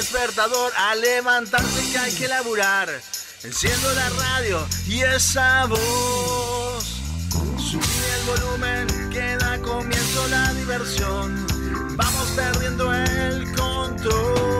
despertador a levantarse que hay que laburar. Enciendo la radio y esa voz. Subí el volumen que da comienzo la diversión. Vamos perdiendo el control.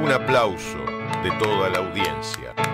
un aplauso de toda la audiencia.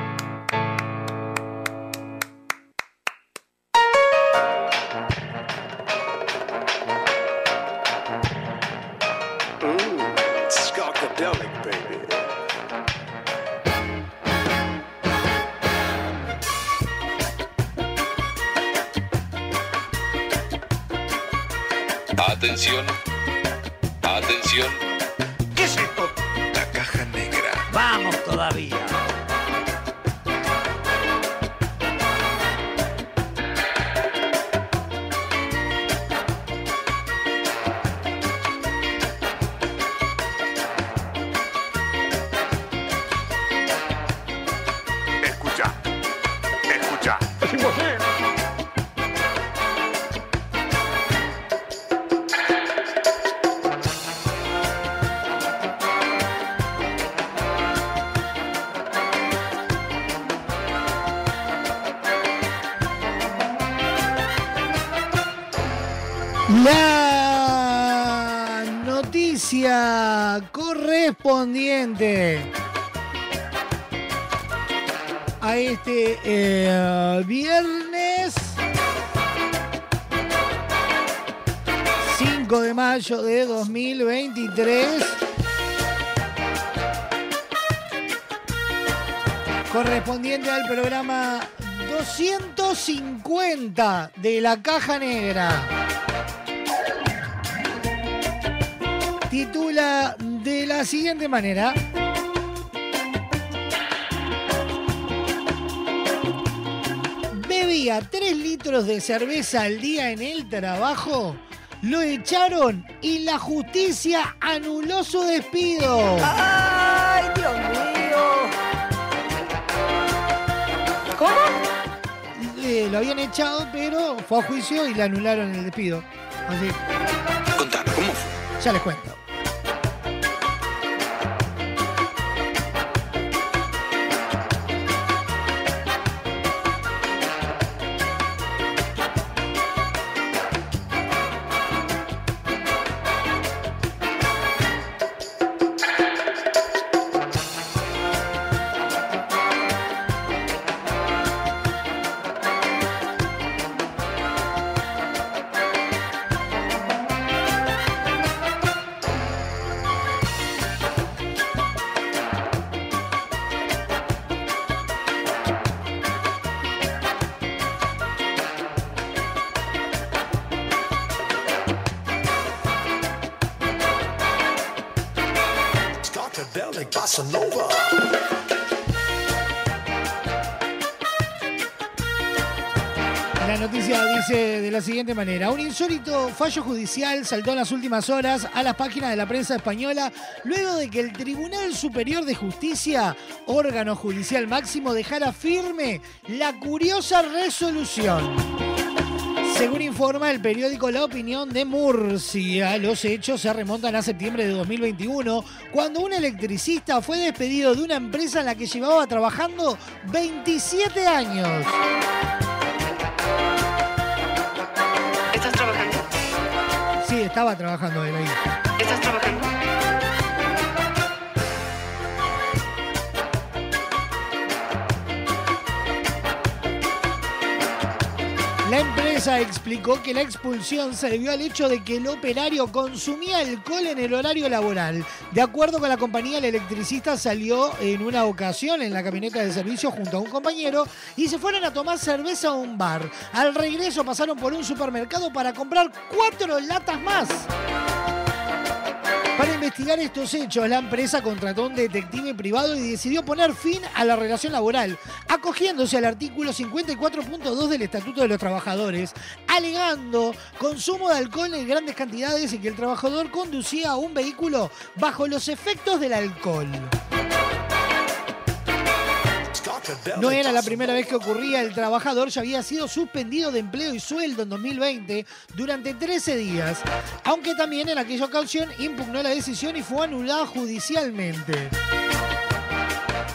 Este eh, viernes 5 de mayo de 2023 correspondiente al programa 250 de la Caja Negra. titula de la siguiente manera. Litros de cerveza al día en el trabajo, lo echaron y la justicia anuló su despido. ¡Ay, Dios mío! ¿Cómo? Eh, lo habían echado, pero fue a juicio y le anularon el despido. Así, Contame, ¿cómo fue? ya les cuento. Fallo judicial saltó en las últimas horas a las páginas de la prensa española luego de que el Tribunal Superior de Justicia, órgano judicial máximo, dejara firme la curiosa resolución. Según informa el periódico La Opinión de Murcia, los hechos se remontan a septiembre de 2021, cuando un electricista fue despedido de una empresa en la que llevaba trabajando 27 años. Estaba trabajando él ahí. La empresa explicó que la expulsión se debió al hecho de que el operario consumía alcohol en el horario laboral. De acuerdo con la compañía, el electricista salió en una ocasión en la camioneta de servicio junto a un compañero y se fueron a tomar cerveza a un bar. Al regreso pasaron por un supermercado para comprar cuatro latas más. Investigar estos hechos, la empresa contrató un detective privado y decidió poner fin a la relación laboral, acogiéndose al artículo 54.2 del Estatuto de los Trabajadores, alegando consumo de alcohol en grandes cantidades y que el trabajador conducía un vehículo bajo los efectos del alcohol. No era la primera vez que ocurría, el trabajador ya había sido suspendido de empleo y sueldo en 2020 durante 13 días, aunque también en aquella ocasión impugnó la decisión y fue anulada judicialmente.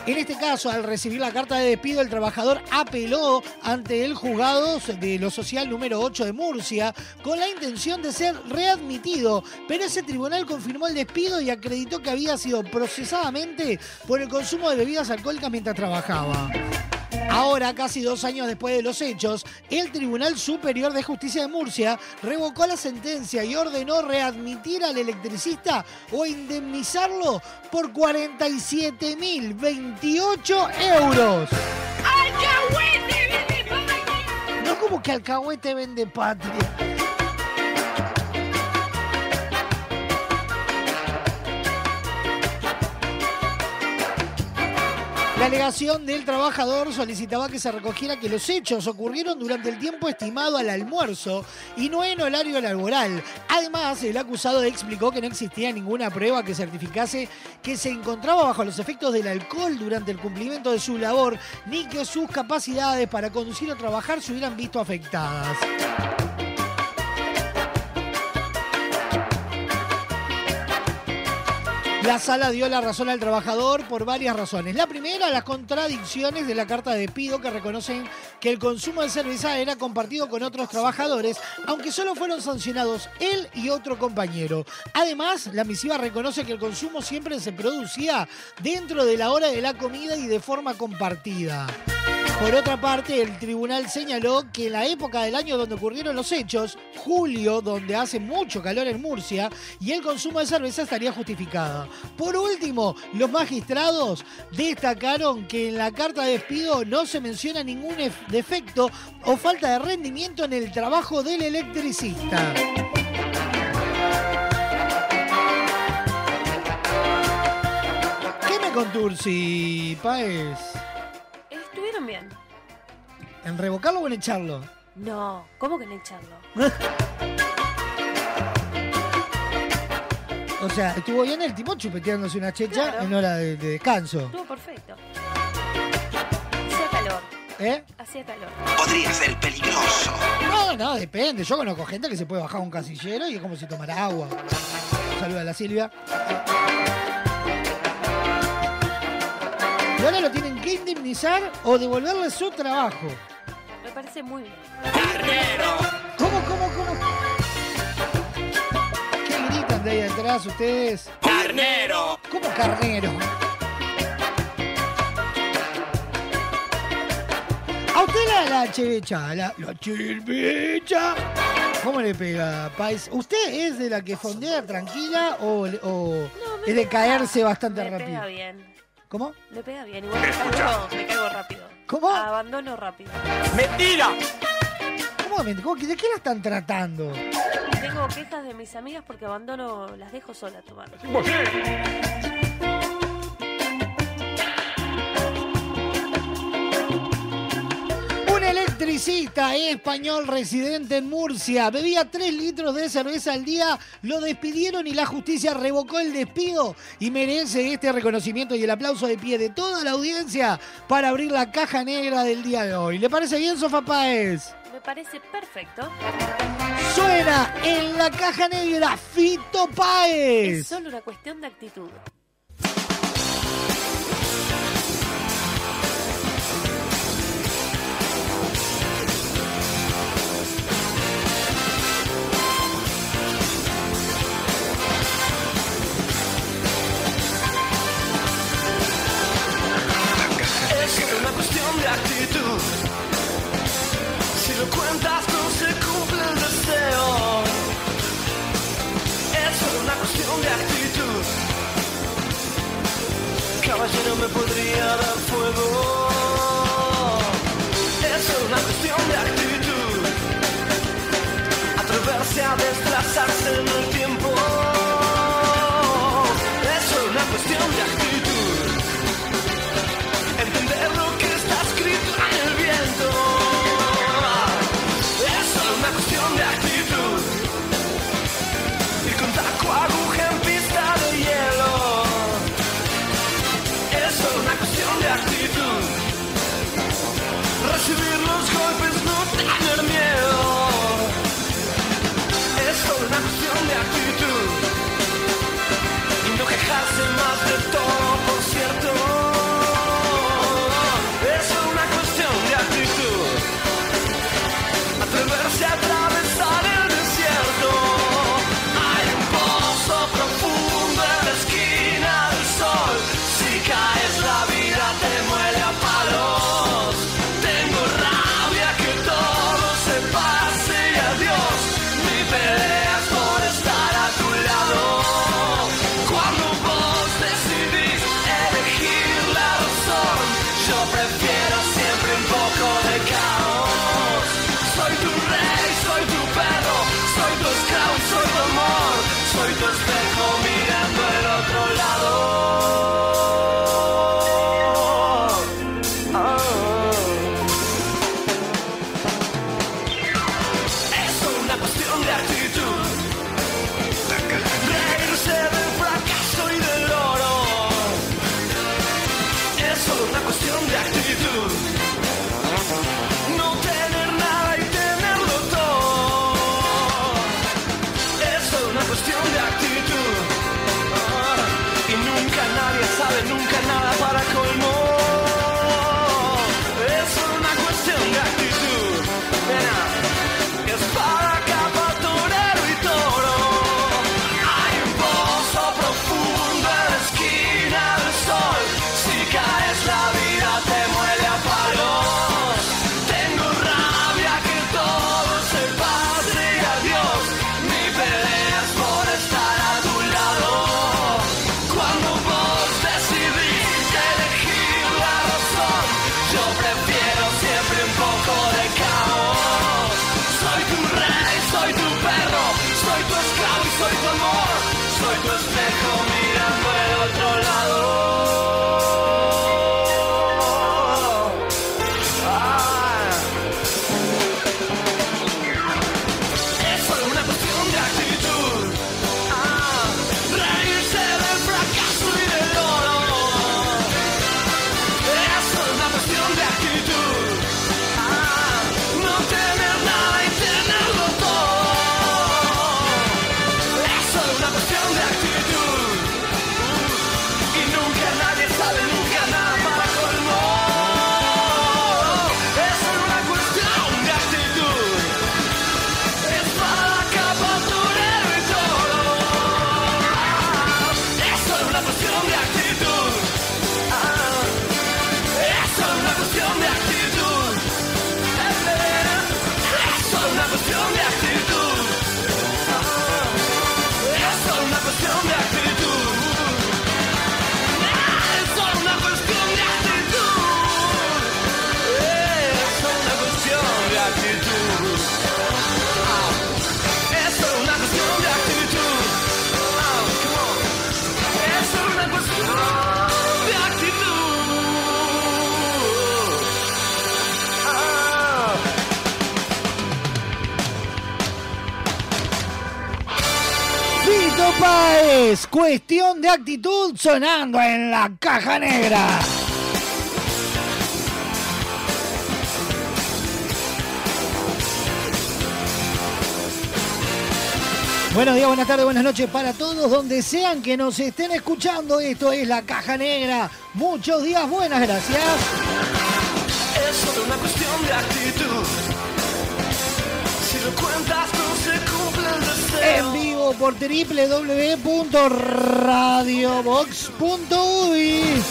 En este caso, al recibir la carta de despido, el trabajador apeló ante el juzgado de lo social número 8 de Murcia con la intención de ser readmitido, pero ese tribunal confirmó el despido y acreditó que había sido procesadamente por el consumo de bebidas alcohólicas mientras trabajaba. Ahora, casi dos años después de los hechos, el Tribunal Superior de Justicia de Murcia revocó la sentencia y ordenó readmitir al electricista o indemnizarlo por 47.028 euros. No como que alcahuete vende patria. La alegación del trabajador solicitaba que se recogiera que los hechos ocurrieron durante el tiempo estimado al almuerzo y no en horario laboral. Además, el acusado explicó que no existía ninguna prueba que certificase que se encontraba bajo los efectos del alcohol durante el cumplimiento de su labor, ni que sus capacidades para conducir o trabajar se hubieran visto afectadas. La sala dio la razón al trabajador por varias razones. La primera, las contradicciones de la carta de despido que reconocen que el consumo de cerveza era compartido con otros trabajadores, aunque solo fueron sancionados él y otro compañero. Además, la misiva reconoce que el consumo siempre se producía dentro de la hora de la comida y de forma compartida. Por otra parte, el tribunal señaló que en la época del año donde ocurrieron los hechos, julio, donde hace mucho calor en Murcia, y el consumo de cerveza estaría justificada. Por último, los magistrados destacaron que en la carta de despido no se menciona ningún ef- defecto o falta de rendimiento en el trabajo del electricista. ¿Qué me contursi, Paez? Estuvieron bien. ¿En revocarlo o en echarlo? No, ¿cómo que no echarlo? O sea, estuvo bien el tipo chupeteándose una checha Claro. en hora de, de descanso. Estuvo perfecto. Hacía calor. ¿Eh? Hacía calor. Podría ser peligroso. No, no, depende. Yo conozco gente que se puede bajar un casillero y es como si tomara agua. Saluda a la Silvia. Y ahora lo tienen que indemnizar o devolverle su trabajo. Me parece muy bien. ¿Cómo, de ahí atrás ustedes? ¡Carnero! ¿Cómo carnero? A usted la, la chevecha, la, la chevecha. ¿Cómo le pega, Pais? ¿Usted es de la que fondea tranquila o, o es de caerse bastante me rápido? pega bien. ¿Cómo? Me pega bien. Igual me caigo, me caigo rápido. ¿Cómo? Abandono rápido. ¡Mentira! ¿Cómo, ¿Cómo que- ¿De qué la están tratando? Tengo quejas de mis amigas porque abandono, las dejo solas tomar. Un electricista español residente en Murcia bebía 3 litros de cerveza al día, lo despidieron y la justicia revocó el despido y merece este reconocimiento y el aplauso de pie de toda la audiencia para abrir la caja negra del día de hoy. ¿Le parece bien, Sofá Páez? Me parece perfecto. Suena en la caja negra Fito Es Páez. solo una cuestión de actitud. Caballero me podría dar fuego. Es una cuestión de actitud. Atreverse a desplazarse en el tiempo. Cuestión de actitud sonando en la caja negra. Buenos días, buenas tardes, buenas noches para todos donde sean que nos estén escuchando. Esto es La Caja Negra. Muchos días, buenas gracias. Es solo una cuestión de actitud. Si lo cuentas, no se cumple el deseo por www.radiobox.uy.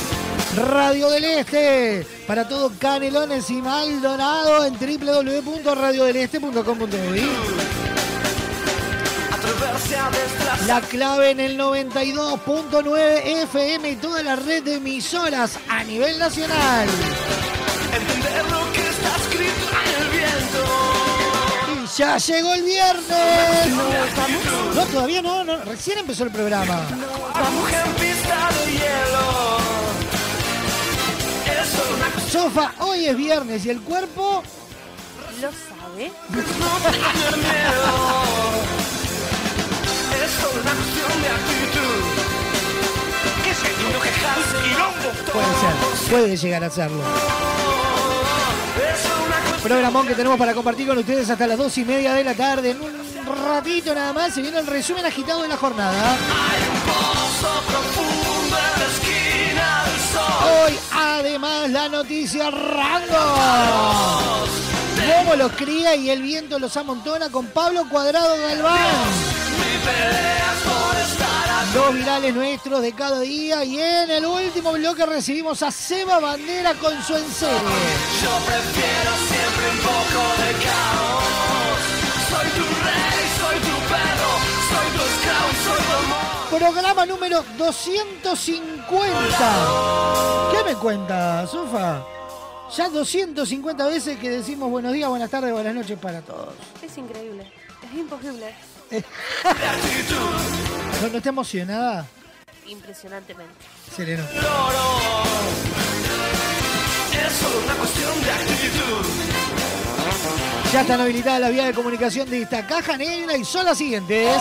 Radio del Este, para todos Canelones y Maldonado en www.radiodeleste.com.uy. La clave en el 92.9 FM y toda la red de emisoras a nivel nacional. ¡Ya llegó el viernes! No, todavía no, no, recién empezó el programa. Sofa, hoy es viernes y el cuerpo. Lo sabe. Puede ser, puede llegar a serlo programón que tenemos para compartir con ustedes hasta las dos y media de la tarde. En un ratito nada más se viene el resumen agitado de la jornada. Hoy además la noticia Rango. Como los cría y el viento los amontona con Pablo Cuadrado Galván. Los virales nuestros de cada día y en el último bloque recibimos a Seba Bandera con su en serie. Yo prefiero siempre un poco de caos. Soy tu rey, soy tu perro, soy tu esclavo, soy tu amor. Programa número 250. ¿Qué me cuenta, Sofa? Ya 250 veces que decimos buenos días, buenas tardes, buenas noches para todos. Es increíble. Es imposible. ¿No, no está emocionada? Impresionantemente. Sereno. Es solo una cuestión de actitud. Ya están habilitadas las vías de comunicación de esta caja negra y son las siguientes.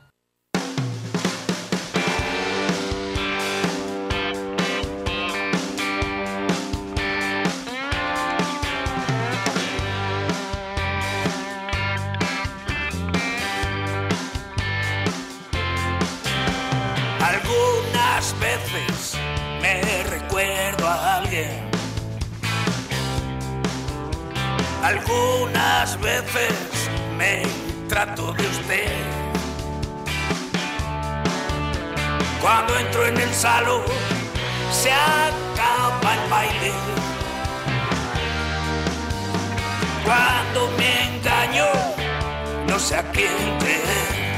Algunas veces me recuerdo a alguien. Algunas veces me trato de usted. Cuando entro en el salón, se acaba el baile. Cuando me engaño, no sé a quién creer.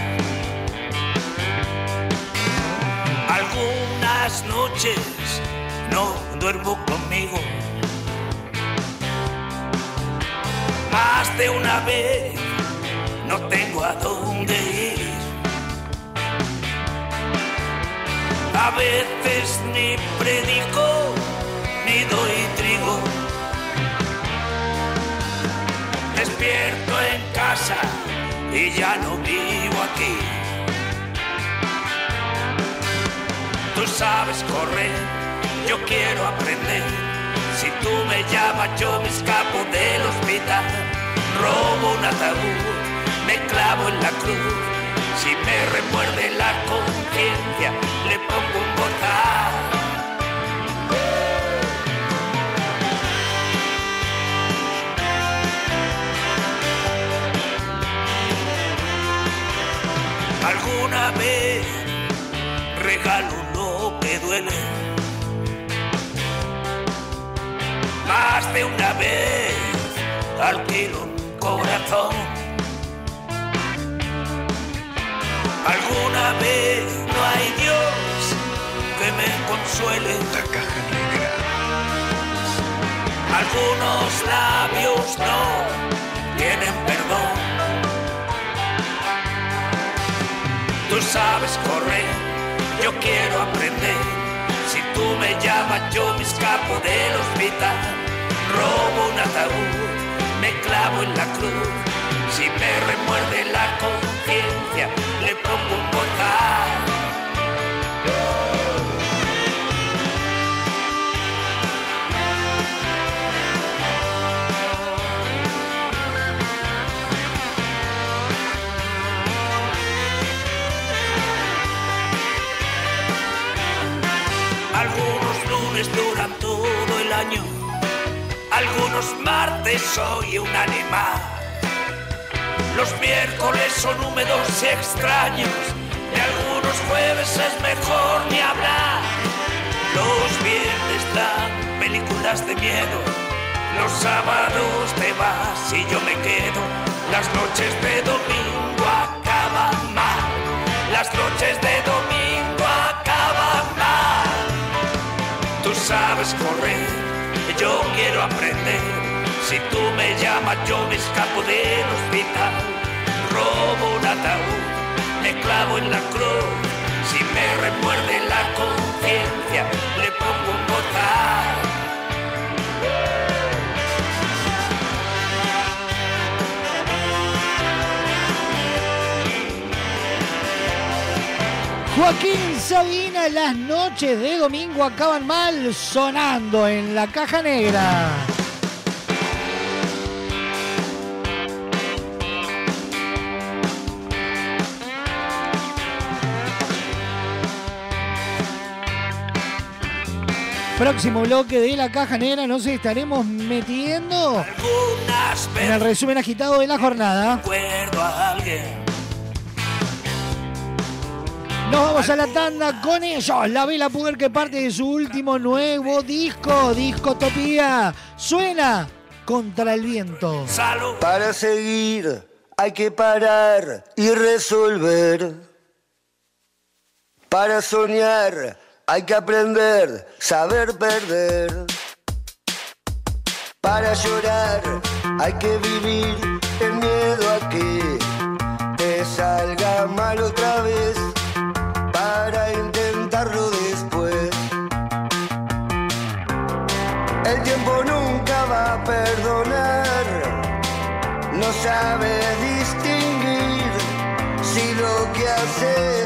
Algunas noches no duermo conmigo. Más de una vez no tengo a dónde ir. A veces ni predico ni doy trigo. Despierto en casa y ya no vivo aquí. Tú sabes correr, yo quiero aprender. Si tú me llamas, yo me escapo del hospital. Robo un ataúd, me clavo en la cruz. Si me remuerde la conciencia, le pongo un bozal. Alguna vez regalo Más de una vez alquilo un corazón. Alguna vez no hay Dios que me consuele. La caja negra. Algunos labios no tienen perdón. Tú sabes correr, yo quiero aprender. Llamas, yo me escapo del hospital. Robo un ataúd, me clavo en la cruz. Si me remuerde la conciencia, le pongo un bozal. Algunos martes soy un animal. Los miércoles son húmedos y extraños, y algunos jueves es mejor ni hablar. Los viernes dan películas de miedo, los sábados te vas y yo me quedo. Las noches de domingo acaban mal, las noches de domingo acaban mal. Tú sabes correr, yo quiero aprender. Si tú me llamas, yo me escapo del hospital. Robo un ataúd, me clavo en la cruz. Si me remuerde la conciencia, le pongo un bozal. Joaquín Sabina, las noches de domingo acaban mal sonando en la caja negra. Próximo bloque de la caja negra nos estaremos metiendo en el resumen agitado de la jornada. Recuerdo a alguien. Nos vamos a la tanda con ellos. La Vela Puder que parte de su último nuevo disco, Discotopía. Suena contra el viento. Para seguir hay que parar y resolver. Para soñar hay que aprender, saber perder. Para llorar hay que vivir el miedo a que te salga mal otra vez. Perdonar. No sabe distinguir si lo que haces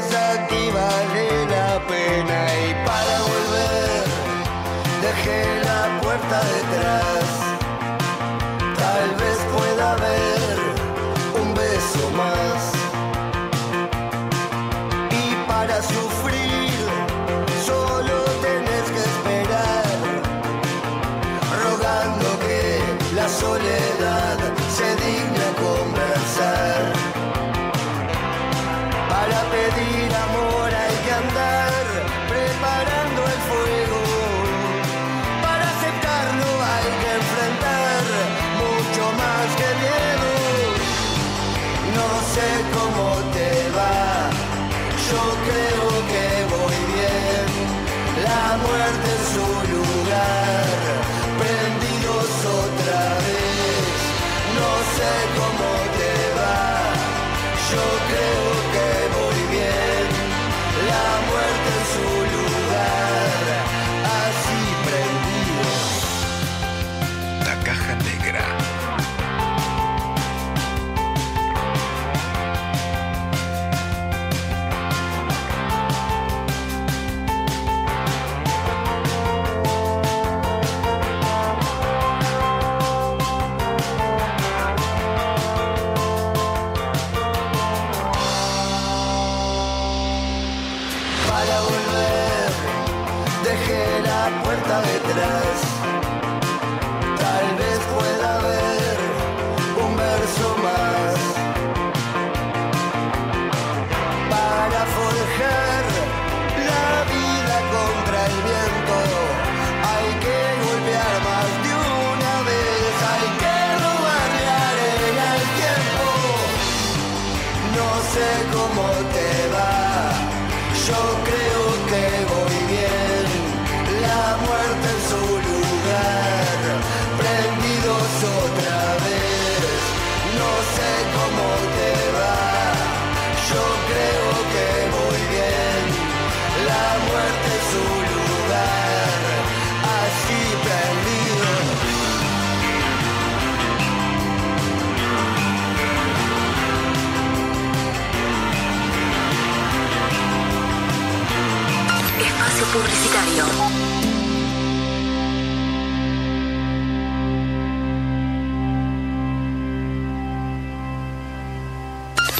Espacio publicitario.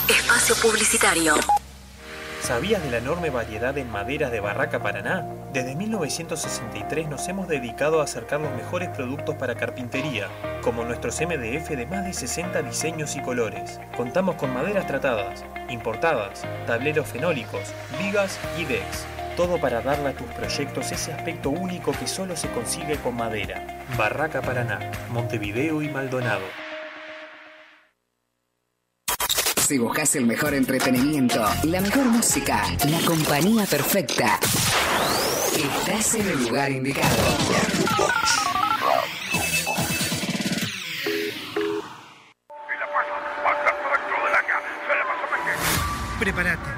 Espacio publicitario. ¿Sabías de la enorme variedad en maderas de Barraca Paraná? Desde 1963 nos hemos dedicado a acercar los mejores productos para carpintería, como nuestros MDF de más de 60 diseños y colores. Contamos con maderas tratadas, importadas, tableros fenólicos, vigas y decks. Todo para darle a tus proyectos ese aspecto único que solo se consigue con madera. Barraca Paraná, Montevideo y Maldonado. Si buscas el mejor entretenimiento, la mejor música, la compañía perfecta, estás en el lugar indicado. Prepárate.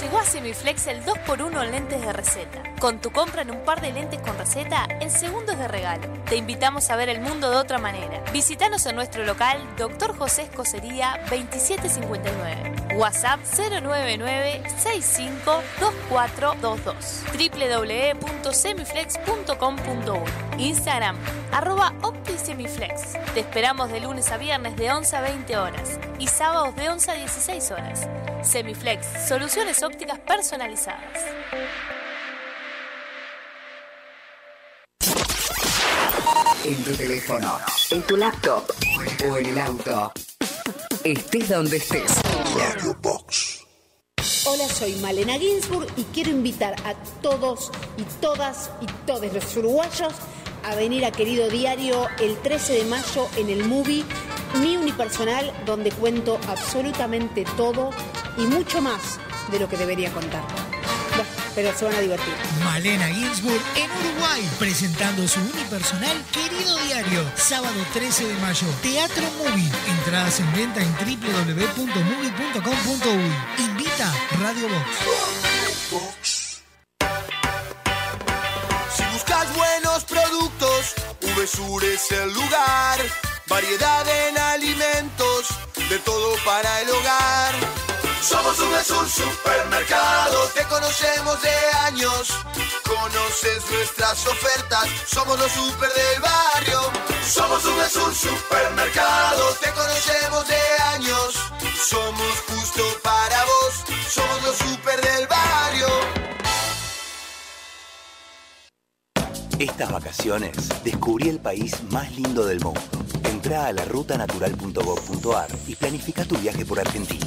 Llegó a Semiflex el 2x1 en lentes de receta. Con tu compra en un par de lentes con receta, el segundo es de regalo. Te invitamos a ver el mundo de otra manera. Visítanos en nuestro local, Dr. José Escocería 2759. WhatsApp 099-652422. www.semiflex.com.uy Instagram, arroba OptiSemiflex. Te esperamos de lunes a viernes de 11 a 20 horas y sábados de 11 a 16 horas. Semiflex, soluciones ópticas personalizadas. En tu teléfono, en tu laptop o en el auto. Estés donde estés. Radio Box. Hola, soy Malena Ginsburg y quiero invitar a todos y todas y todos los uruguayos a venir a Querido Diario el 13 de mayo en el movie Mi Unipersonal, donde cuento absolutamente todo y mucho más de lo que debería contar. Bueno, pero se van a divertir. Malena Ginsburg en Uruguay, presentando su unipersonal Querido Diario, sábado 13 de mayo, Teatro Movie. Entradas en venta en www.movie.com.uy. Invita Radio Box. Si buscas buenos productos, VSUR es el lugar. Variedad en alimentos, de todo para el hogar. Somos VSUR Supermercado, te conocemos de años. Conoces nuestras ofertas, somos los super del barrio. Somos VSUR Supermercado, te conocemos de años. Somos justo para vos, somos los super del barrio. Estas vacaciones descubrí el país más lindo del mundo. Entra a la rutanatural.gov.ar y planifica tu viaje por Argentina.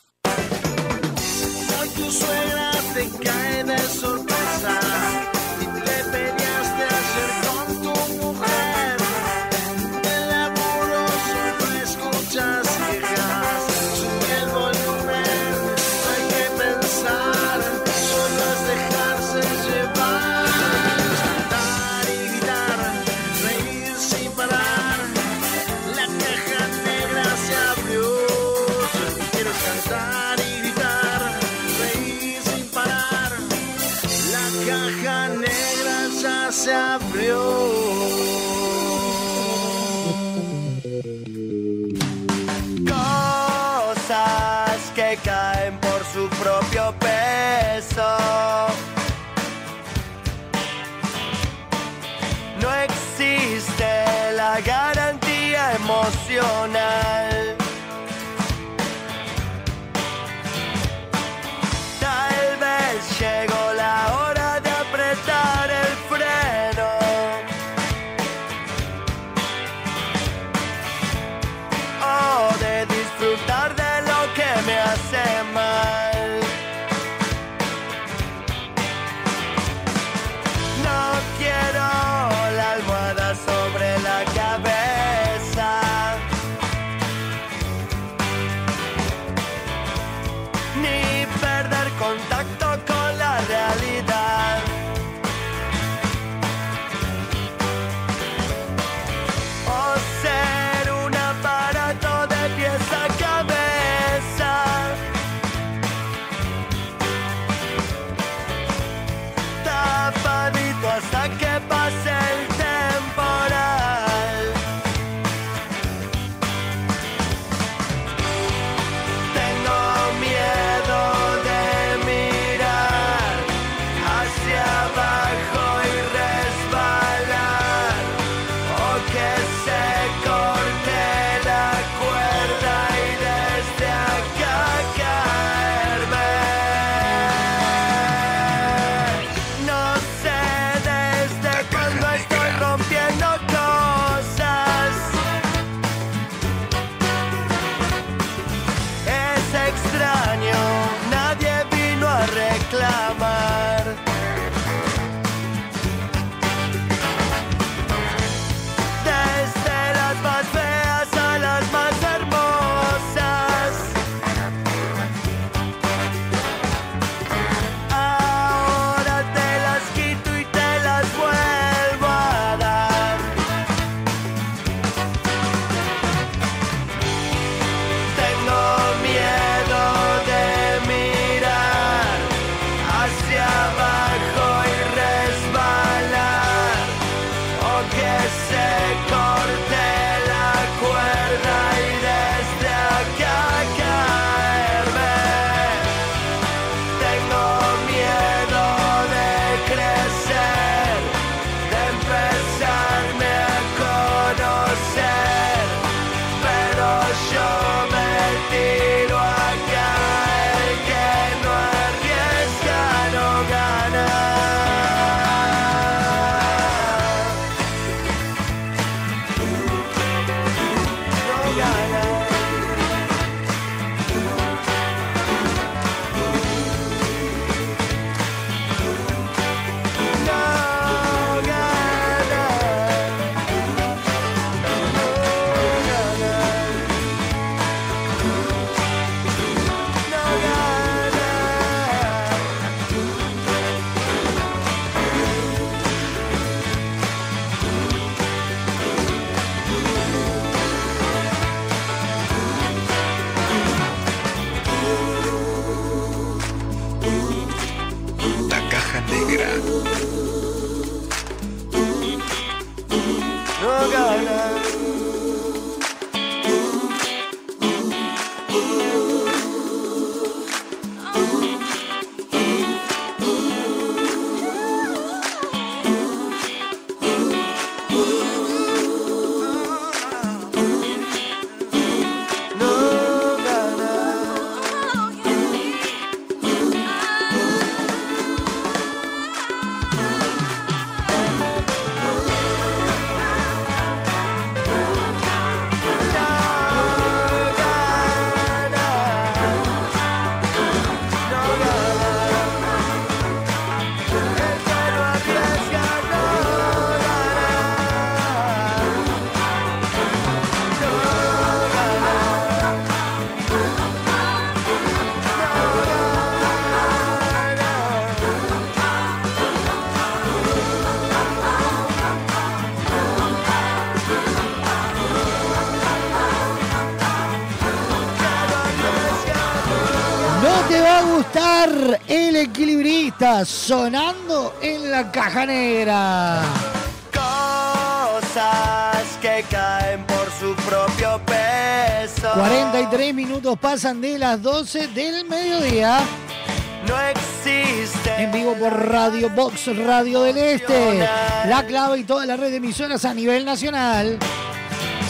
Garantía sonando en la caja negra. Cosas que caen por su propio peso. 43 minutos pasan de las 12 del mediodía. No existe. En vivo por Radio Box Radio del Este. La clave y toda la red de emisoras a nivel nacional.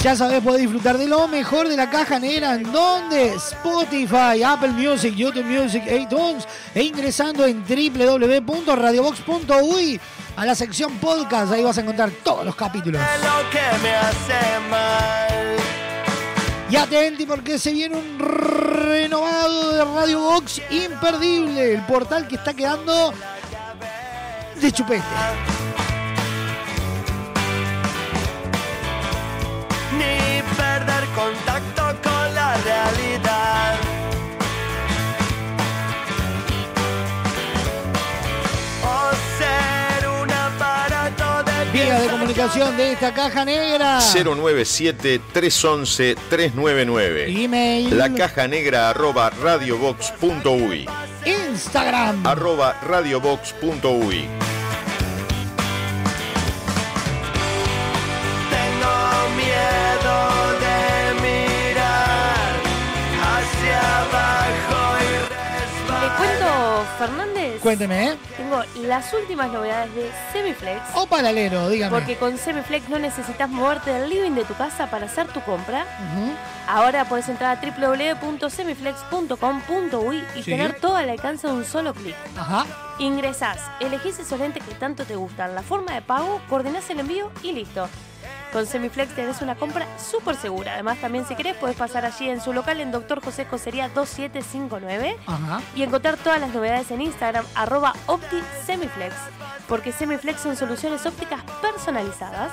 Ya sabes, puedes disfrutar de lo mejor de la caja negra en donde Spotify, Apple Music, YouTube Music, iTunes e ingresando en www.radiobox.uy a la sección podcast. Ahí vas a encontrar todos los capítulos. Lo que me hace mal. Y atenti porque se viene un renovado de Radio Box imperdible. El portal que está quedando de chupete. Comunicación de esta caja negra. 097-311-399. Email. La caja negra arroba radiobox.uy. Instagram. Arroba radiobox.uy. Tengo Cuénteme, ¿eh? Tengo las últimas novedades de Semiflex. O paralelo, dígame. Porque con Semiflex no necesitas moverte del living de tu casa para hacer tu compra. Ahora puedes entrar a www.semiflex.com.uy y Sí. tener todo al alcance de un solo clic. Ajá. Ingresás, elegís esos lentes que tanto te gustan, la forma de pago, coordinás el envío y listo. Con Semiflex tenés una compra súper segura. Además, también si querés, podés pasar allí en su local en Dr. José Cosería 2759 Ajá. y encontrar todas las novedades en Instagram, arroba OptiSemiflex. Porque Semiflex son soluciones ópticas personalizadas.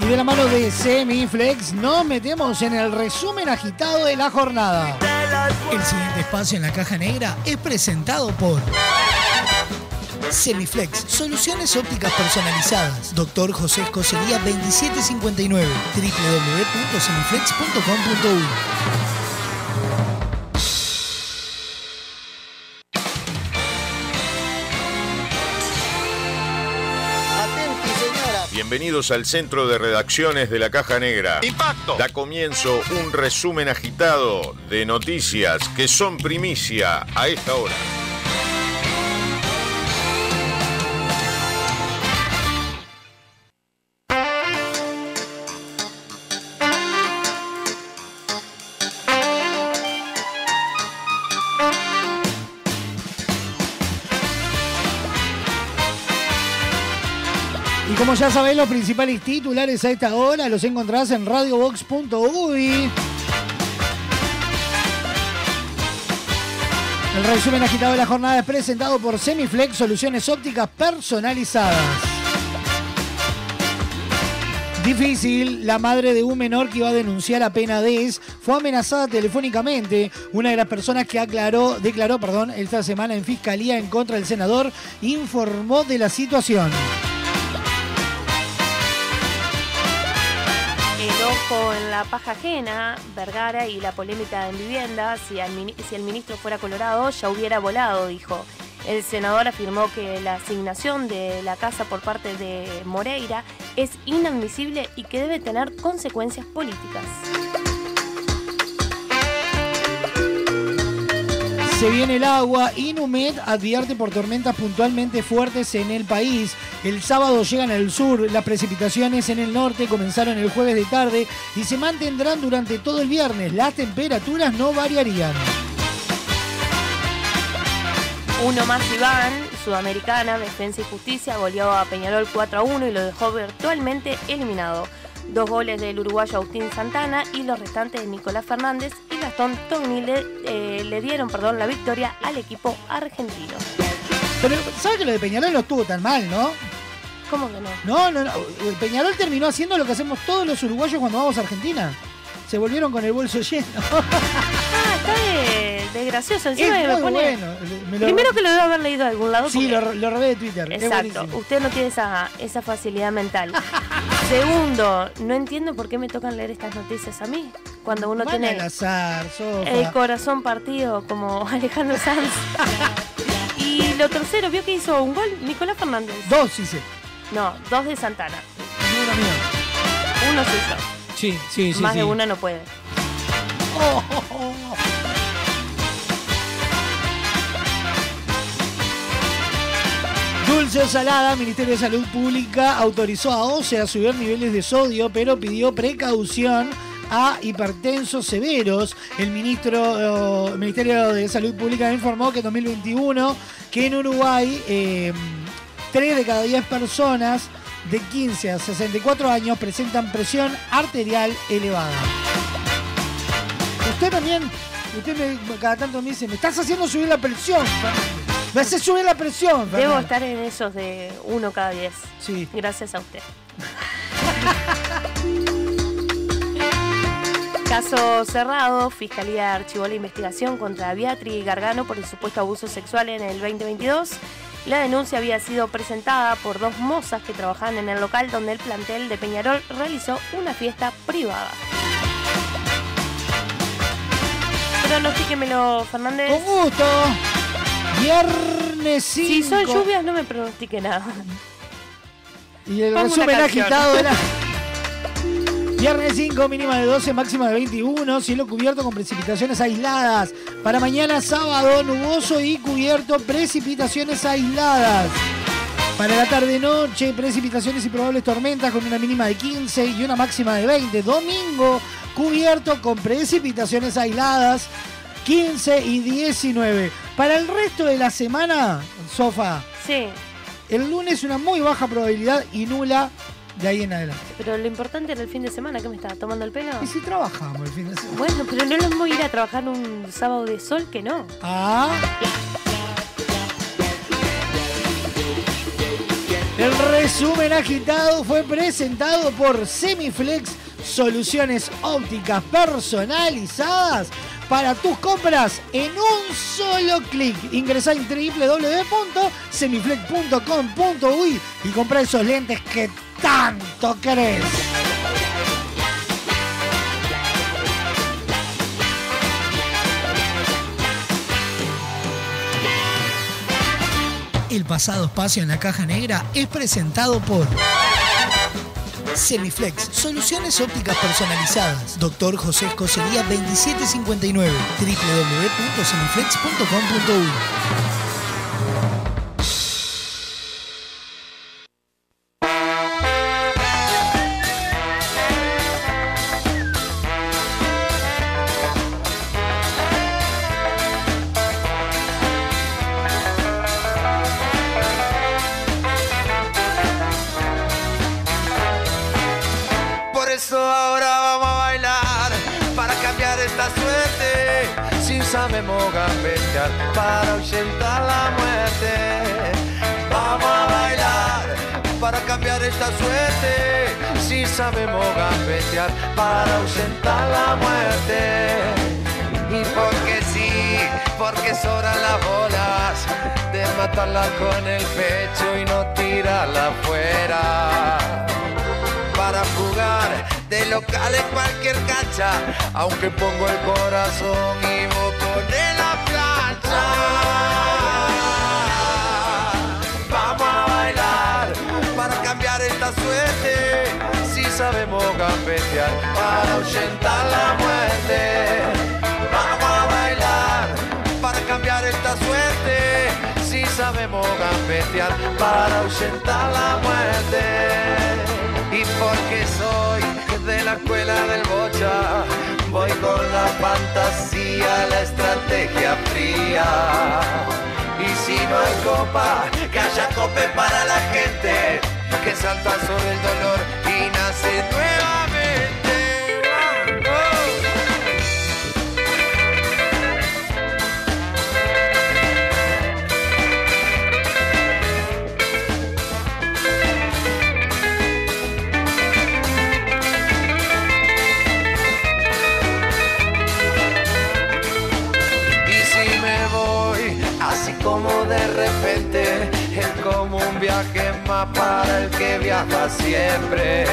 Y de la mano de Semiflex nos metemos en el resumen agitado de la jornada. El siguiente espacio en la caja negra es presentado por Semiflex, soluciones ópticas personalizadas. Doctor José Escocería 2759, www.semiflex.com.uy. Bienvenidos al centro de redacciones de la Caja Negra. Impacto. Da comienzo un resumen agitado de noticias que son primicia a esta hora. Ya sabés, los principales titulares a esta hora los encontrás en radiobox.uy. El resumen agitado de la jornada es presentado por Semiflex, soluciones ópticas personalizadas. Difícil, la madre de un menor que iba a denunciar a Penades fue amenazada telefónicamente. Una de las personas que aclaró, declaró perdón, esta semana en fiscalía en contra del senador informó de la situación. Ojo en la paja ajena, Vergara y la polémica en vivienda. Si, el ministro fuera colorado, ya hubiera volado, dijo. El senador afirmó que la asignación de la casa por parte de Moreira es inadmisible y que debe tener consecuencias políticas. Se viene el agua. Inumet advierte por tormentas puntualmente fuertes en el país. El sábado llegan al sur. Las precipitaciones en el norte comenzaron el jueves de tarde y se mantendrán durante todo el viernes. Las temperaturas no variarían. Uno más Iván, Sudamericana, Defensa y Justicia, goleó a Peñarol 4 a 1 y lo dejó virtualmente eliminado. Dos goles del uruguayo Agustín Santana y los restantes de Nicolás Fernández y Gastón Togni le, eh, le dieron perdón, la victoria al equipo argentino. Pero, ¿sabes que lo de Peñarol no estuvo tan mal, no? ¿Cómo que no? No, no, no. Peñarol terminó haciendo lo que hacemos todos los uruguayos cuando vamos a Argentina. Se volvieron con el bolso lleno. gracioso. Encima Es me muy pone- bueno. Me lo- Primero que lo debo haber leído de algún lado. Sí, porque- lo, lo robé de Twitter. Exacto, usted no tiene esa, esa facilidad mental. Segundo, no entiendo por qué me tocan leer estas noticias a mí, cuando uno Van tiene al azar, el corazón partido como Alejandro Sanz. y lo tercero, ¿vio que hizo un gol? Nicolás Fernández. Dos hice. No, dos de Santana. No era mío. Uno suyo. Sí, sí, sí. Más sí. de uno no puede. Oh, oh, oh. Dulce o salada, Ministerio de Salud Pública autorizó a OCE a subir niveles de sodio, pero pidió precaución a hipertensos severos. El ministro, eh, Ministerio de Salud Pública informó que en 2021, que en Uruguay, eh, 3 de cada 10 personas de 15 a 64 años presentan presión arterial elevada. Usted también, usted me- cada tanto me dice, me estás haciendo subir la presión. Me haces subir la presión. Debo Fernández". estar en esos de uno cada diez. Sí. Gracias a usted. Caso cerrado, Fiscalía archivó la investigación contra Beatriz Gargano por el supuesto abuso sexual en el 2022. La denuncia había sido presentada por dos mozas que trabajaban en el local donde el plantel de Peñarol realizó una fiesta privada. Pronostíquemelo, Fernández. Con gusto. Viernes 5. Si son lluvias, no me pronostique nada. Y el Pongo resumen agitado era. Viernes 5, mínima de 12, máxima de 21, cielo cubierto con precipitaciones aisladas. Para mañana sábado, nuboso y cubierto, precipitaciones aisladas. Para la tarde-noche, precipitaciones y probables tormentas con una mínima de 15 y una máxima de 20. Domingo, cubierto con precipitaciones aisladas, 15 y 19. Para el resto de la semana, Sofa, Sí, el lunes una muy baja probabilidad y nula de ahí en adelante. pero lo importante era el fin de semana. ¿Qué me está tomando el pelo? Y si trabajamos el fin de semana. Bueno, pero no lo voy a ir a trabajar un sábado de sol que no. Ah. El resumen agitado fue presentado por Semiflex, soluciones ópticas personalizadas para tus compras en un solo clic. Ingresá en www.semiflex.com.uy y compra esos lentes que tanto querés. El pasado espacio en la caja negra es presentado por Semiflex, soluciones ópticas personalizadas. Doctor José Escocería 2759, www.semiflex.com.uy. suerte. Si sabemos gambetear para ahuyentar la muerte. Y porque sí, porque sobran las bolas de matarla con el pecho y no tirarla afuera para jugar de local en cualquier cancha, aunque pongo el corazón y vos pones la plancha. Esta suerte si sabemos gambetear para ahuyentar la muerte. Vamos a bailar para cambiar esta suerte si sabemos gambetear para ahuyentar la muerte. Y porque soy de la escuela del bocha, voy con la fantasía, la estrategia fría. Y si no hay copa, que haya cope para la gente que salta sobre el dolor y nace nuevamente. Y si me voy, así como de repente, es como un viaje más para el que viaja siempre.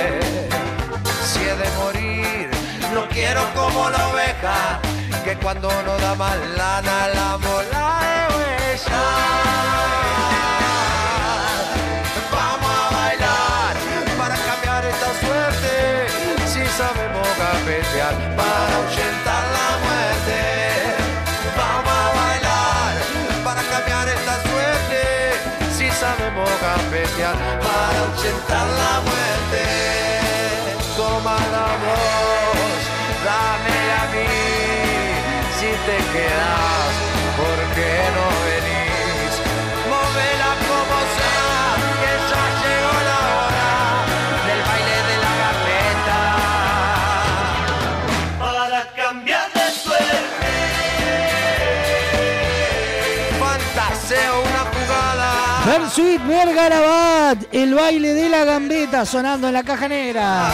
Si he de morir, no quiero como la oveja, que cuando no da más lana la mola de huella. Vamos a bailar para cambiar esta suerte, si sabemos gambetear para ahuyentar si sabemos gambetear para ahuyentar la muerte. Voz, dámela a mí, si te quedas, jugada. Versuit Vergarabat, el baile de la gambeta sonando en la caja negra.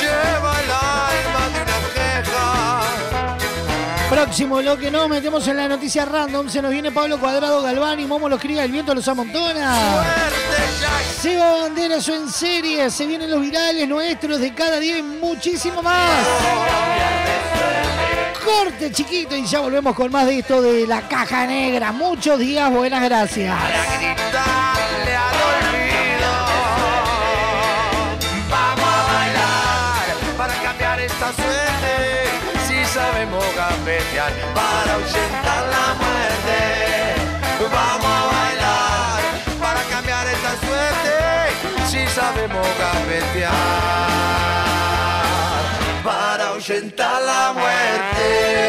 Lleva el alma de una vieja. Próximo lo que no metemos en la noticia random. Se nos viene Pablo Cuadrado Galván y Momo los cría, el viento los amontona. Seba Banderas o en serie. Se vienen los virales nuestros de cada día y muchísimo más. Corte chiquito y ya volvemos con más de esto de la caja negra. Muchos días, buenas gracias. Sabemos gambetear para ahuyentar la muerte. Vamos a bailar para cambiar esta suerte. Si sabemos gambetear la muerte.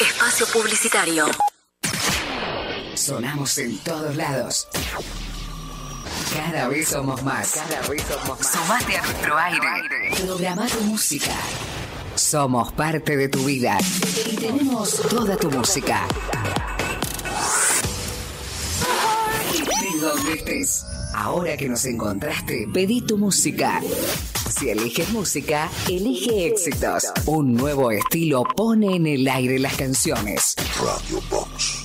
Espacio publicitario. Sonamos en todos lados. Cada vez somos más. Cada vez somos más. Sumate a nuestro aire. Programa tu música. Somos parte de tu vida. Y tenemos toda tu música. Donde estés. Ahora que nos encontraste, pedí tu música. Si eliges música, elige éxitos. Un nuevo estilo pone en el aire las canciones. Radio Box.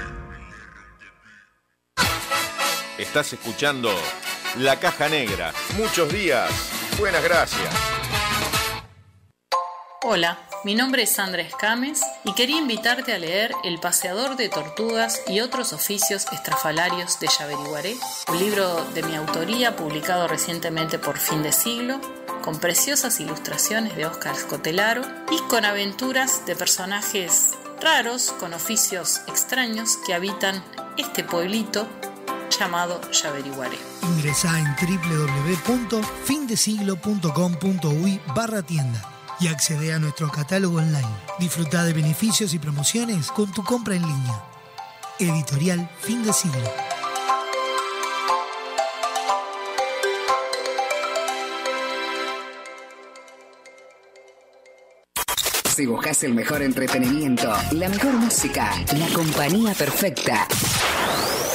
Estás escuchando La Caja Negra. Muchos días. Buenas gracias. Hola, mi nombre es Sandra Escames y quería invitarte a leer El paseador de tortugas y otros oficios estrafalarios de Yaveriguaré, un libro de mi autoría publicado recientemente por Fin de Siglo, con preciosas ilustraciones de Óscar Scotelaro y con aventuras de personajes raros con oficios extraños que habitan este pueblito llamado Yaveriguaré. Ingresá en www.findesiglo.com.uy barra tienda y accede a nuestro catálogo online. Disfruta de beneficios y promociones con tu compra en línea. Editorial Fin de Siglo. Si buscas el mejor entretenimiento, la mejor música, la compañía perfecta,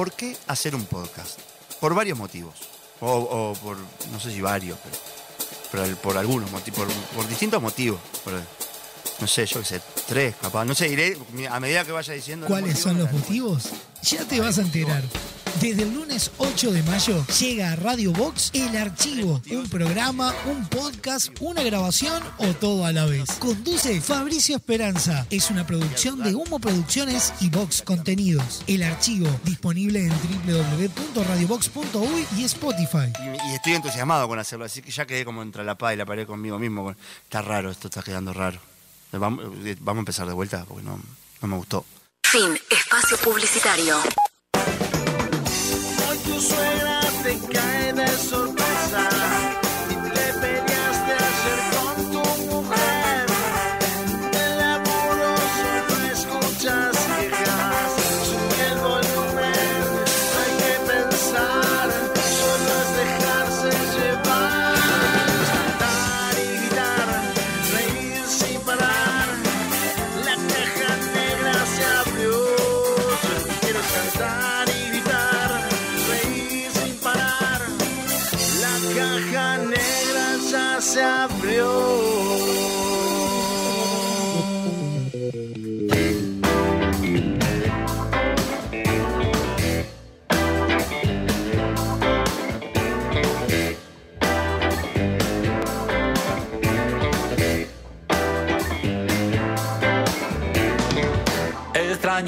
¿Por qué hacer un podcast? Por varios motivos. O, o por, no sé si varios, pero, por algunos motivos, por, por distintos motivos. Por- no sé, yo qué sé, tres, capaz. No sé, iré a medida que vaya diciendo. ¿Cuáles son los motivos? Ya te vas a enterar. Desde el lunes 8 de mayo llega a Radio Box El Archivo, un programa, un podcast, una grabación o todo a la vez. Conduce Fabricio Esperanza. Es una producción de Humo Producciones y Box Contenidos. El Archivo, disponible en www.radiobox.uy y Spotify. Y, y estoy entusiasmado con hacerlo, así que ya quedé como entre la paz y la pared conmigo mismo. Está raro, esto está quedando raro. Vamos, eh, vamos a empezar de vuelta porque no, no me gustó. Fin. Espacio publicitario. Suegra te cae de sorpresa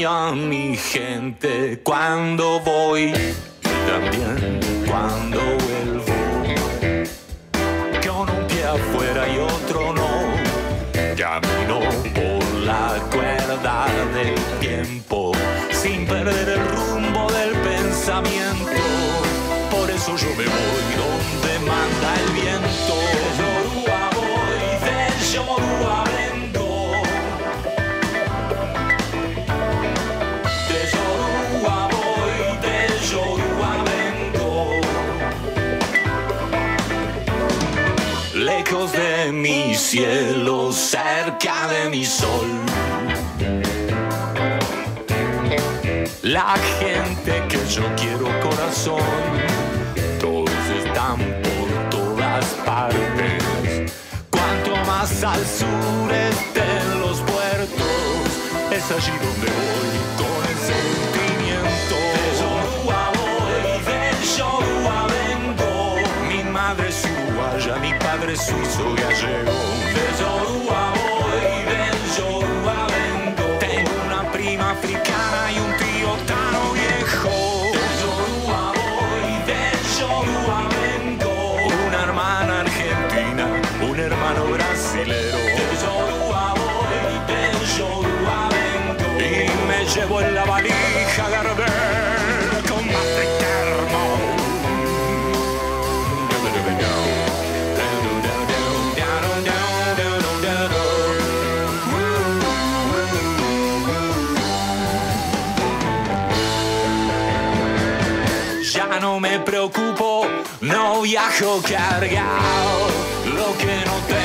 A mi gente cuando voy y también cuando vuelvo. Con un pie afuera y otro no. Camino por la cuerda del tiempo sin perder el rumbo del pensamiento. Por eso yo me voy mi cielo, cerca de mi sol. La gente que yo quiero corazón, todos están por todas partes. Cuando más al sureste en los puertos, es allí donde voy con el uruguaya, mi padre es suizo no viajo cargado. Lo que no tengo lo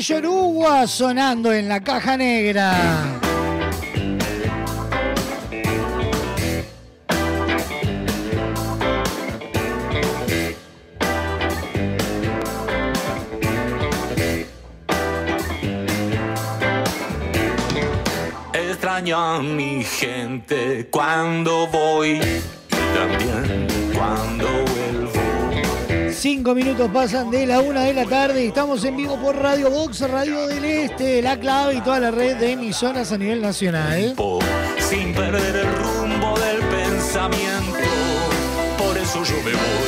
Yoruba sonando en la caja negra. Extraño a mi gente cuando minutos pasan de la una de la tarde y estamos en vivo por Radio Box, Radio del Este, La Clave y toda la red de emisoras a nivel nacional. sin perder el rumbo del pensamiento. Por eso yo me voy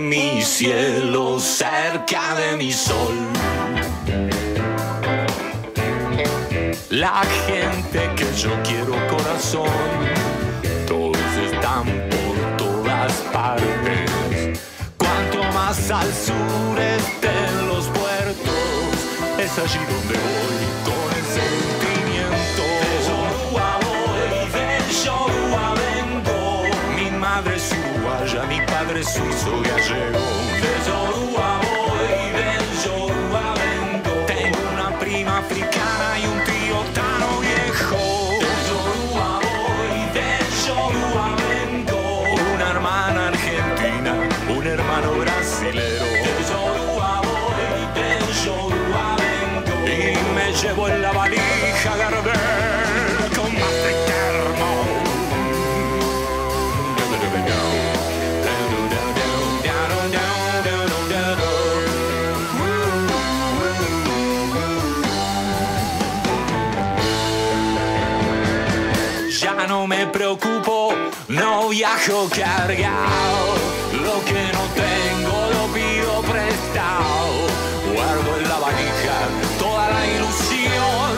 mi cielo, cerca de mi sol. La gente que yo quiero corazón, todos están por todas partes. Cuanto más al sureste en los puertos, es allí donde voy con el sentimiento. De Yoruba voy, de Yoruba vengo. Mi madre es uruguaya, mi padre es suizo gallego. De Yoruba voy, preocupo, no viajo cargado. Lo que no tengo lo pido prestado. Guardo en la valija toda la ilusión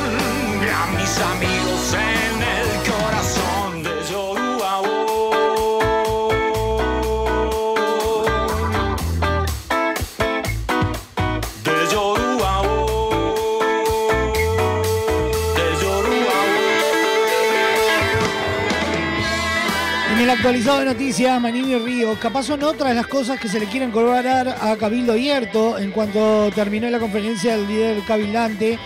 a mis amigos en actualizado de noticias, Manini Río, capaz son otras las cosas que se le quieren cobrar a Cabildo Abierto en cuanto terminó la conferencia del líder cabildante.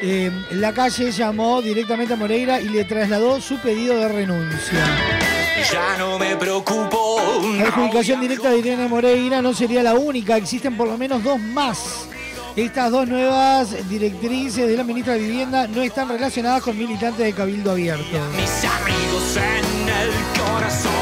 eh, la calle llamó directamente a Moreira y le trasladó su pedido de renuncia. Ya no me preocupo. La adjudicación directa de Irene Moreira no sería la única, existen por lo menos dos más. Estas dos nuevas directrices de la ministra de Vivienda no están relacionadas con militantes de Cabildo Abierto. Mis amigos en el corazón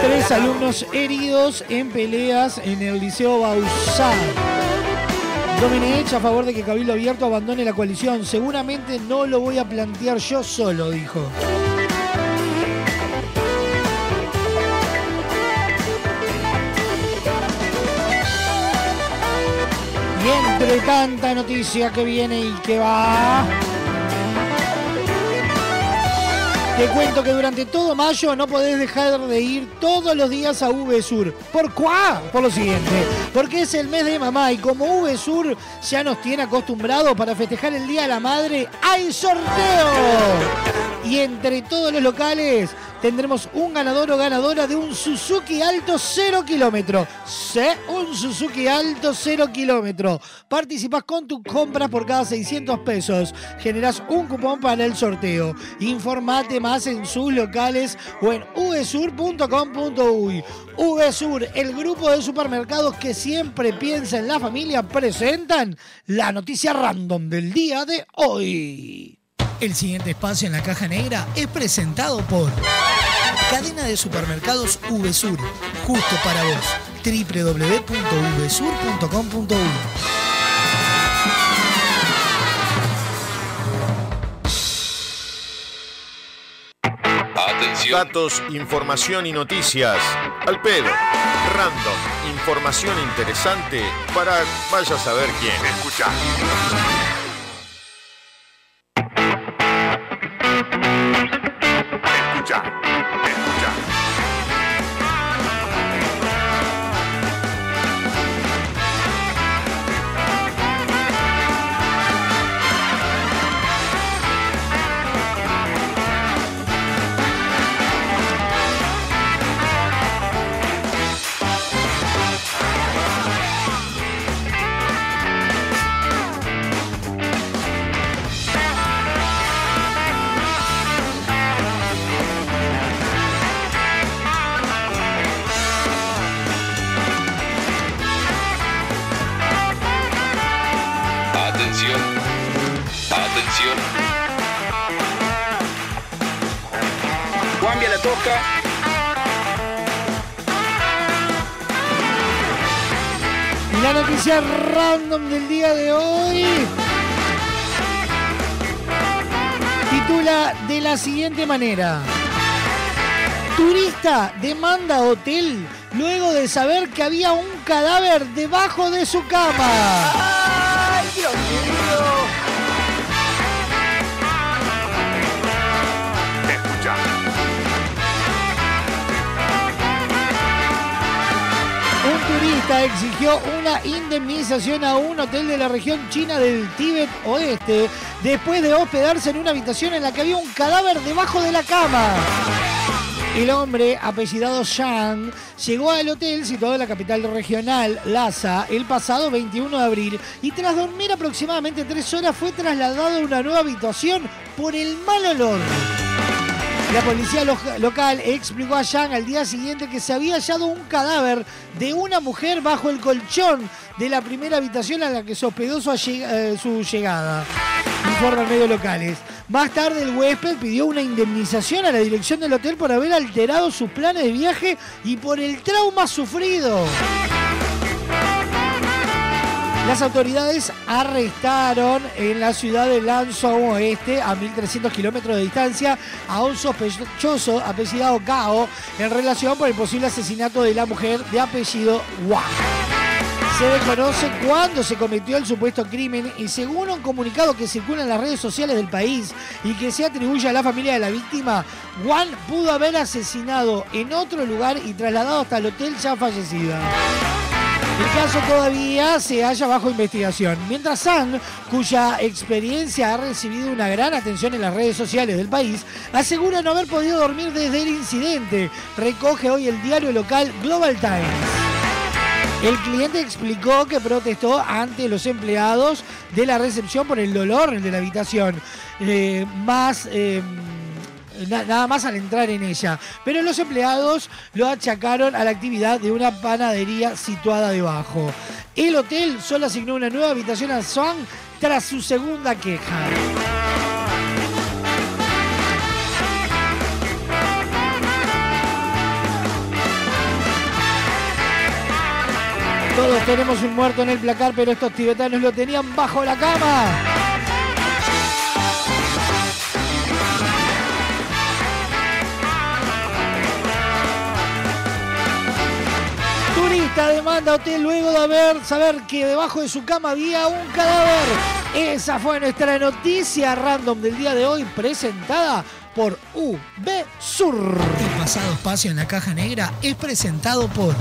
de Tres alumnos heridos en peleas en el Liceo Bausá. Domenech a favor de que Cabildo Abierto abandone la coalición. Seguramente no lo voy a plantear yo solo, dijo. Y entre tanta noticia que viene y que va. Te cuento que durante todo mayo no podés dejar de ir todos los días a VSUR. ¿Por cuá? Por lo siguiente. Porque es el mes de mamá y como VSUR ya nos tiene acostumbrados para festejar el Día de la Madre, hay sorteo. Y entre todos los locales tendremos un ganador o ganadora de un Suzuki Alto 0 kilómetro. Sí, un Suzuki Alto 0 kilómetro. Participás con tus compras por cada 600 pesos. Generás un cupón para el sorteo. Informate más en sus locales o en vsur.com.uy. VSUR, el grupo de supermercados que siempre piensa en la familia, presentan la noticia random del día de hoy. El siguiente espacio en la caja negra es presentado por Cadena de Supermercados VSUR, justo para vos. www.vsur.com.uy Atención. Datos, información y noticias. Al pedo. Random. Información interesante para vaya a saber quién. Escucha. Random del día de hoy titula de la siguiente manera. Turista demanda hotel luego de saber que había un cadáver debajo de su cama. Exigió una indemnización a un hotel de la región china del Tíbet Oeste después de hospedarse en una habitación en la que había un cadáver debajo de la cama. El hombre, apellidado Shang, llegó al hotel situado en la capital regional, Lhasa, el pasado 21 de abril y tras dormir aproximadamente tres horas fue trasladado a una nueva habitación por el mal olor. La policía lo- local explicó a Yang al día siguiente que se había hallado un cadáver de una mujer bajo el colchón de la primera habitación a la que se hospedó su, eh, su llegada. Medios locales. Más tarde el huésped pidió una indemnización a la dirección del hotel por haber alterado sus planes de viaje y por el trauma sufrido. Las autoridades arrestaron en la ciudad de Lanzhou Oeste, a 1.300 kilómetros de distancia, a un sospechoso apellidado Gao en relación por el posible asesinato de la mujer de apellido Wang. Se desconoce cuándo se cometió el supuesto crimen y según un comunicado que circula en las redes sociales del país y que se atribuye a la familia de la víctima, Juan pudo haber asesinado en otro lugar y trasladado hasta el hotel ya fallecida. El caso todavía se halla bajo investigación, mientras Sang, cuya experiencia ha recibido una gran atención en las redes sociales del país, asegura no haber podido dormir desde el incidente, recoge hoy el diario local Global Times. El cliente explicó que protestó ante los empleados de la recepción por el dolor de la habitación, eh, más eh, nada más al entrar en ella. Pero los empleados lo achacaron a la actividad de una panadería situada debajo. El hotel solo asignó una nueva habitación a Swan tras su segunda queja. Todos tenemos un muerto en el placar, pero estos tibetanos lo tenían bajo la cama. Turista demanda hotel luego de haber saber que debajo de su cama había un cadáver. Esa fue nuestra noticia random del día de hoy presentada por UB Sur. El pasado espacio en la caja negra es presentado por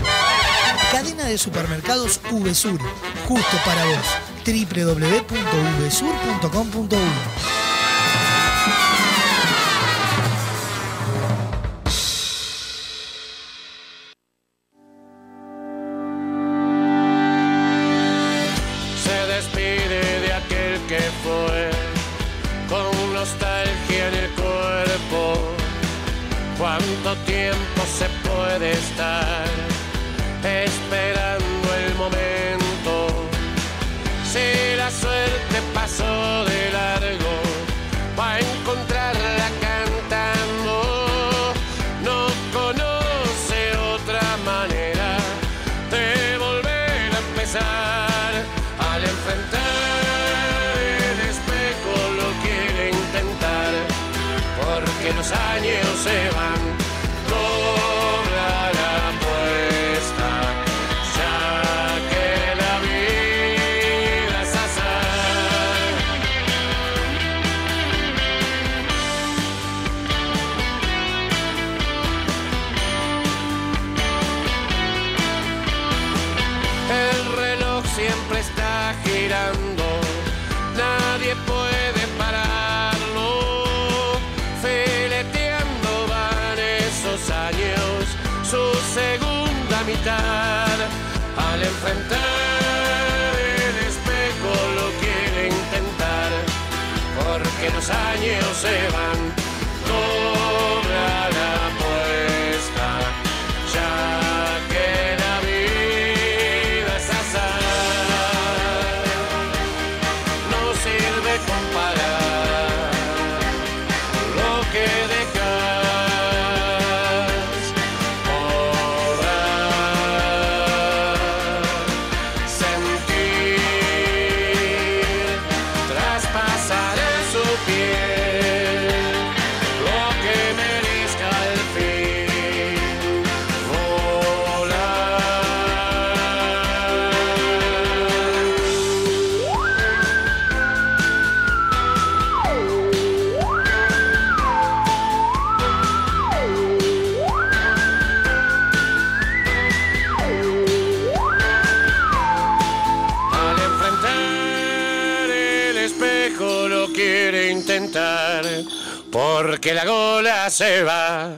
Cadena de Supermercados VSUR, justo para vos. www.vsur.com.uy se van. Se va.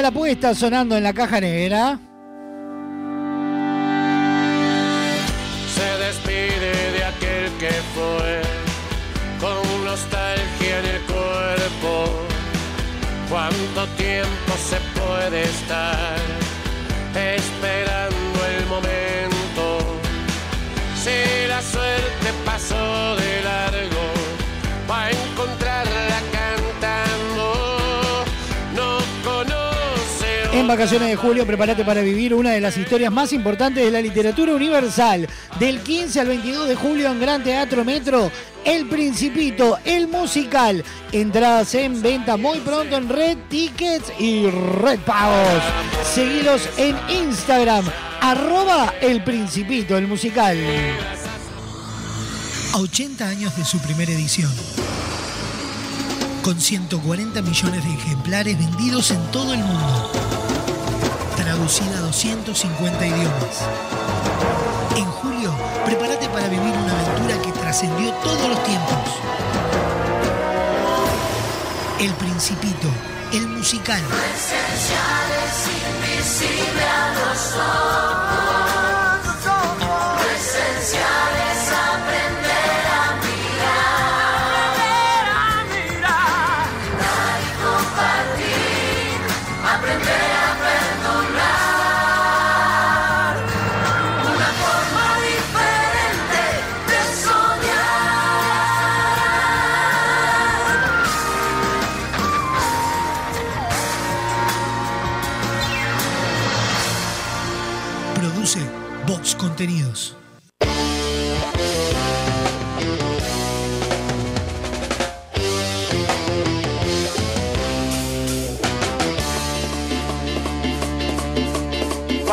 La apuesta sonando en la caja negra. Vacaciones de julio, prepárate para vivir una de las historias más importantes de la literatura universal. Del 15 al 22 de julio en Gran Teatro Metro, El Principito, el musical. Entradas en venta muy pronto en Red Tickets y Red Pagos. Seguilos en Instagram, arroba El Principito, el musical. A 80 años de su primera edición. Con 140 millones de ejemplares vendidos en todo el mundo. Traducida a 250 idiomas. En julio, prepárate para vivir una aventura que trascendió todos los tiempos. El Principito, el musical. esencial es invisible a los ojos.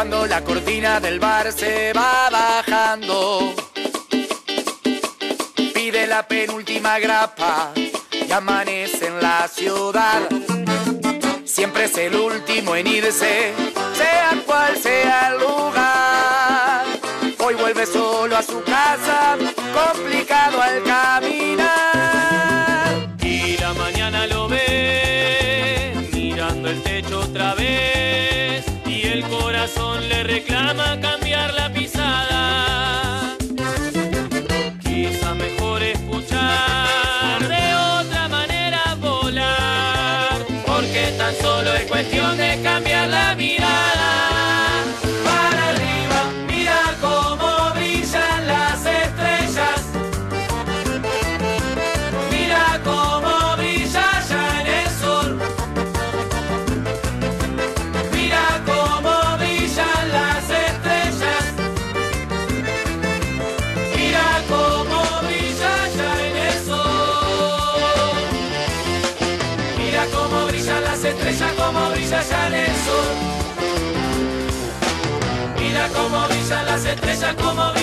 La cortina del bar se va bajando, pide la penúltima grapa y amanece en la ciudad. Siempre es el último en irse, sea cual sea el lugar. Hoy vuelve solo a su casa, complicado al Você deixa como.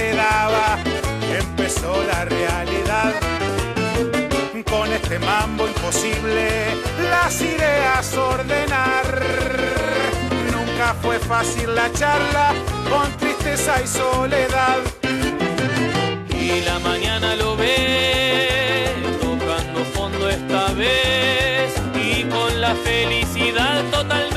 Se daba, empezó la realidad. Con este mambo imposible, las ideas ordenar. Nunca fue fácil la charla, con tristeza y soledad. Y la mañana lo ve tocando fondo esta vez y con la felicidad totalmente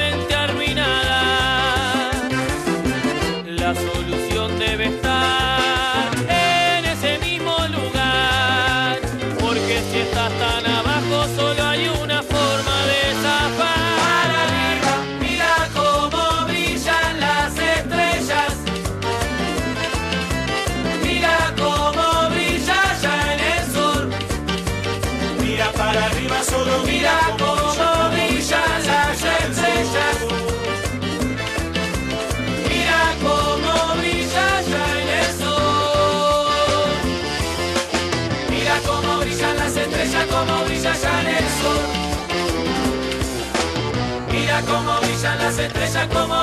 brillan las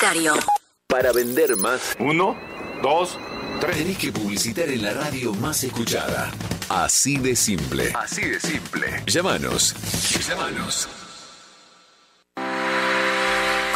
publicitario. Para vender más. Uno, dos, tres. Tenés que publicitar en la radio más escuchada. Así de simple. Así de simple. Llámanos. Llámanos.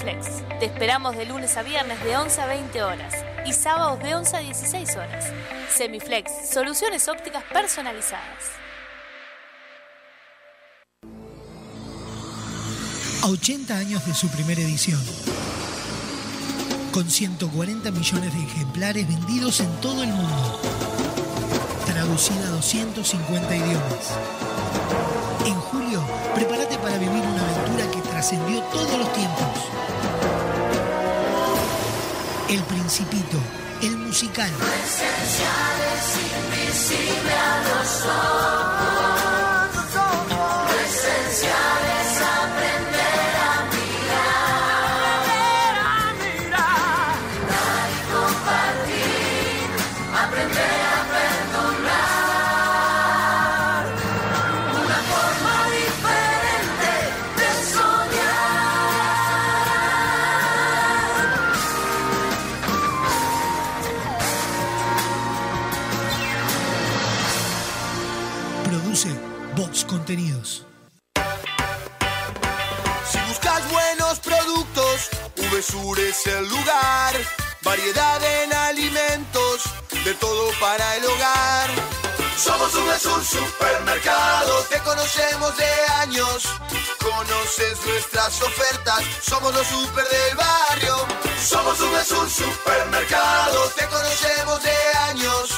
Te esperamos de lunes a viernes de 11 a 20 horas y sábados de 11 a 16 horas. Semiflex, soluciones ópticas personalizadas. A 80 años de su primera edición. Con 140 millones de ejemplares vendidos en todo el mundo. Traducida a 250 idiomas. En julio, prepárate para vivir una aventura que trascendió todos los tiempos. El Principito, el musical. invisible a los ojos. Lugar. Variedad en alimentos, de todo para el hogar. Somos VSUR Supermercado, te conocemos de años. Conoces nuestras ofertas, somos los super del barrio. Somos VSUR Supermercado, te conocemos de años.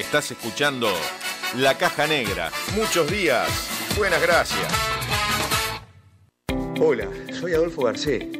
Estás escuchando La Caja Negra. Muchos días. Buenas gracias. Hola, soy Adolfo Garcés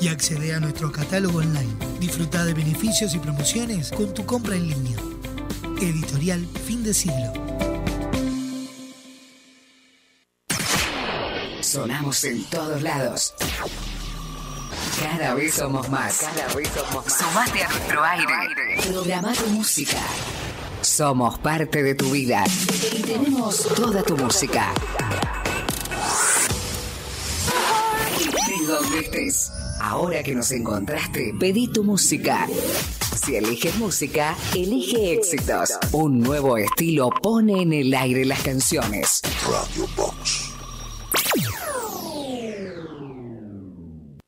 y accede a nuestro catálogo online. Disfruta de beneficios y promociones con tu compra en línea. Editorial Fin de Siglo. Sonamos en todos lados. Cada vez somos más. Cada vez somos más. Sumate a nuestro aire. Programa tu música. Somos parte de tu vida y tenemos toda tu música. De donde estés. Ahora que nos encontraste, pedí tu música. Si eliges música, elige éxitos. Un nuevo estilo pone en el aire las canciones. Radio Box.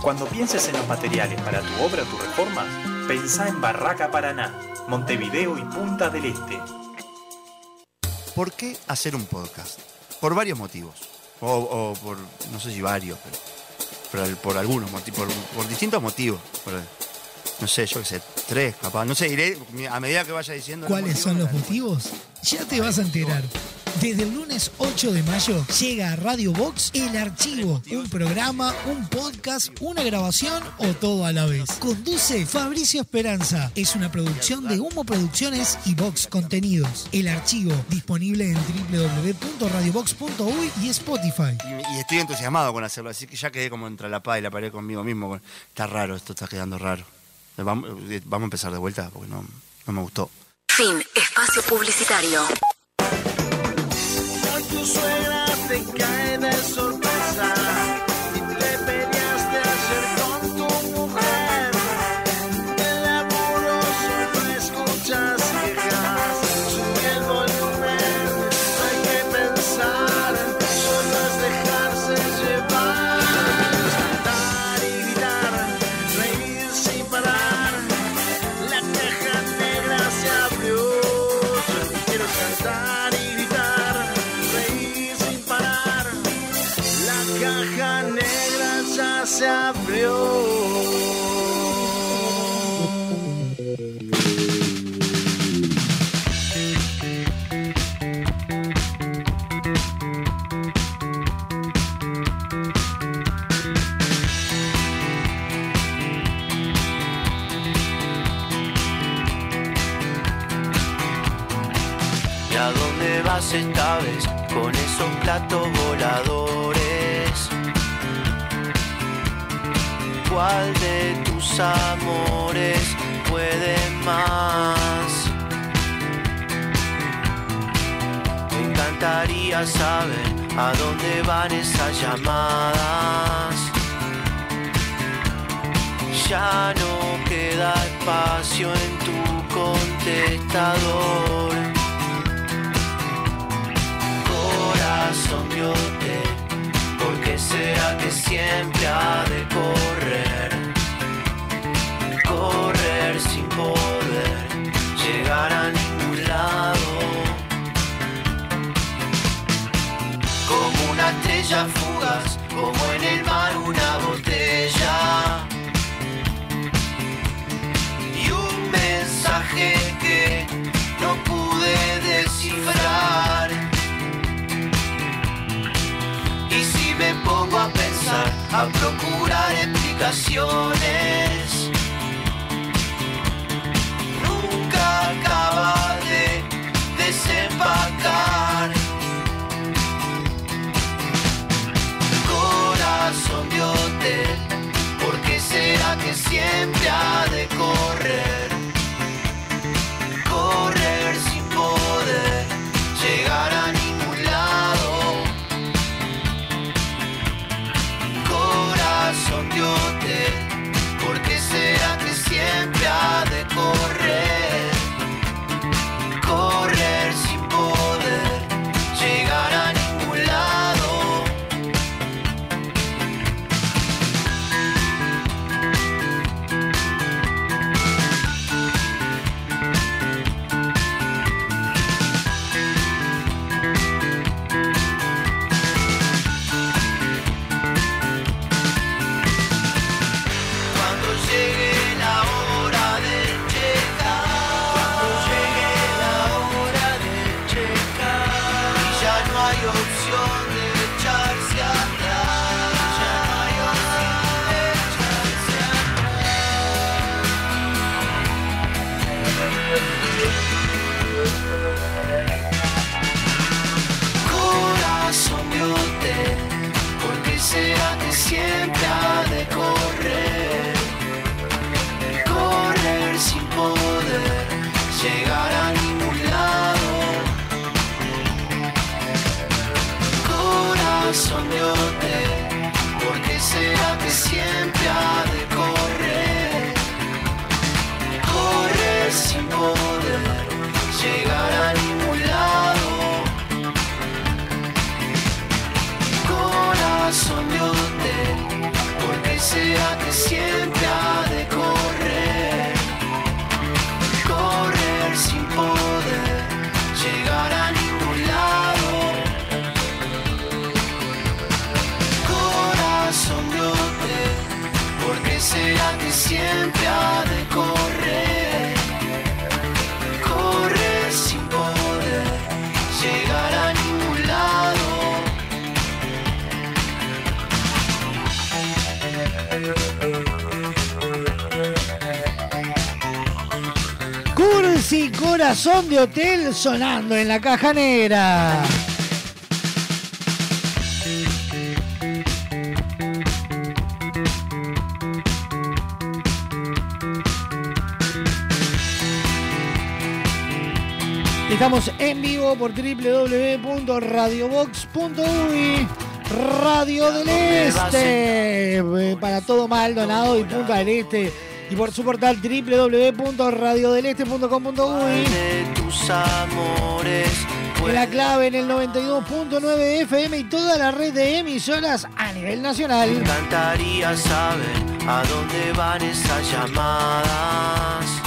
Cuando pienses en los materiales para tu obra o tu reforma, pensá en Barraca Paraná, Montevideo y Punta del Este. ¿Por qué hacer un podcast? Por varios motivos. O, por, no sé si varios, pero, por algunos motivos, por, distintos motivos. No sé, yo qué sé, tres, capaz. No sé, iré a medida que vaya diciendo. ¿Cuáles son los motivos? Ya te vas a enterar. Desde el lunes 8 de mayo llega a Radio Box El Archivo, un programa, un podcast, una grabación o todo a la vez. Conduce Fabricio Esperanza. Es una producción de Humo Producciones y Box Contenidos. El Archivo, disponible en www.radiobox.uy y Spotify. Y, y estoy entusiasmado con hacerlo, así que ya quedé como entre la paz y la pared conmigo mismo. Está raro, esto está quedando raro. Vamos, eh, vamos a empezar de vuelta porque no, no me gustó. Fin. Espacio publicitario. Hoy tu suegra te cae de sorpresa dónde vas esta vez con esos platos voladores? ¿Cuál de tus amores puede más? Me encantaría saber a dónde van esas llamadas. Ya no queda espacio en tu contestador. Corazón biote, ¿por qué será que siempre ha de correr? Correr sin poder llegar a ningún lado. Como una estrella fugaz, como en el mar una botella. A procurar explicaciones, nunca acaba de desempacar. Corazón de hotel, ¿por qué será que siempre ha de correr? Corazón de Hotel sonando en la caja negra. Estamos en vivo por www.radiobox.uy Radio del Este para todo Maldonado y Punta del Este y por su portal www.radiodeleste.com.uy la clave en el 92.9 FM y toda la red de emisoras a nivel nacional. Me encantaría saber a dónde van esas llamadas.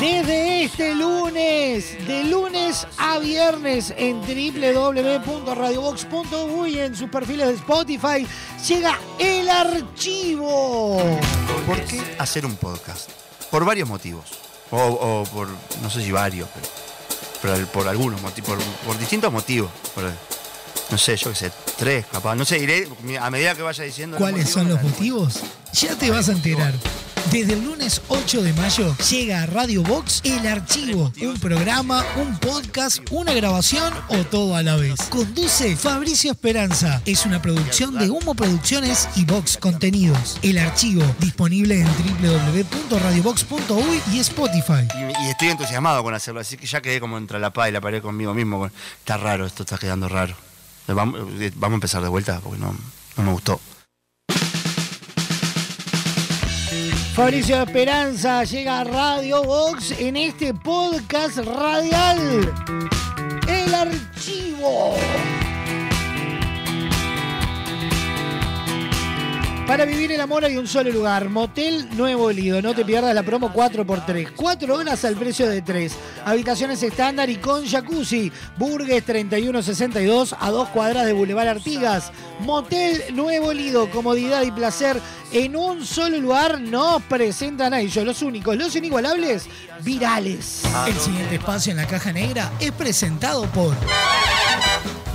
Desde este lunes, de lunes a viernes en www.radiobox.uy en sus perfiles de Spotify, llega el archivo. ¿Por qué hacer un podcast? Por varios motivos. O, o por, no sé si varios, pero, pero por algunos motivos, por, por distintos motivos. Por- no sé, yo qué sé, tres, capaz. No sé, iré a medida que vaya diciendo. los ¿Cuáles son los motivos, motivos? Ya te vas a enterar. Desde el lunes 8 de mayo llega a Radio Box El Archivo, un programa, un podcast, una grabación o todo a la vez. Conduce Fabricio Esperanza. Es una producción de Humo Producciones y Box Contenidos. El Archivo, disponible en www.radiobox.uy y Spotify. Y, estoy entusiasmado con hacerlo, así que ya quedé como entre la paz y la pared conmigo mismo. Está raro, esto está quedando raro. Vamos, eh, vamos a empezar de vuelta porque no, no me gustó. Fabricio Esperanza llega a Radio Box en este podcast radial. El archivo. Para vivir el amor hay un solo lugar, Motel Nuevo Lido. No te pierdas la promo 4x3. 4 horas al precio de 3. Habitaciones estándar y con jacuzzi. Burgues 3162 a 2 cuadras de Boulevard Artigas. Motel Nuevo Lido. Comodidad y placer en un solo lugar. Nos presentan a ellos los únicos, los inigualables, virales. El siguiente espacio en la caja negra es presentado por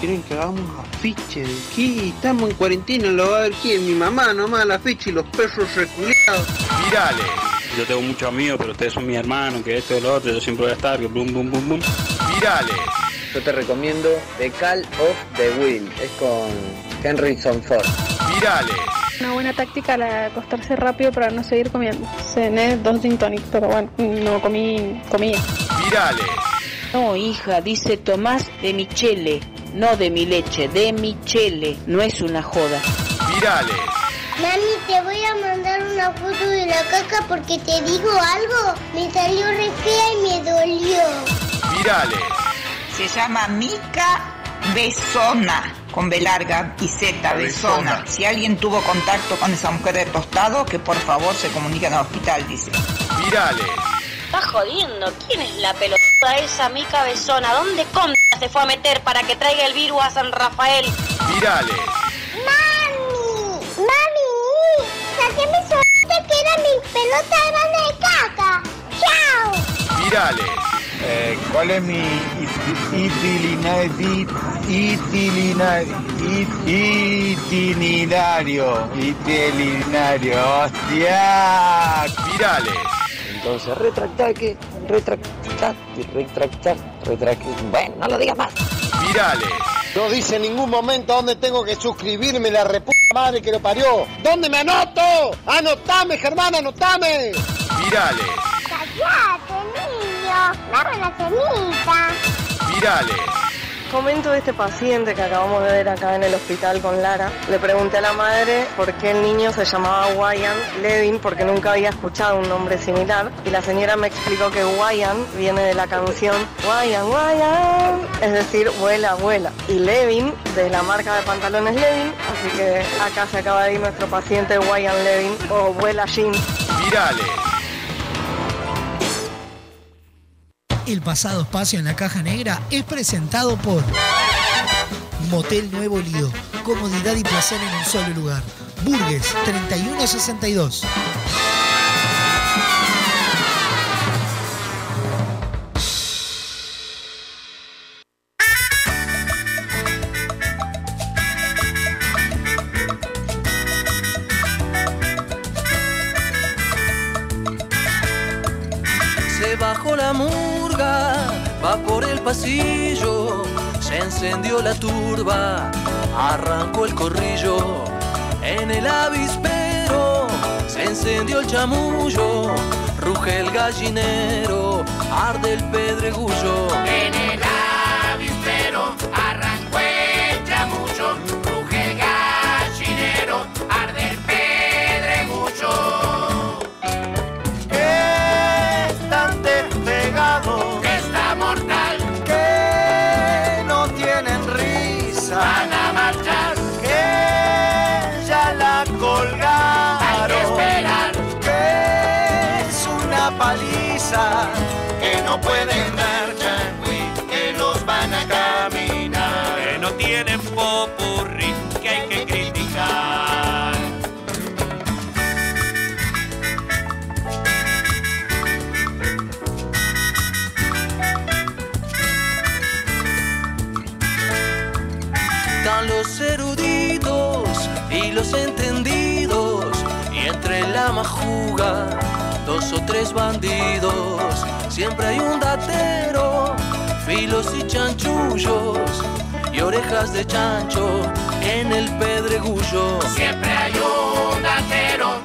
Quieren que hagamos afiche de qué? Estamos en cuarentena, lo va a ver quién, mi mamá nomás el afiche y los perros reculeados. Virales. Yo tengo muchos amigos, pero ustedes son mis hermanos, que esto y lo otro, yo siempre voy a estar, que bum, bum, bum, bum. Virales. Yo te recomiendo The Call of the Will, es con Henryson Ford. Virales. Una buena táctica la de acostarse rápido para no seguir comiendo. Cené dos gin tonic, pero bueno, no comí comida. Virales. No, hija, dice Tomás de Michele, no de mi leche, de Michele, no es una joda. Virales. Mami, te voy a mandar una foto de la caca porque te digo algo. Me salió re fea y me dolió. Virales. Se llama Mica Besona, con B larga y Z, Besona. Si alguien tuvo contacto con esa mujer de tostado, que por favor se comunique al hospital, dice. Virales. Estás jodiendo. ¿Quién es la pelotuda esa mi cabezona? ¿Dónde contra se fue a meter para que traiga el virus a San Rafael? Virales. ¡Mami! ¡Mami! ¡Saqué mi suerte que era mi pelota grande de caca! ¡Chao! Virales. Eh, ¿Cuál es mi itinerario? Itinerario. Itinerario. ¡Hostia! Virales. Entonces, retractar que, retractar, retractar, retractar. Bueno, no lo digas más. Virales. No dice en ningún momento dónde tengo que suscribirme, la reputa madre que lo parió. ¿Dónde me anoto? ¡Anotame, Germán, anotame! Virales. ¡Cállate, niño! ¡Dame la cenita! Virales. Comento de este paciente que acabamos de ver acá en el hospital con Lara. Le pregunté a la madre por qué el niño se llamaba Wyan Levin porque nunca había escuchado un nombre similar. Y la señora me explicó que Wyan viene de la canción Wyan, Wyan, es decir, vuela, vuela. Y Levin de la marca de pantalones Levin. Así que acá se acaba de ir nuestro paciente Wyan Levin o vuela Jean. Virales. El pasado espacio en la caja negra es presentado por Motel Nuevo Lido. Comodidad y placer en un solo lugar. Burgues 3162. Arrancó el corrillo. En el avispero se encendió el chamullo, ruge el gallinero, arde el pedregullo. En el avispero o tres bandidos. Siempre hay un datero, filos y chanchullos, y orejas de chancho en el pedregullo. Siempre hay un datero,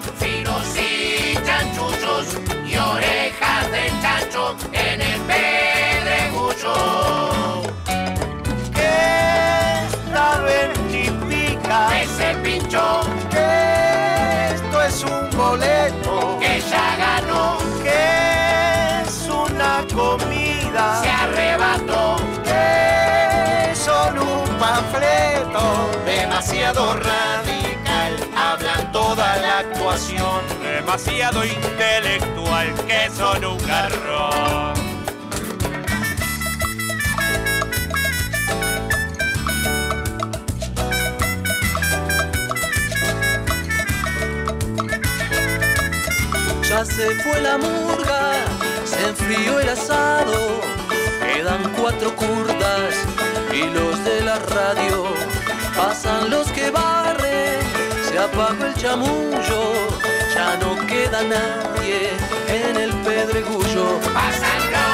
demasiado radical, hablan toda la actuación. demasiado intelectual, que son un garrón. Ya se fue la murga, se enfrió el asado, quedan cuatro curdas y los de la radio. Pasan los que barren, se apagó el chamullo, ya no queda nadie en el pedregullo. Pasan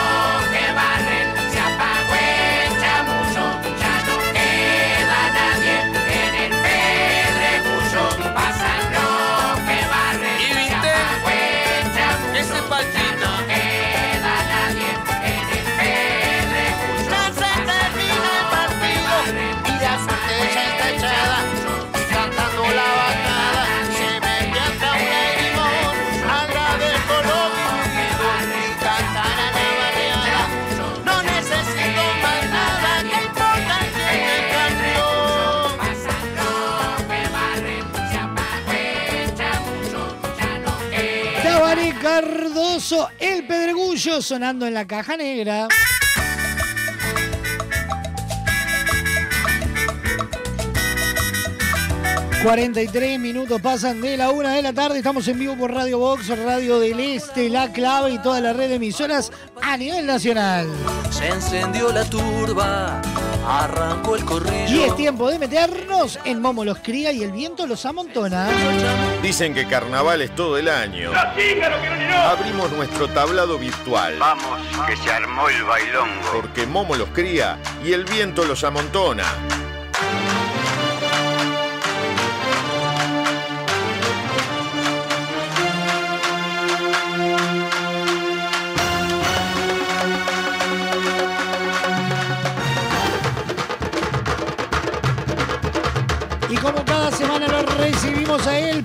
pedregullo sonando en la caja negra. ...43 minutos pasan de la una de la tarde... ...estamos en vivo por Radio Box, Radio del Este, La Clave... ...y toda la red de emisoras a nivel nacional. Se encendió la turba, arrancó el corrillo. Y es tiempo de meternos en Momo los cría y el viento los amontona. Dicen que carnaval es todo el año. Abrimos nuestro tablado virtual. Vamos, que se armó el bailongo. Porque Momo los cría y el viento los amontona.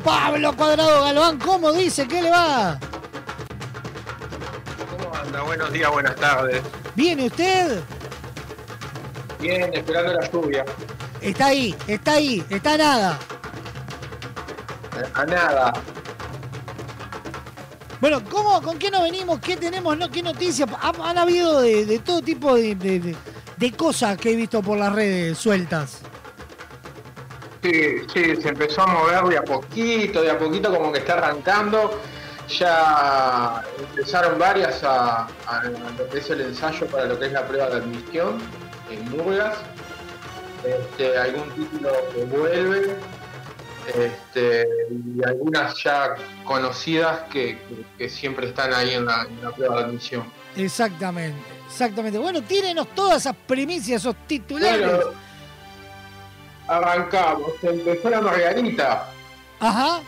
Pablo Cuadrado Galván. ¿Cómo dice? ¿Qué le va? ¿Cómo anda? Buenos días, buenas tardes. ¿Viene usted? Bien, esperando la lluvia. Está ahí, está ahí, está nada. A nada. Bueno, ¿cómo, ¿con qué nos venimos? ¿Qué tenemos? No? ¿Qué noticias? Han, han habido de, de todo tipo de- de cosas que he visto por las redes sueltas. Sí, sí, se empezó a mover de a poquito, de a poquito como que está arrancando. Ya empezaron varias a, a lo que es el ensayo para lo que es la prueba de admisión en Murgas. Este, algún título que vuelve. Este, y algunas ya conocidas que, que- que siempre están ahí en la, en la prueba de admisión. Exactamente, exactamente. Bueno, tírenos todas esas primicias, esos titulares. Bueno, arrancamos. Empezó la Margarita. Ajá.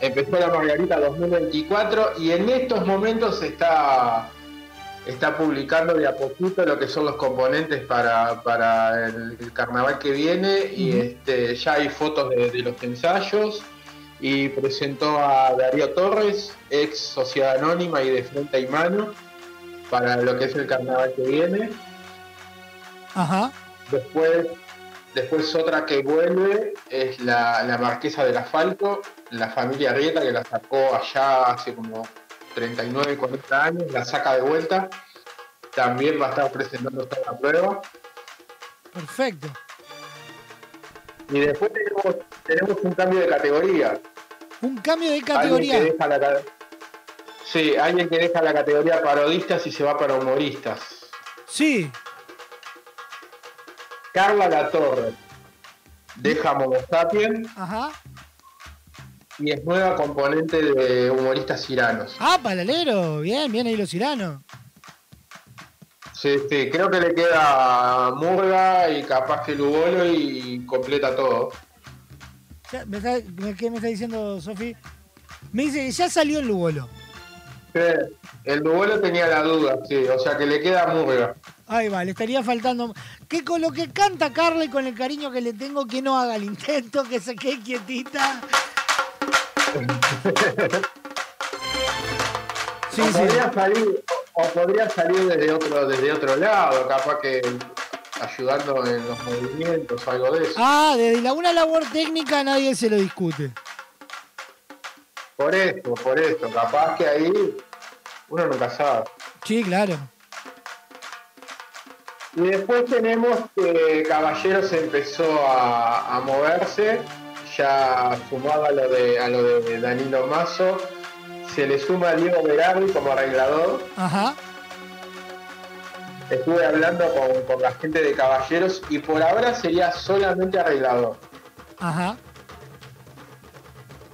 Empezó la Margarita 2024 y en estos momentos se está, está publicando de a poquito lo que son los componentes para, para el, el carnaval que viene y este, ya hay fotos de, de los ensayos y presentó a Darío Torres, ex Sociedad Anónima y de Frente y Mano, para lo que es el carnaval que viene. Ajá. Después, después otra que vuelve es la, la Marquesa del Asfalto, la familia Rieta que la sacó allá hace como 39, 40 años, la saca de vuelta. También va a estar presentando esta la prueba. Perfecto. Y después tenemos, tenemos un cambio de categoría. Un cambio de Alguien que categoría. deja la sí, alguien que deja la categoría parodistas y se va para humoristas. Sí. Carla Latorre deja Momo Sapien Ajá. y es nueva componente de humoristas iranos. Ah, palalero. Bien, bien ahí los iranos. Sí, sí, creo que le queda Murga y capaz que Lugolo y completa todo. Ya, me está- me- ¿Qué me está diciendo Sofi? Me dice que ya salió el Lugolo. Sí, el Lugolo tenía la duda, sí, o sea que le queda Murga. Ahí va, le estaría faltando. Que con lo que canta Carla y con el cariño que le tengo, que no haga el intento, que se quede quietita. Sí, o, sí. Podría salir, o podría salir desde otro, desde otro lado, capaz que ayudando en los movimientos o algo de eso. Ah, desde la una labor técnica nadie se lo discute. Por eso, por eso, capaz que ahí uno nunca sabe. Sí, claro. Y después tenemos que Caballeros empezó a, a moverse, ya sumado a lo de, a lo de Danilo Mazo, se le suma a Diego Berardi como arreglador. Ajá. Estuve hablando con, con la gente de Caballeros y por ahora sería solamente arreglador. Ajá.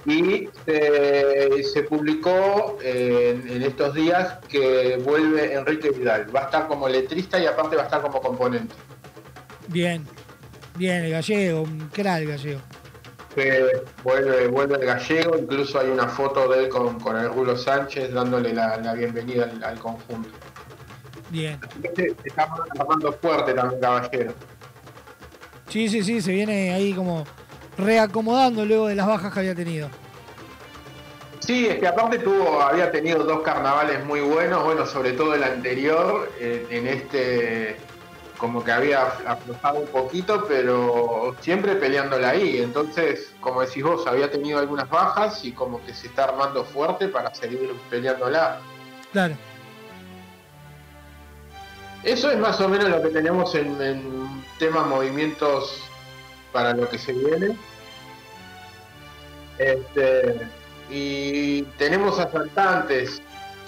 Y se, se publicó eh, en, en estos días que vuelve Enrique Vidal. Va a estar como letrista y aparte va a estar como componente. Bien. Bien, el gallego, un crack el gallego. vuelve, vuelve el gallego, incluso hay una foto de él con, con el Rulo Sánchez dándole la, la bienvenida al, al conjunto. Bien. Este está armando fuerte también caballero. Sí, sí, sí, se viene ahí como reacomodando luego de las bajas que había tenido. Sí, es que aparte tuvo, había tenido dos carnavales muy buenos, bueno, sobre todo el anterior, eh, en este como que había aflojado un poquito, pero siempre peleándola ahí. Entonces, como decís vos, había tenido algunas bajas y como que se está armando fuerte para seguir peleándola. Claro. Eso es más o menos lo que tenemos en, en tema movimientos para lo que se viene. Este, y tenemos asaltantes.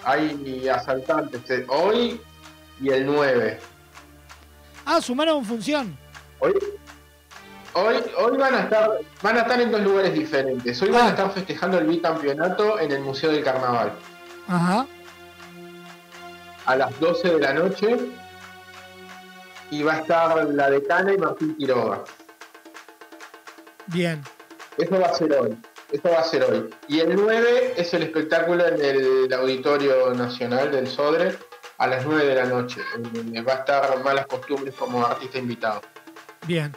Hay asaltantes eh, hoy y el 9. Ah, sumaron función. Hoy, hoy, hoy van a estar, van a estar en dos lugares diferentes. Hoy van a estar festejando el bicampeonato en el Museo del Carnaval. Ajá. a las 12 de la noche y va a estar la decana y Martín Quiroga. Bien. Eso va a ser hoy. Eso va a ser hoy. Y el 9 es el espectáculo en el Auditorio Nacional del Sodre a las 9 de la noche. Va a estar Malas Costumbres como artista invitado. Bien.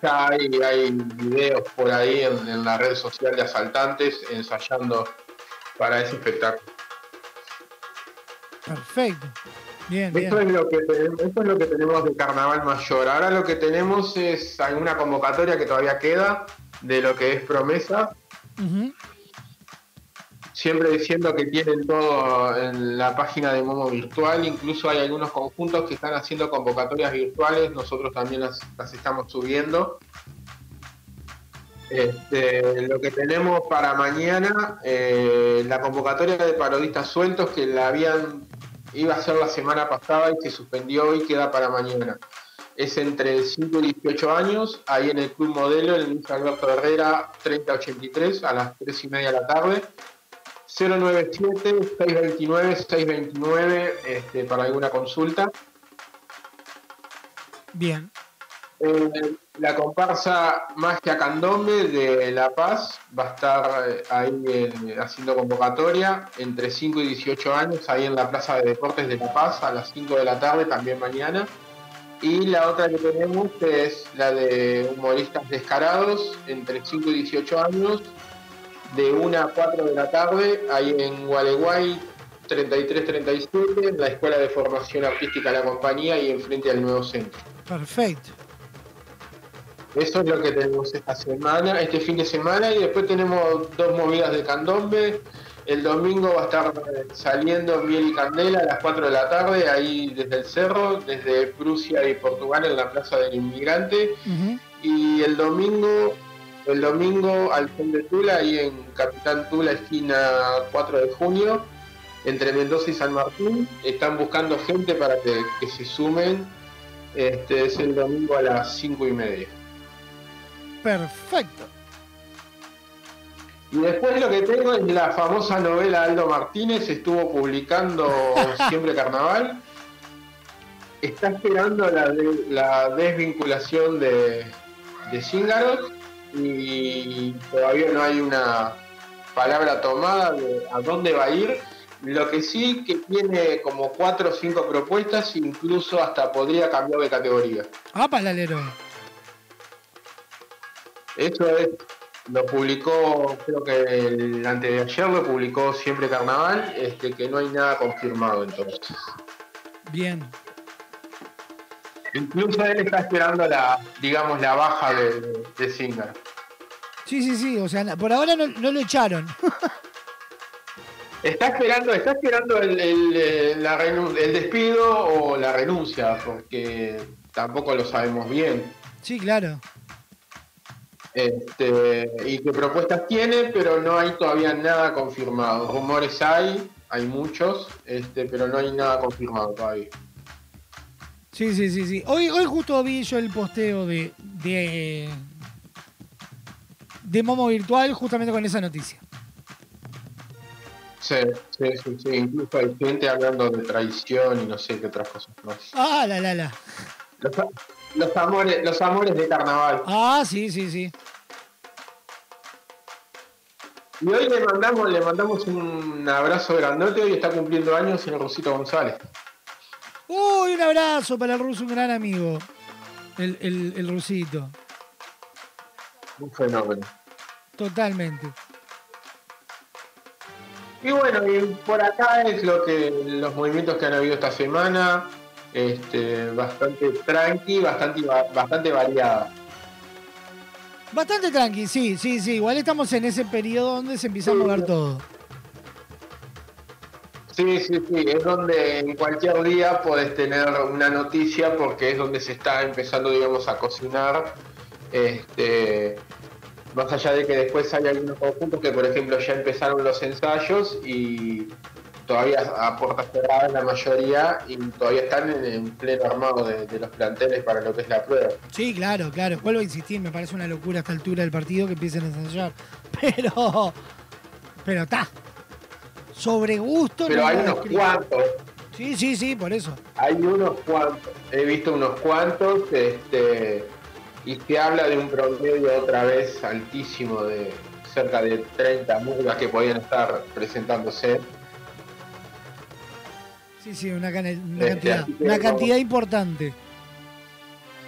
Ya hay, hay videos por ahí en, en la red social de asaltantes ensayando para ese espectáculo. Perfecto. Bien, bien. Eso es, lo que tenemos, eso es lo que tenemos de Carnaval Mayor. Ahora lo que tenemos es alguna convocatoria que todavía queda de lo que es promesa. Siempre diciendo que tienen todo en la página de Momo Virtual, incluso hay algunos conjuntos que están haciendo convocatorias virtuales, nosotros también las, las estamos subiendo. Este, lo que tenemos para mañana, eh, la convocatoria de parodistas sueltos que la habían iba a ser la semana pasada y se suspendió y queda para mañana. Es entre 5 y 18 años, ahí en el Club Modelo, en el Luis Alberto Herrera 3083 a las 3 y media de la tarde. 097-629-629 este, para alguna consulta. Bien. Eh, la comparsa Magia Candombe de La Paz va a estar eh, ahí eh, haciendo convocatoria entre 5 y 18 años, ahí en la Plaza de Deportes de La Paz a las 5 de la tarde, también mañana. Y la otra que tenemos es la de humoristas descarados, entre 5 y 18 años, de 1 a 4 de la tarde, ahí en Gualeguay 3337, en la Escuela de Formación Artística La Compañía y enfrente al nuevo centro. Perfecto. Eso es lo que tenemos esta semana, este fin de semana, y después tenemos dos movidas de candombe. El domingo va a estar saliendo Miel y Candela a las 4 de la tarde, ahí desde el cerro, desde Prusia y Portugal en la Plaza del Inmigrante. Y el domingo, el domingo al fin de Tula, ahí en Capitán Tula, esquina 4 de junio, entre Mendoza y San Martín, están buscando gente para que, que se sumen. Este es el domingo a las 5 y media. Perfecto. Y después lo que tengo es la famosa novela Aldo Martínez, estuvo publicando Siempre Carnaval. Está esperando la, de- la desvinculación de, de y todavía no hay una palabra tomada de a dónde va a ir. Lo que sí que tiene como cuatro o cinco propuestas, incluso hasta podría cambiar de categoría. Ah, palalero. Eso es, lo publicó, creo que el antes de ayer lo publicó Siempre Carnaval, este, que no hay nada confirmado entonces. Bien. Incluso él está esperando la, digamos, la baja de, de, Singer. Sí, sí, sí. O sea, por ahora no, no lo echaron. Está esperando, está esperando el, el, eh, la el despido o la renuncia, porque tampoco lo sabemos bien. Sí, claro. Este, y qué propuestas tiene, pero no hay todavía nada confirmado. Rumores hay, hay muchos, este, pero no hay nada confirmado todavía. Sí, sí, sí, sí. Hoy, hoy justo vi yo el posteo de, de, de Momo Virtual justamente con esa noticia. Sí, sí, sí, sí. Incluso hay gente hablando de traición y no sé qué otras cosas más. Ah, la, la, la. Los, amores, los amores de carnaval. Ah, sí, sí, sí. Y hoy le mandamos, le mandamos un abrazo grandote, hoy está cumpliendo años el Rosito González. Uy, un abrazo para el ruso, un gran amigo. El, el, el rusito. Un fenómeno. Totalmente. Y bueno, y por acá es lo que los movimientos que han habido esta semana, este, bastante tranqui, bastante, bastante variada. Bastante tranqui, sí, sí, sí. Igual estamos en ese periodo donde se empieza a mover todo. Sí, sí, sí, es donde en cualquier día podés tener una noticia porque es donde se está empezando, digamos, a cocinar. Este, más allá de que después hay algunos conjuntos que, por ejemplo, ya empezaron los ensayos y todavía a puertas cerradas la mayoría y todavía están en, en pleno armado de, de los planteles para lo que es la prueba. Sí, claro, claro. Vuelvo a insistir, me parece una locura a esta altura del partido que empiecen a ensayar. Pero. Pero está. Sobre gusto Pero no hay unos cuantos, Sí, sí, sí, por eso. hay unos cuantos, he visto unos cuantos, este, y se habla de un promedio otra vez altísimo de cerca de 30 murgas que podían estar presentándose. Sí, sí, una, Este, cantidad. Una cantidad importante.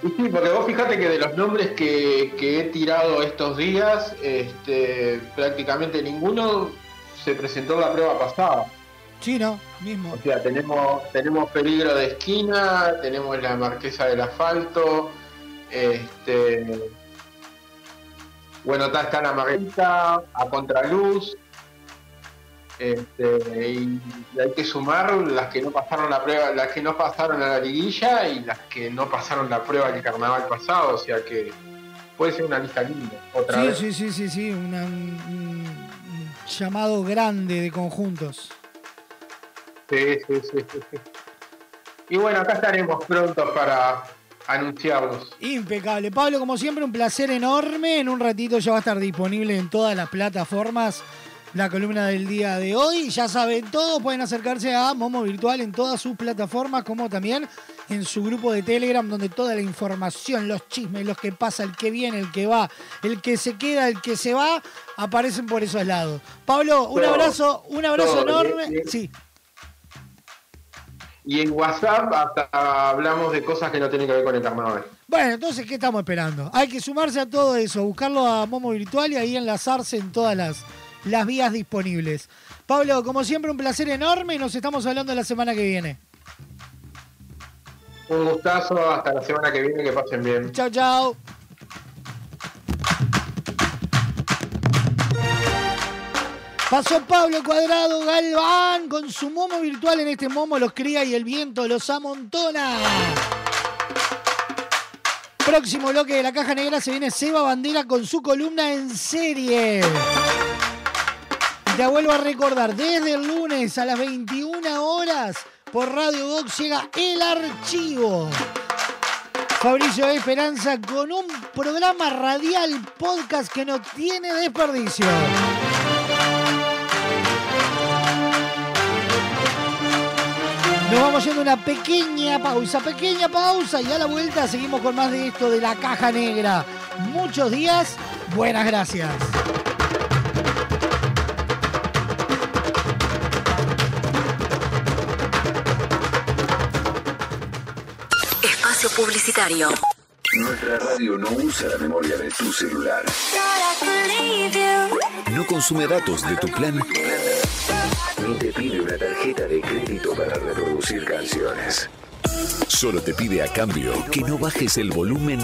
Y sí, porque vos fijate que de los nombres que, que he tirado estos días, este, prácticamente ninguno se presentó en la prueba pasada. Sí, no, mismo. O sea, tenemos, tenemos peligro de esquina, tenemos la marquesa del asfalto, este, Bueno, está, está la Margarita, a Contraluz. Este, y hay que sumar las que no pasaron la prueba, las que no pasaron a la liguilla y las que no pasaron la prueba del carnaval pasado, o sea que puede ser una lista linda. Otra Sí, vez. sí, sí, sí, sí, una- un, llamado grande de conjuntos. Sí, sí, sí, sí. Y bueno, acá estaremos prontos para anunciarlos. Impecable. Pablo, como siempre, un placer enorme. En un ratito ya va a estar disponible en todas las plataformas la columna del día de hoy. Ya saben todo, pueden acercarse a Momo Virtual en todas sus plataformas, como también en su grupo de Telegram, donde toda la información, los chismes, los que pasa, el que viene, el que va, el que se queda, el que se va, aparecen por esos lados. Pablo, un abrazo, un abrazo enorme. Y- y- Sí. Y en WhatsApp hasta hablamos de cosas que no tienen que ver con el carnaval. Bueno, entonces, ¿qué estamos esperando? Hay que sumarse a todo eso, buscarlo a Momo Virtual y ahí enlazarse en todas las, las vías disponibles. Pablo, como siempre, un placer enorme y nos estamos hablando la semana que viene. Un gustazo, hasta la semana que viene, que pasen bien. Chao, chao. Pasó Pablo Cuadrado Galván con su momo virtual. En este momo los cría y el viento los amontona. Próximo bloque de la caja negra se viene Seba Bandera con su columna en serie. Te vuelvo a recordar, desde el lunes a las 21 horas por Radio Box llega El Archivo. Fabricio Esperanza con un programa radial podcast que no tiene desperdicio. Nos vamos yendo una pequeña pausa, pequeña pausa y a la vuelta seguimos con más de esto de la caja negra. Muchos días, buenas gracias. Publicitario. Nuestra radio no usa la memoria de tu celular. No consume datos de tu plan. Ni te pide una tarjeta de crédito para reproducir canciones. Solo te pide a cambio que no bajes el volumen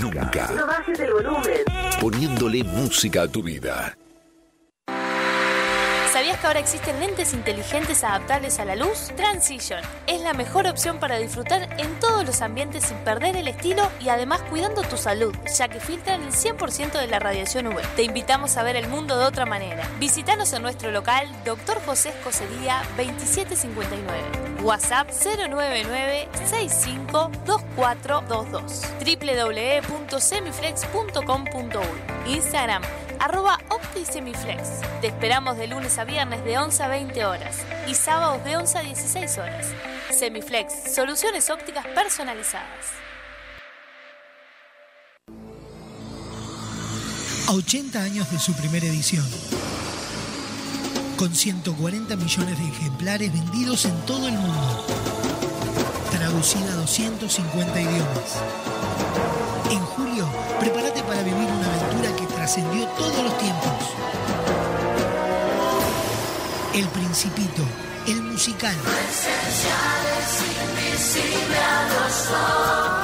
nunca, bajes el volumen. poniéndole música a tu vida. ¿Sabías que ahora existen lentes inteligentes adaptables a la luz? Transition es la mejor opción para disfrutar en todos los ambientes sin perder el estilo y además cuidando tu salud, ya que filtran el 100% de la radiación UV. Te invitamos a ver el mundo de otra manera. Visítanos en nuestro local Dr. José Escocería 2759. WhatsApp 099 652422 www.semiflex.com.uy Instagram arroba OptiSemiflex. Te esperamos de lunes a viernes de 11 a 20 horas y sábados de 11 a 16 horas. Semiflex, soluciones ópticas personalizadas. A 80 años de su primera edición. Con 140 millones de ejemplares vendidos en todo el mundo. Traducida a 250 idiomas. En julio, prepárate para vivir una aventura trascendió todos los tiempos. El Principito, el musical. invisible a los ojos.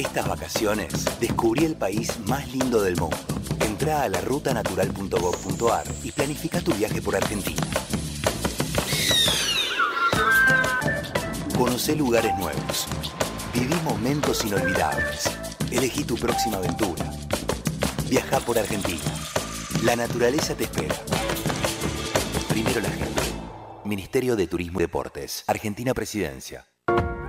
Estas vacaciones descubrí el país más lindo del mundo. Entra a la rutanatural.gov.ar y planifica tu viaje por Argentina. Conoce lugares nuevos. Viví momentos inolvidables. Elegí tu próxima aventura. Viaja por Argentina. La naturaleza te espera. Primero la gente. Ministerio de Turismo y Deportes. Argentina Presidencia.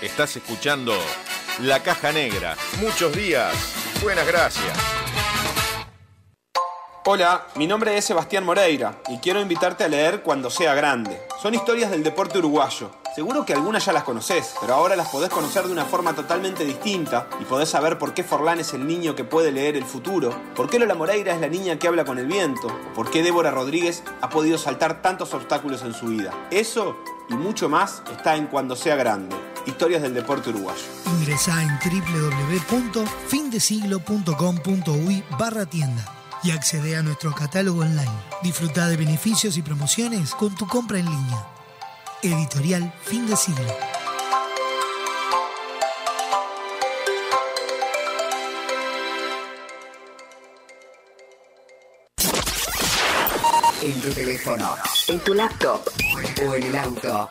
Estás escuchando La Caja Negra. Muchos días. Buenas gracias. Hola, mi nombre es Sebastián Moreira y quiero invitarte a leer Cuando sea grande. Son historias del deporte uruguayo. Seguro que algunas ya las conoces, pero ahora las podés conocer de una forma totalmente distinta y podés saber por qué Forlán es el niño que puede leer el futuro, por qué Lola Moreira es la niña que habla con el viento, por qué Débora Rodríguez ha podido saltar tantos obstáculos en su vida. Eso y mucho más está en Cuando sea grande. Historias del deporte uruguayo. Ingresá en www.findesiglo.com.uy barra tienda y accede a nuestro catálogo online. Disfruta de beneficios y promociones con tu compra en línea. Editorial Fin de Siglo. En tu teléfono, en tu laptop o en el auto.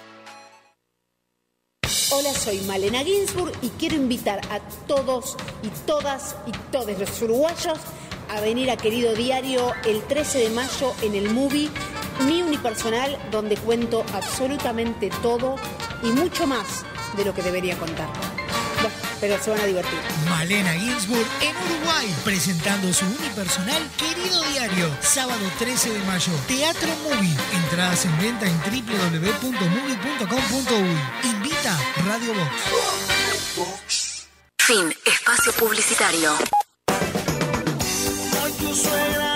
Hola, soy Malena Ginsburg y quiero invitar a todos y todas y todos los uruguayos a venir a Querido Diario el 13 de mayo en el movie Mi Unipersonal, donde cuento absolutamente todo y mucho más de lo que debería contar. Bueno, pero se van a divertir. Malena Ginsburg en Uruguay, presentando su unipersonal Querido Diario, sábado 13 de mayo. Teatro Movie. Entradas en venta en www.movie.com.uy. Radio Box. Fin. Espacio publicitario. Hoy tu suegra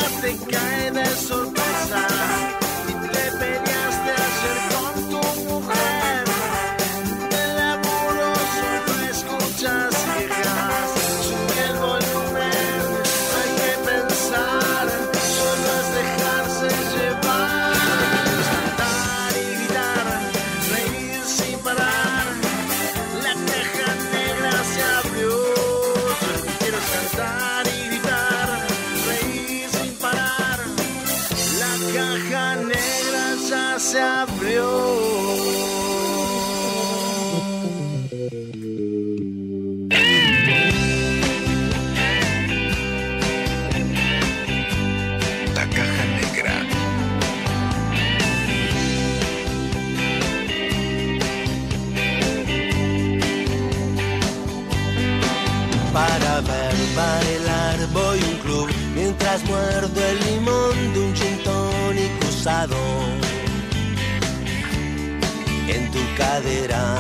en tu cadera.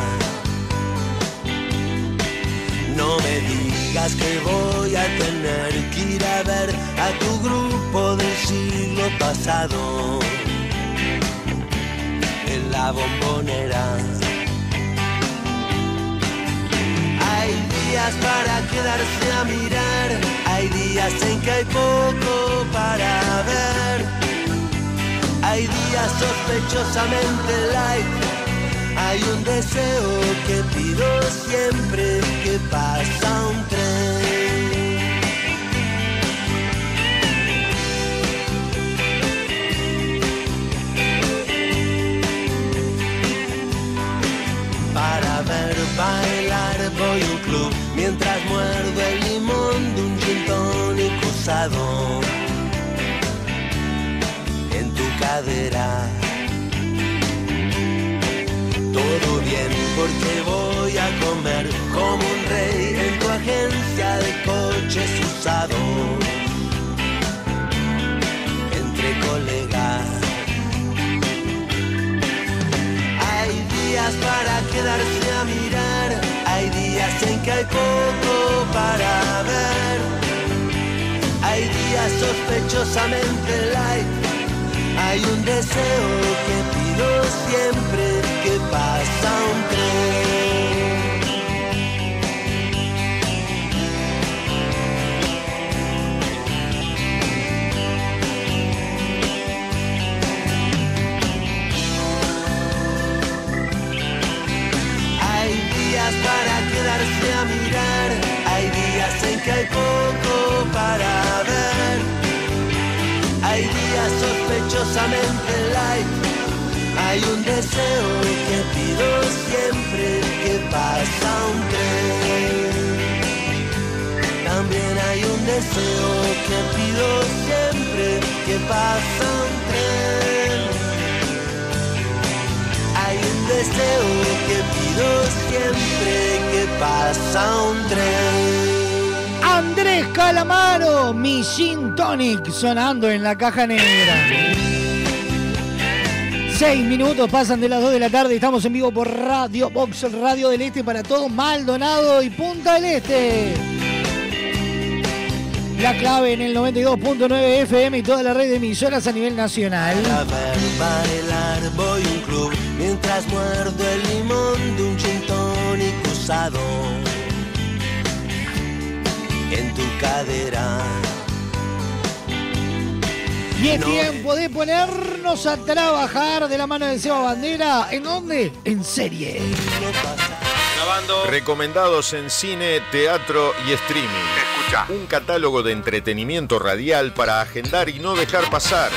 No me digas que voy a tener que ir a ver a tu grupo del siglo pasado en la bombonera. Hay días para quedarse a mirar, hay días en que hay poco para ver, hay días sospechosamente light, hay un deseo que pido siempre que pasa un tren. Para ver bailar voy a un club mientras muerdo el limón de un gin tonic usado Todo bien porque voy a comer como un rey en tu agencia de cruzado entre colegas. Hay días para quedarse a mirar, hay días en que hay poco para ver. Hay días sospechosamente light, hay un deseo que pido siempre que pasa un tren. Hay días para quedarse a mirar, hay días en que hay poco para ver. Hay días sospechosamente light, hay un deseo que pido siempre que pasa un tren. También hay un deseo que pido siempre que pasa un tren. Hay un deseo que pido siempre que pasa un tren. Andrés Calamaro, mi Gin Tonic sonando en la caja negra. Seis minutos pasan de las 2 de la tarde estamos en vivo por Radio Box, Radio del Este para todo Maldonado y Punta del Este. La clave en el 92.9 FM y toda la red de emisoras a nivel nacional. Cadera. Y es tiempo de ponernos a trabajar de la mano de Seba Bandera. ¿En dónde? En serie. Recomendados en cine, teatro y streaming. Escucha. Un catálogo de entretenimiento radial para agendar y no dejar pasar.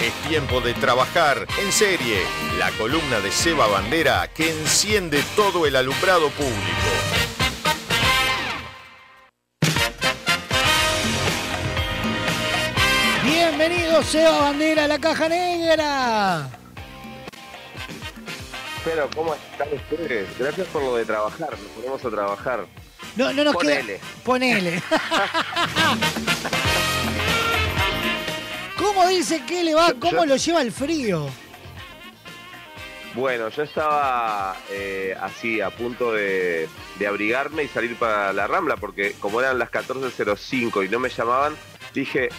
Es tiempo de trabajar en serie. La columna de Seba Bandera que enciende todo el alumbrado público. Bienvenido Seba Bandera a la caja negra. Pero, ¿cómo están ustedes? Gracias por lo de trabajar, nos ponemos a trabajar. No, no nos Ponele. queda. Ponele. ¿Cómo dice que le va? ¿Cómo lo lleva el frío? Bueno, yo estaba eh, así a punto de, de abrigarme y salir para la Rambla, porque como eran las 14.05 y no me llamaban, dije,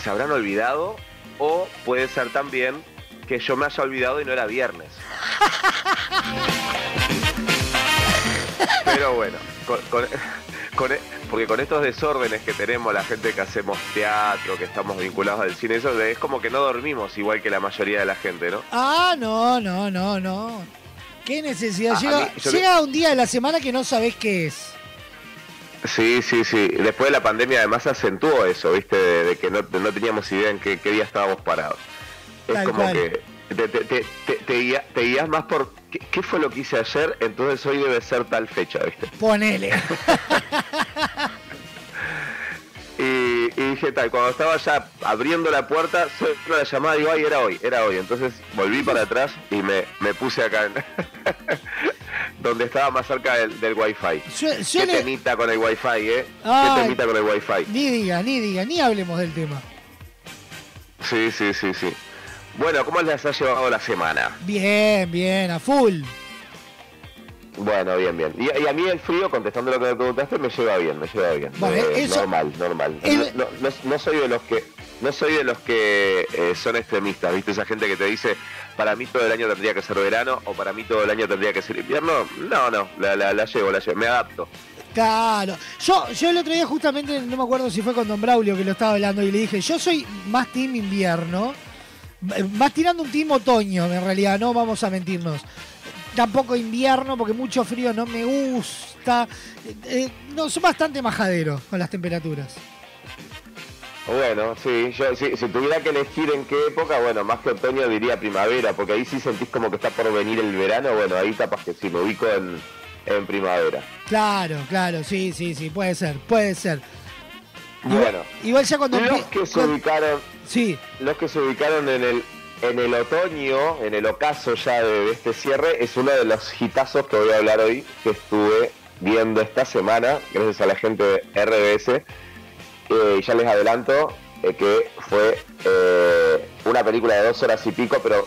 ¿se habrán olvidado? O puede ser también que yo me haya olvidado y no era viernes. Pero bueno, con- con- con porque con estos desórdenes que tenemos, la gente que hacemos teatro, que estamos vinculados al cine, eso es como que no dormimos igual que la mayoría de la gente, ¿no? Ah, no, no, no, no. ¿Qué necesidad? Ah, llega mí- un día de la semana que no sabés qué es. Sí, sí, sí. Después de la pandemia además acentuó eso, ¿viste? De, de que no, no teníamos idea en qué, qué día estábamos parados. Es Tal como cual. que te, te, te, te- te guía- te guías más por ¿qué, qué fue lo que hice ayer, entonces hoy debe ser tal fecha, ¿viste? Ponele. Y, y dije tal, cuando estaba ya abriendo la puerta, suena la llamada y digo, ay, era hoy, era hoy. Entonces volví para atrás y me, me puse acá en donde estaba más cerca del, del wifi. Qué temita con el wifi, ¿eh? Ay. Qué temita con el wifi. Ni diga, ni diga, ni hablemos del tema. Sí, sí, sí, sí. Bueno, ¿cómo les ha llevado la semana? Bien, bien, a full. Bueno, bien, bien. Y, y a mí el frío, contestando lo que me preguntaste, me lleva bien, me lleva bien. Bueno, Eh, eso- Normal, normal. el- No, no- no soy de los que no soy de los que eh, son extremistas, ¿viste? Esa gente que te dice, para mí todo el año tendría que ser verano o para mí todo el año tendría que ser invierno. No, no, la, la, la llevo, la llevo, me adapto. Claro. Yo, yo el otro día justamente, no me acuerdo si fue con Don Braulio que lo estaba hablando y le dije, yo soy más team invierno, eh, más tirando un team otoño en realidad, no vamos a mentirnos. Tampoco invierno porque mucho frío no me gusta. Eh, no, soy bastante majadero con las temperaturas. Bueno, sí, yo si, si tuviera que elegir en qué época, bueno, más que otoño diría primavera, porque ahí sí sentís como que está por venir el verano, bueno, ahí capaz que sí, me ubico en, en primavera. Claro, claro, sí, sí, sí, puede ser, puede ser. Bueno, Igual ya cuando los que se cuando- ubicaron, sí, los que se ubicaron en el en el otoño, en el ocaso ya de, de este cierre, es uno de los hitazos que voy a hablar hoy, que estuve viendo esta semana, gracias a la gente de RBS, ya les adelanto eh, que fue eh, una película de dos horas y pico, pero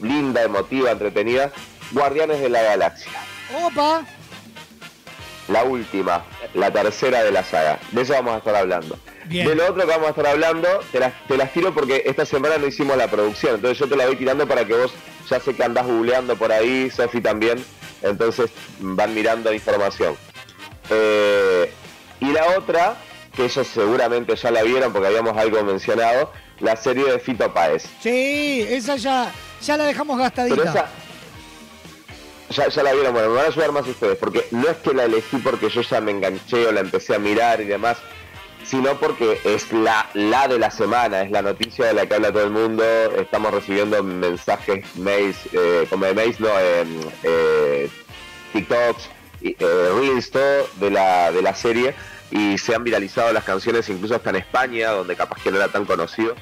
linda, emotiva, entretenida. Guardianes de la Galaxia. Opa. La última, la tercera de la saga. De eso vamos a estar hablando. Bien. De lo otro que vamos a estar hablando, te las, te las tiro porque esta semana no hicimos la producción. Entonces yo te la voy tirando para que vos, ya sé que andás googleando por ahí, Sofi también. Entonces van mirando información. Eh, y la otra, que ellos seguramente ya la vieron porque habíamos algo mencionado, la serie de Fito Páez. Sí, esa ya, ya la dejamos gastadita. Pero esa, ya, ya la vieron, bueno, me van a ayudar más ustedes, porque no es que la elegí porque yo ya me enganché o la empecé a mirar y demás, sino porque es la, la de la semana, es la noticia de la que habla todo el mundo, estamos recibiendo mensajes, mails, eh, como de mails, no, eh, eh, TikToks, y, eh, Reels, todo de la, de la serie, y se han viralizado las canciones incluso hasta en España, donde capaz que no era tan conocido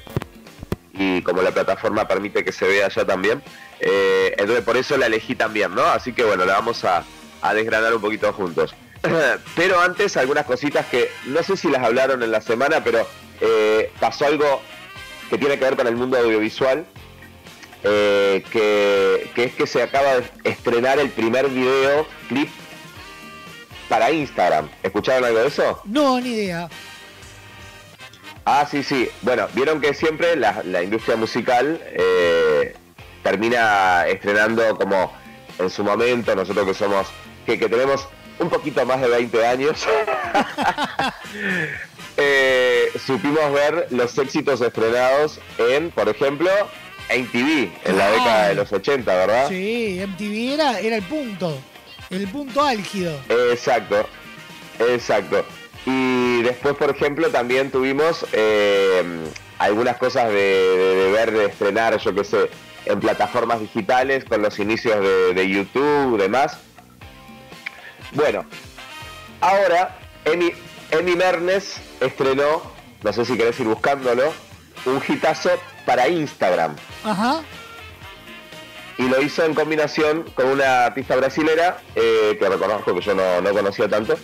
y como la plataforma permite que se vea allá también, eh, entonces por eso la elegí también, ¿no? Así que bueno, la vamos a, a desgranar un poquito juntos. pero antes algunas cositas que no sé si las hablaron en la semana, pero eh, pasó algo que tiene que ver con el mundo audiovisual, eh, que, que es que se acaba de estrenar el primer video clip para Instagram. ¿Escucharon algo de eso? No, ni idea. Ah, sí, sí. Bueno, vieron que siempre la, la industria musical eh, termina estrenando como en su momento, nosotros que somos, que, que tenemos un poquito más de 20 años, eh, supimos ver los éxitos estrenados en, por ejemplo, MTV, en la década de los 80, ¿verdad? Sí, MTV era, era el punto. El punto álgido. Exacto, exacto. Y después, por ejemplo, también tuvimos eh, algunas cosas de, de- de ver, de estrenar, yo qué sé, en plataformas digitales, con los inicios de, de YouTube, demás. Bueno, ahora Emi, Emi Mernes estrenó, no sé si querés ir buscándolo, un hitazo para Instagram Ajá. Y lo hizo en combinación con una artista brasilera eh, que reconozco que yo no, no conocía tanto.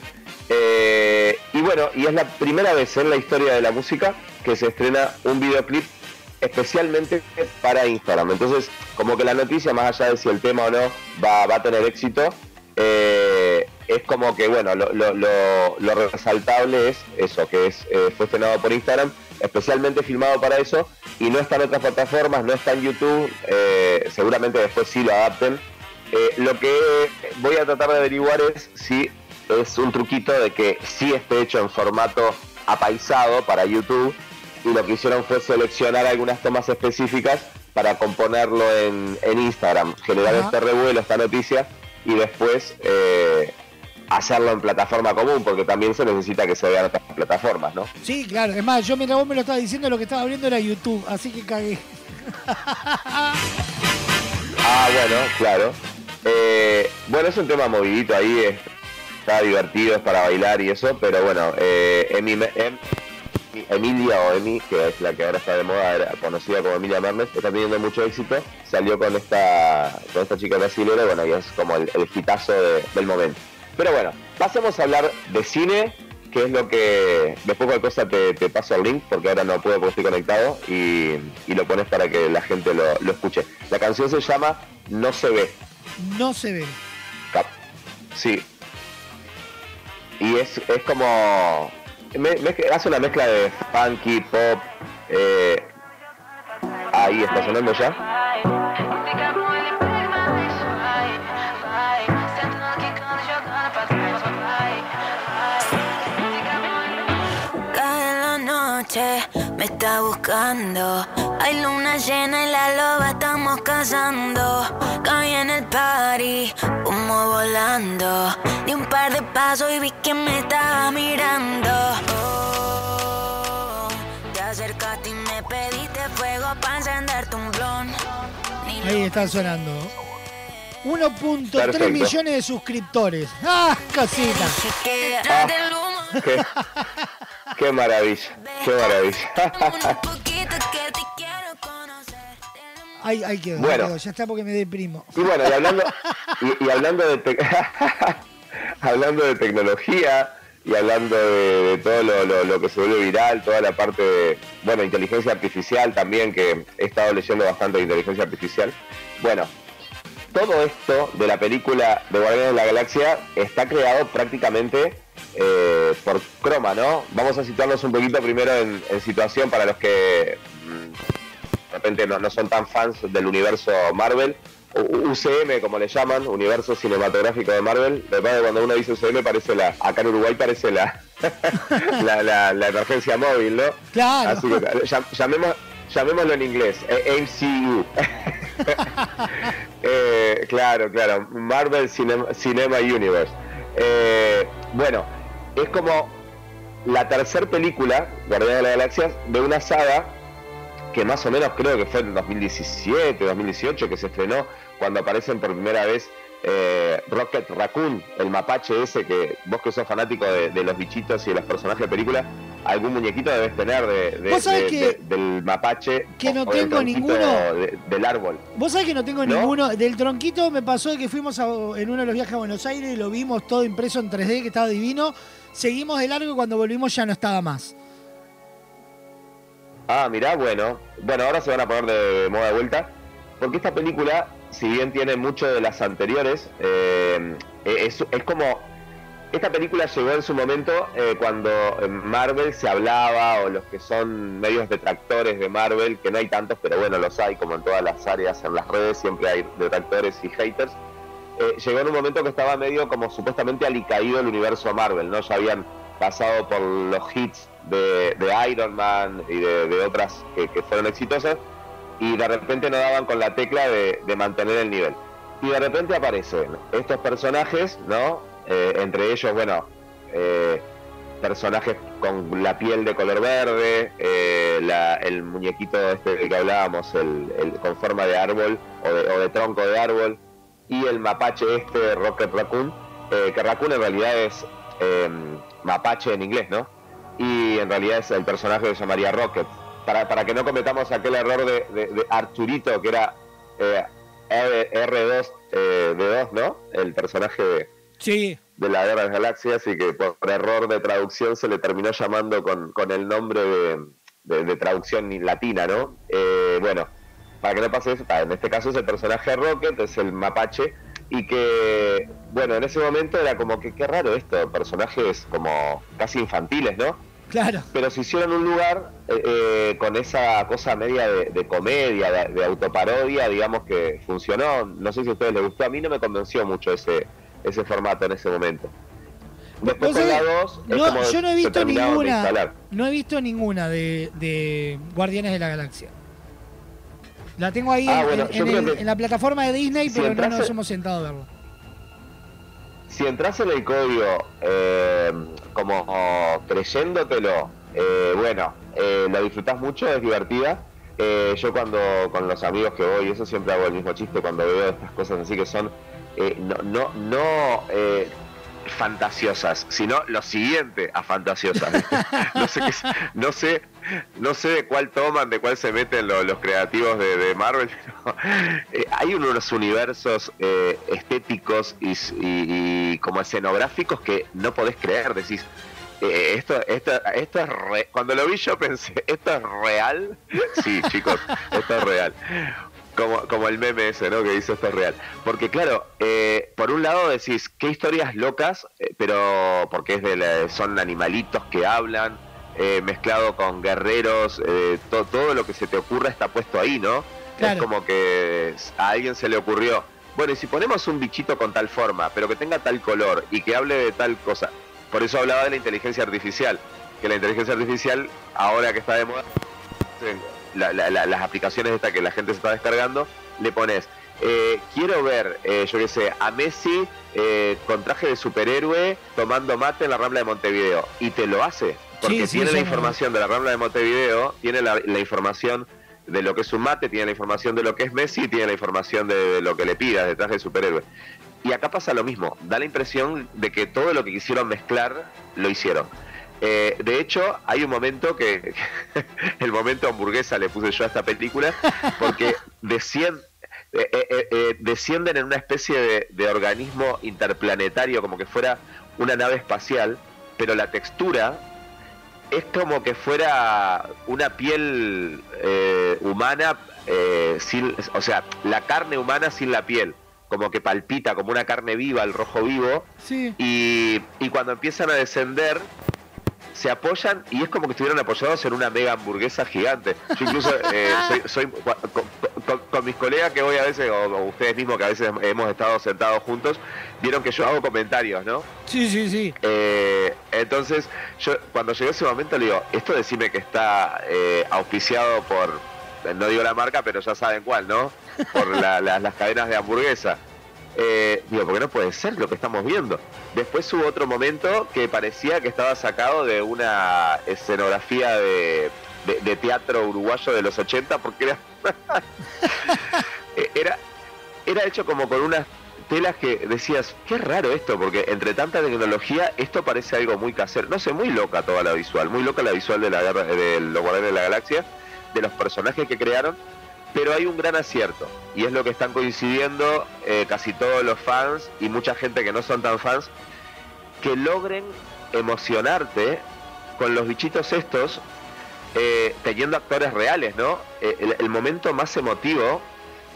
Eh, y bueno, y es la primera vez en la historia de la música que se estrena un videoclip especialmente para Instagram. Entonces, como que la noticia, más allá de si el tema o no va, va a tener éxito, eh, es como que, bueno, lo, lo- lo- resaltable es eso, que es fue estrenado por Instagram, especialmente filmado para eso, y no está en otras plataformas, no está en YouTube, eh, seguramente después sí lo adapten. Eh, lo que voy a tratar de averiguar es si es un truquito de que sí esté hecho en formato apaisado para YouTube, y lo que hicieron fue seleccionar algunas tomas específicas para componerlo en, en Instagram, generar este revuelo, esta noticia, y después eh, hacerlo en plataforma común, porque también se necesita que se vean otras plataformas, ¿no? Sí, claro. Es más, yo mientras vos me lo estabas diciendo, lo que estaba abriendo era YouTube, así que cagué. Ah, bueno, claro. Eh, bueno, es un tema movidito ahí, es- está divertido, es para bailar y eso, pero bueno, eh, Emi- Em- Emilia o Emi, que es la que ahora está de moda, era conocida como Emilia Mernes, está teniendo mucho éxito, salió con esta, con esta chica brasilera, y bueno, y es como el, el hitazo de- del momento. Pero bueno, pasemos a hablar de cine, que es lo que después cualquier cosa te, te paso el link, porque ahora no puedo porque estoy conectado, y, y lo pones para que la gente lo, lo escuche. La canción se llama No se ve. No se ve. Cap- Sí. Y es, es como... me- hace una mezcla de funky, pop. eh, ahí está sonando ya. Noche, me está buscando. Hay luna llena y la loba estamos cazando. Caí en el party, humo volando. Di un par de pasos y vi que me estaba mirando. Oh, te acercaste y me pediste fuego para encenderte un blon. Ahí está sonando. 1.3 Perfecto. millones de suscriptores. ¡Ah, cosita! Ah, qué, qué maravilla, qué maravilla. Ahí, ahí quedó, Bueno. quedó. Ya está porque me deprimo. Y bueno, y hablando, y, y hablando de hablando de tecnología, y hablando de, de todo lo, lo- lo que se vuelve viral, toda la parte de, bueno, inteligencia artificial también, que he estado leyendo bastante de inteligencia artificial. Bueno, todo esto de la película de Guardianes de la Galaxia está creado prácticamente eh, por Chroma, ¿no? Vamos a situarnos un poquito primero en, en situación para los que mm, de repente no, no son tan fans del universo Marvel. UCM, como le llaman, Universo Cinematográfico de Marvel. De verdad, cuando uno dice UCM, parece la. Acá en Uruguay parece la, la, la- la emergencia móvil, ¿no? Claro. Así que llam- llamemos, llamémoslo en inglés, eh, MCU. Eh, claro, claro, Marvel Cinema, Cinema Universe. Eh, bueno, es como la tercera película, Guardianes de la Galaxia, de una saga que más o menos creo que fue en 2017, 2018 que se estrenó cuando aparecen por primera vez eh, Rocket Raccoon, el mapache ese que vos que sos fanático de, de los bichitos y de los personajes de película, algún muñequito debes tener de, que- del mapache que no o del tengo tronquito ninguno. de- del árbol. Vos sabés que no tengo ¿No? ninguno. Del tronquito me pasó de que fuimos a- en uno de los viajes a Buenos Aires y lo vimos todo impreso en 3D, que estaba divino. Seguimos de largo y cuando volvimos ya no estaba más. Ah, mirá, bueno. Bueno, ahora se van a poner de moda de vuelta. Porque esta película, si bien tiene mucho de las anteriores, eh, es, es como... Esta película llegó en su momento eh, cuando Marvel se hablaba, o los que son medios detractores de Marvel, que no hay tantos, pero bueno, los hay, como en todas las áreas, en las redes siempre hay detractores y haters. Eh, llegó en un momento que estaba medio como supuestamente alicaído el universo Marvel, ¿no? Ya habían pasado por los hits de, Iron Man y de, otras que, fueron exitosas y de repente no daban con la tecla de, mantener el nivel. Y de repente aparecen estos personajes, ¿no? Eh, entre ellos, bueno, eh, personajes con la piel de color verde, eh, el muñequito este del que hablábamos, el, el- con forma de árbol o de, o de tronco de árbol, y el mapache este, Rocket Raccoon, eh, que Raccoon en realidad es eh, mapache en inglés, ¿no? Y en realidad es el personaje que se llamaría Rocket. Para, para que no cometamos aquel error de, de- de Arturito, que era eh, R- R2 eh, de 2, ¿no? El personaje de, Sí. de la Guerra de las Galaxias y que por, error de traducción se le terminó llamando con, con el nombre de, de- de traducción latina, ¿no? Eh, bueno, para que no pase eso, en este caso es el personaje Rocket, es el mapache, y que, bueno, en ese momento era como que qué raro esto, personajes como casi infantiles, ¿no? Claro. Pero se hicieron un lugar eh, eh, con esa cosa media de, de comedia, de, de autoparodia, digamos que funcionó. No sé si a ustedes les gustó, a mí no me convenció mucho ese, ese formato en ese momento. Después la sabés, 2, es no, yo no he visto ninguna. No he visto ninguna de, de Guardianes de la Galaxia. La tengo ahí Ah, en, bueno, en- yo en creo el- que- en la plataforma de Disney, Si pero no nos hemos sentado a verlo. si entras en el código eh, como oh, creyéndotelo, eh, bueno, eh, lo disfrutás mucho, es divertida. Yo cuando con los amigos que voy, eso siempre hago el mismo chiste cuando veo estas cosas así que son no, no, no fantasiosas, sino lo siguiente a fantasiosas. no sé qué no sé, no sé de cuál toman, de cuál se meten lo- los creativos de, Marvel, pero eh, hay unos universos eh, estéticos y como escenográficos que no podés creer, decís. eh, esto, esto, esto es re- cuando lo vi yo pensé, ¿esto es real? Sí, chicos, esto es real. Como, como el meme ese, ¿no? Que dice esto es real. Porque claro, eh, por un lado decís, qué historias locas, eh, pero porque es de la- son animalitos que hablan, eh, mezclado con guerreros, eh, to- todo lo que se te ocurra está puesto ahí, ¿no? Claro. Es como que a alguien se le ocurrió, bueno, y si ponemos un bichito con tal forma, pero que tenga tal color y que hable de tal cosa, por eso hablaba de la inteligencia artificial, que la inteligencia artificial, ahora que está de moda, la- la- la- las aplicaciones estas que la gente se está descargando, le pones, eh, quiero ver, eh, yo qué sé, a Messi eh, con traje de superhéroe tomando mate en la Rambla de Montevideo, y te lo hace, porque Sí, sí, tiene la información de la Rambla de Montevideo, tiene la, información de lo que es un mate, tiene la información de lo que es Messi, tiene la información de, de lo que le pidas, de traje de superhéroe. Y acá pasa lo mismo, da la impresión de que todo lo que quisieron mezclar lo hicieron. Eh, de hecho, hay un momento que, el momento hamburguesa le puse yo a esta película, porque eh, eh, eh, descienden en una especie de, de organismo interplanetario, como que fuera una nave espacial, pero la textura es como que fuera una piel humana, eh, sin, o sea, la carne humana sin la piel, como que palpita como una carne viva, el rojo vivo, Sí. y, y cuando empiezan a descender se apoyan y es como que estuvieran apoyados en una mega hamburguesa gigante. Yo incluso eh, soy, soy- con, con- con mis colegas que voy a veces, o, o ustedes mismos que a veces hemos estado sentados juntos, vieron que yo hago comentarios, ¿no? Sí, sí, sí. Eh, entonces, yo cuando llegó ese momento le digo, esto decime que está eh, auspiciado por, no digo la marca, pero ya saben cuál, ¿no? Por la- la- las cadenas de hamburguesa. Eh, digo, porque no puede ser lo que estamos viendo. Después hubo otro momento que parecía que estaba sacado de una escenografía de, de- teatro uruguayo de los 80, porque era, era, era hecho como con unas telas que decías, qué raro esto, porque entre tanta tecnología esto parece algo muy casero. No sé, muy loca toda la visual, muy loca la visual de la de los Guardianes de la Galaxia, de los personajes que crearon, pero hay un gran acierto, y es lo que están coincidiendo eh, casi todos los fans y mucha gente que no son tan fans, que logren emocionarte con los bichitos estos, eh, teniendo actores reales, ¿no? Eh, el, el momento más emotivo,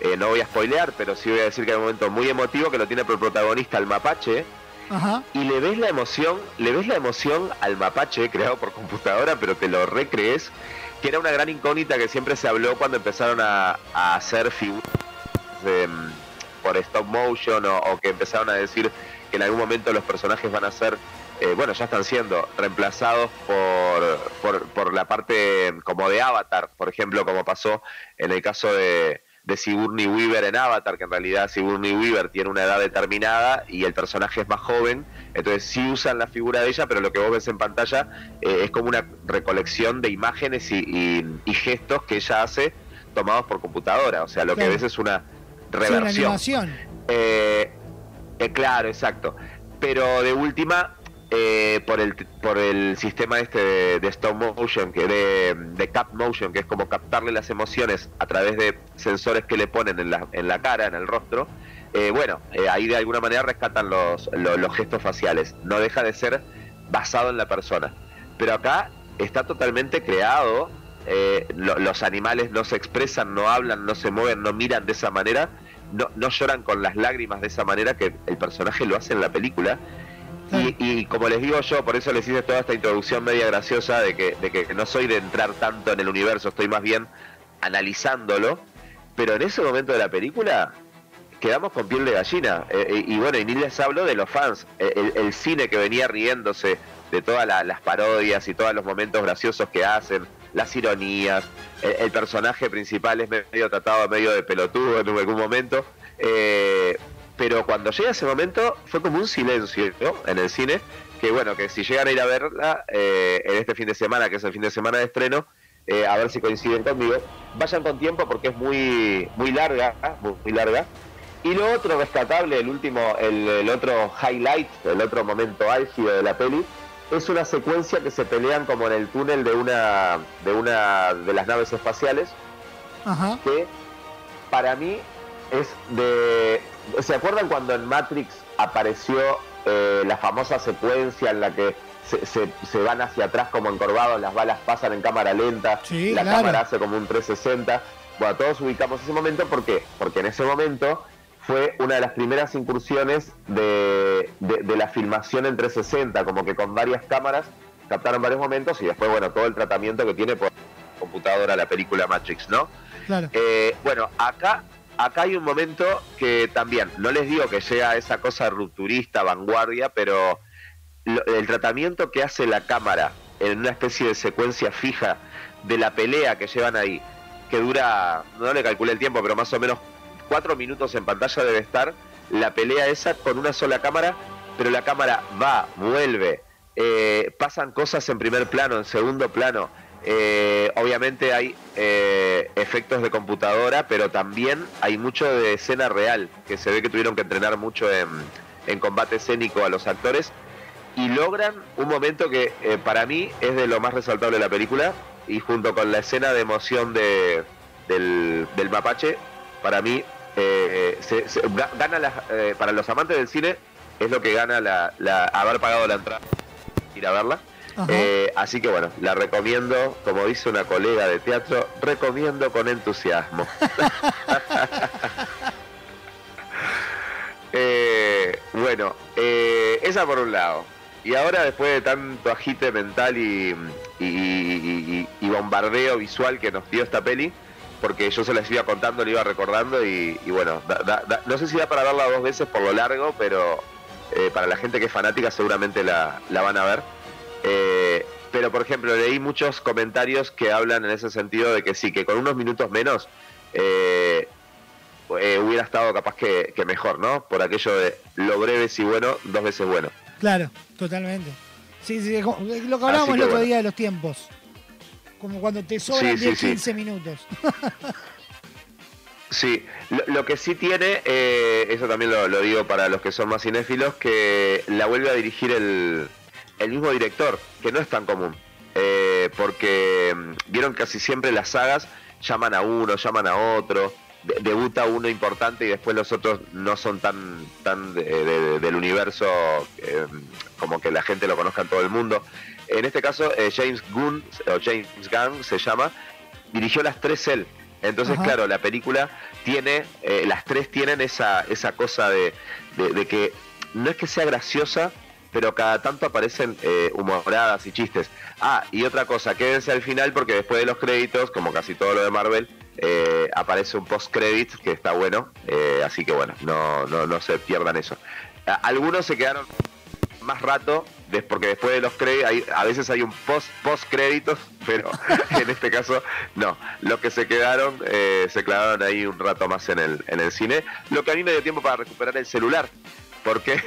eh, no voy a spoilear, pero sí voy a decir que hay un momento muy emotivo que lo tiene por protagonista el mapache, Ajá. y le ves la emoción, le ves la emoción al mapache creado por computadora, pero te lo recrees, que era una gran incógnita que siempre se habló cuando empezaron a, hacer figuras mm, por stop motion o, que empezaron a decir que en algún momento los personajes van a ser, eh, bueno, ya están siendo reemplazados por, por, por la parte como de Avatar, por ejemplo, como pasó en el caso de, de Sigourney Weaver en Avatar, que en realidad Sigourney Weaver tiene una edad determinada y el personaje es más joven, entonces sí usan la figura de ella, pero lo que vos ves en pantalla eh, es como una recolección de imágenes y, y- y gestos que ella hace tomados por computadora, o sea, lo Claro. que ves es una Sí, una reversión. Eh, eh, claro, exacto. Pero de última, eh, por el por el sistema este de, de stop motion, que de, cap motion, que es como captarle las emociones a través de sensores que le ponen en la, en la cara, en el rostro, eh, bueno, eh, ahí de alguna manera rescatan los, los, gestos faciales. No deja de ser basado en la persona. Pero acá está totalmente creado. lo- los animales no se expresan, no hablan, no se mueven, no miran de esa manera, no, no lloran con las lágrimas de esa manera que el personaje lo hace en la película. Y, y como les digo yo, por eso les hice toda esta introducción media graciosa de que, de que no soy de entrar tanto en el universo, estoy más bien analizándolo. Pero en ese momento de la película quedamos con piel de gallina. Eh, eh, y bueno, y ni les hablo de los fans. Eh, El, el cine que venía riéndose de todas la- las parodias y todos los momentos graciosos que hacen, las ironías. El, el personaje principal es medio tratado medio de pelotudo en algún momento. Eh, pero cuando llega ese momento fue como un silencio ¿no? en el cine. Que bueno, que si llegan a ir a verla eh, en este fin de semana, que es el fin de semana de estreno, eh, a ver si coinciden conmigo, vayan con tiempo porque es muy, muy larga, muy, muy larga. Y lo otro rescatable, el último, el, el otro highlight, el otro momento álgido de la peli, es una secuencia que se pelean como en el túnel de una de una de las naves espaciales, Ajá. que para mí es de... ¿Se acuerdan cuando en Matrix apareció eh, la famosa secuencia en la que se, se- se van hacia atrás como encorvados, las balas pasan en cámara lenta, Sí, la claro. cámara hace como un 360? Bueno, todos ubicamos ese momento, ¿por qué? Porque en ese momento fue una de las primeras incursiones de, de- de la filmación en 360, como que con varias cámaras captaron varios momentos y después, bueno, todo el tratamiento que tiene por computadora la película Matrix, ¿no? Claro. Eh, bueno, acá, acá hay un momento que también, no les digo que llega a esa cosa rupturista, vanguardia, pero lo- el tratamiento que hace la cámara en una especie de secuencia fija de la pelea que llevan ahí, que dura, no le calculé el tiempo, pero más o menos cuatro minutos en pantalla debe estar, la pelea esa con una sola cámara, pero la cámara va, vuelve, eh, pasan cosas en primer plano, en segundo plano, eh, obviamente hay eh, efectos de computadora, pero también hay mucho de escena real, que se ve que tuvieron que entrenar mucho en, combate escénico a los actores, y logran un momento que eh, para mí es de lo más resaltable de la película, y junto con la escena de emoción de, del, del mapache, para mí eh, se- se- ga- gana la- para los amantes del cine es lo que gana la, la- haber pagado la entrada ir a verla. Eh, así que bueno, la recomiendo, como dice una colega de teatro, recomiendo con entusiasmo. Eh, bueno, eh, esa por un lado. Y ahora después de tanto agite mental y, bombardeo visual que nos dio esta peli, porque yo se las iba contando, le iba recordando y, bueno, da- da- da- no sé si da para verla dos veces por lo largo, pero eh, para la gente que es fanática seguramente la van a ver. Eh, pero por ejemplo, leí muchos comentarios que hablan en ese sentido de que sí, que con unos minutos menos eh, eh, hubiera estado capaz que, que mejor, ¿no? Por aquello de lo breve si bueno, dos veces bueno. Claro, totalmente. Sí, sí, lo que hablábamos el otro bueno. día de los tiempos. Como cuando te sobran Sí, sí, 10, sí. 15 minutos. Sí, lo, lo que sí tiene, eh, eso también lo, lo digo para los que son más cinéfilos, que la vuelve a dirigir el, el mismo director, que no es tan común. Eh, porque mm, vieron casi siempre las sagas llaman a uno, llaman a otro, de- debuta uno importante y después los otros no son tan, tan de- de- del universo eh, como que la gente lo conozca en todo el mundo. En este caso, eh, James Gunn, o James Gunn se llama, dirigió las tres él. Entonces, Ajá. claro, la película tiene, eh, las tres tienen esa, esa cosa de, de- de que no es que sea graciosa, pero cada tanto aparecen eh, humoradas y chistes. Ah, y otra cosa, quédense al final porque después de los créditos, como casi todo lo de Marvel, eh, aparece un post-credit que está bueno, eh, así que bueno, no, no, no se pierdan eso. Algunos se quedaron más rato, porque después de los créditos, a veces hay un post post créditos, pero en este caso no. Los que se quedaron eh, se clavaron ahí un rato más en el, en el cine, lo que a mí me dio tiempo para recuperar el celular, porque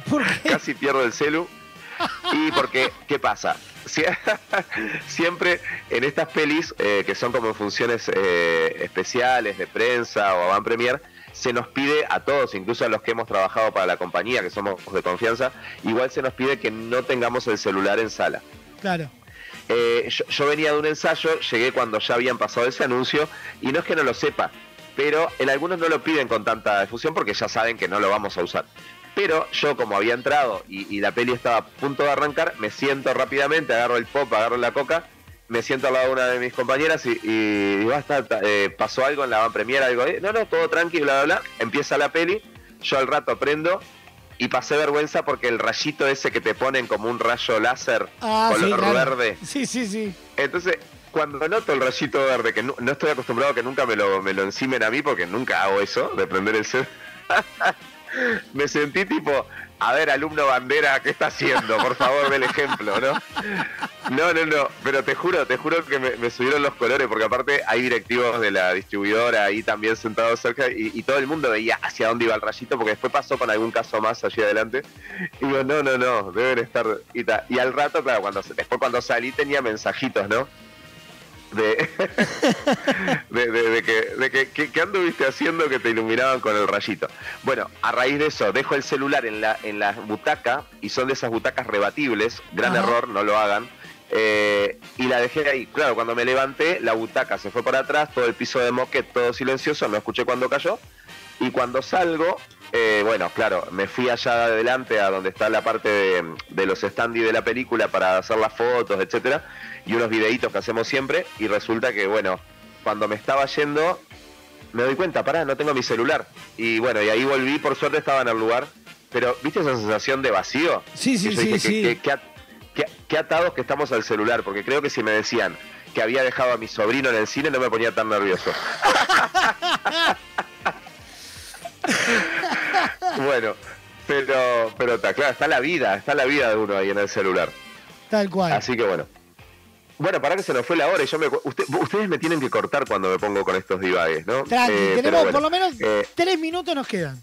casi pierdo el celu. Y porque, ¿qué pasa? Sie- Siempre en estas pelis, eh, que son como funciones eh, especiales de prensa o van premier, se nos pide a todos, incluso a los que hemos trabajado para la compañía, que somos de confianza, igual se nos pide que no tengamos el celular en sala. Claro. Eh, yo, yo venía de un ensayo, llegué cuando ya habían pasado ese anuncio, y no es que no lo sepa, pero en algunos no lo piden con tanta difusión porque ya saben que no lo vamos a usar. Pero yo como había entrado y, y la peli estaba a punto de arrancar, me siento rápidamente, agarro el pop, agarro la coca, me siento al lado de una de mis compañeras y, y digo, "Basta, ta- eh, pasó algo en la van premier, algo, eh, no, no, todo tranquilo, bla, bla, bla. Empieza la peli, yo al rato prendo y pasé vergüenza porque el rayito ese que te ponen como un rayo láser Ah, sí, color claro. verde, Sí, sí, sí. entonces, cuando noto el rayito verde, que no, no estoy acostumbrado a que nunca me lo, me lo encimen a mí, porque nunca hago eso, de prender el cel, me sentí tipo, a ver, alumno bandera, ¿qué está haciendo? Por favor, ve el ejemplo, ¿no? No, no, no, pero te juro, te juro que me, subieron los colores, porque aparte hay directivos de la distribuidora ahí también sentados cerca, y, todo el mundo veía hacia dónde iba el rayito, porque después pasó con algún caso más allí adelante, y digo, no, no, no, deben estar... Y, y al rato, claro, cuando, después cuando salí tenía mensajitos, ¿no? De, de, de- de que, de que, que- ¿qué anduviste haciendo que te iluminaban con el rayito. Bueno, a raíz de eso, dejo el celular en la, en la butaca y son de esas butacas rebatibles, gran Ajá. error, no lo hagan. eh, y la dejé ahí. Claro, cuando me levanté, la butaca se fue para atrás, todo el piso de moquet, todo silencioso, no escuché cuando cayó. Y cuando salgo, eh, bueno, claro, me fui allá adelante a donde está la parte de, de los standy de la película para hacer las fotos, etcétera, y unos videitos que hacemos siempre, y resulta que, bueno, cuando me estaba yendo, me doy cuenta, pará, no tengo mi celular. Y bueno, y ahí volví, por suerte estaba en el lugar, pero ¿viste esa sensación de vacío? Sí, sí, sí, dije, sí. ¿qué- qué- qué at- qué- qué atados que estamos al celular, porque creo que si me decían que había dejado a mi sobrino en el cine no me ponía tan nervioso. Bueno, pero, pero está claro, está la vida, está la vida de uno ahí en el celular. Tal cual. Así que bueno. Bueno, para que se nos fue la hora y yo me... usted- ustedes me tienen que cortar cuando me pongo con estos divagues, ¿no? Tranqui, Eh, tenemos bueno, por lo menos eh, tres minutos nos quedan.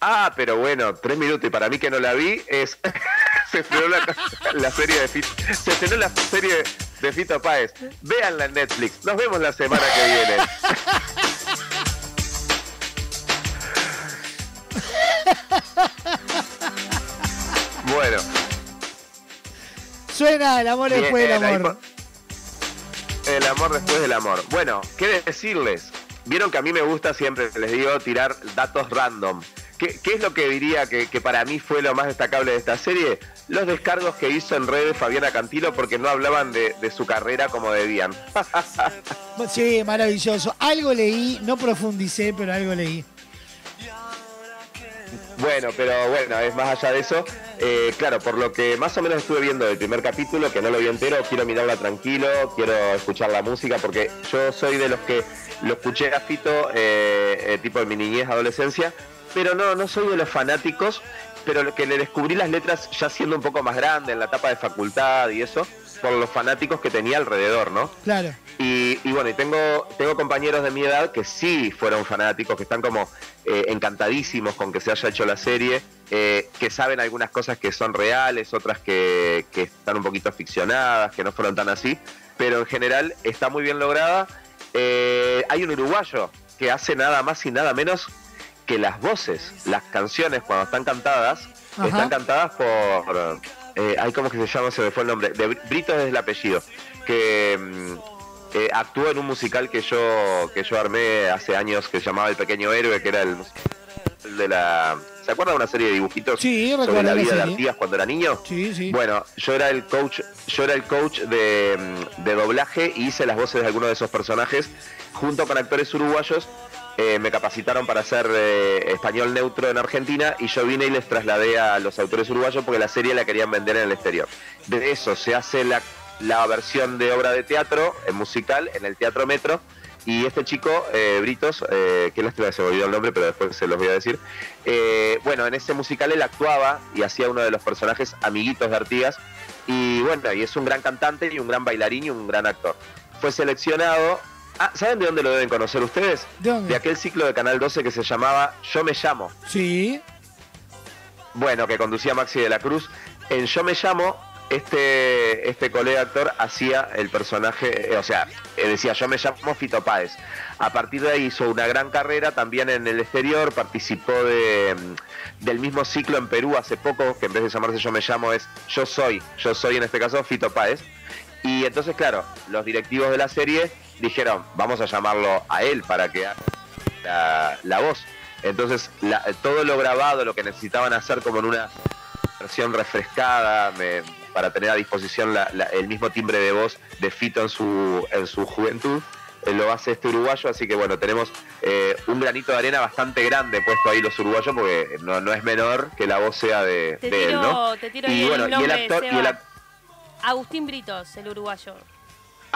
ah, pero bueno, tres minutos y para mí que no la vi es... se estrenó la, la serie de Fito... Se estrenó la serie de Fito Páez. Véanla en Netflix. Nos vemos la semana que viene. Suena el amor después del amor. El amor después del amor. Bueno, ¿qué decirles? Vieron que a mí me gusta siempre, les digo, tirar datos random. ¿qué, qué es lo que diría que, que para mí fue lo más destacable de esta serie? Los descargos que hizo en redes Fabiana Cantilo porque no hablaban de, de su carrera como debían. Sí, maravilloso. Algo leí, no profundicé, pero algo leí. Bueno, pero bueno, es más allá de eso. eh, claro, por lo que más o menos estuve viendo del primer capítulo, que no lo vi entero, quiero mirarla tranquilo, quiero escuchar la música, porque yo soy de los que lo escuché a eh, eh, tipo en mi niñez, adolescencia, pero no, no soy de los fanáticos, pero lo que le descubrí las letras ya siendo un poco más grande, en la etapa de facultad y eso, por los fanáticos que tenía alrededor, ¿no? Claro. Y, y bueno, y tengo, tengo compañeros de mi edad que sí fueron fanáticos, que están como eh, encantadísimos con que se haya hecho la serie, eh, que saben algunas cosas que son reales, otras que, que están un poquito ficcionadas, que no fueron tan así, pero en general está muy bien lograda. Eh, hay un uruguayo que hace nada más y nada menos que las voces, las canciones cuando están cantadas, Ajá. están cantadas por... Eh, ay, ¿cómo que se llama? Se me fue el nombre. De Brito es el apellido. Que mm, eh, actuó en un musical que yo que yo armé hace años que se llamaba El Pequeño Héroe, que era el de la... ¿Se acuerda de una serie de dibujitos Sí, sobre la la vida de. Artigas cuando era niño? Sí, sí. Bueno, yo era el coach, yo era el coach de, mm, de doblaje y hice las voces de algunos de esos personajes junto con actores uruguayos. Eh, me capacitaron para hacer eh, español neutro en Argentina y yo vine y les trasladé a los autores uruguayos porque la serie la querían vender en el exterior. De eso se hace la, versión de obra de teatro, en musical, en el Teatro Metro. Y este chico, eh, Britos, eh, que lástima que se me el nombre, pero después se los voy a decir. eh, bueno, en ese musical él actuaba y hacía uno de los personajes amiguitos de Artigas. Y bueno, y es un gran cantante y un gran bailarín y un gran actor. Fue seleccionado. Ah, ¿saben de dónde lo deben conocer ustedes? ¿De dónde? aquel ciclo de Canal 12 que se llamaba Yo me llamo. Sí. Bueno, que conducía Maxi de la Cruz. En Yo me llamo, este, este colega actor hacía el personaje, eh, o sea, eh, decía Yo me llamo Fito Páez. A partir de ahí hizo una gran carrera también en el exterior, participó de, del mismo ciclo en Perú hace poco, que en vez de llamarse Yo me llamo es Yo soy, yo soy en este caso Fito Páez. Y entonces, claro, los directivos de la serie dijeron, vamos a llamarlo a él para que haga la, la voz. Entonces, la- todo lo grabado, lo que necesitaban hacer como en una versión refrescada, me- para tener a disposición la- la- el mismo timbre de voz de Fito en su, en su juventud, eh, lo hace este uruguayo, así que bueno, tenemos eh, un granito de arena bastante grande puesto ahí los uruguayos, porque no, no es menor que la voz sea de, de él, tiro, ¿no? te tiro y el bueno, y el nombre, actor, y el Agustín Britos, el uruguayo.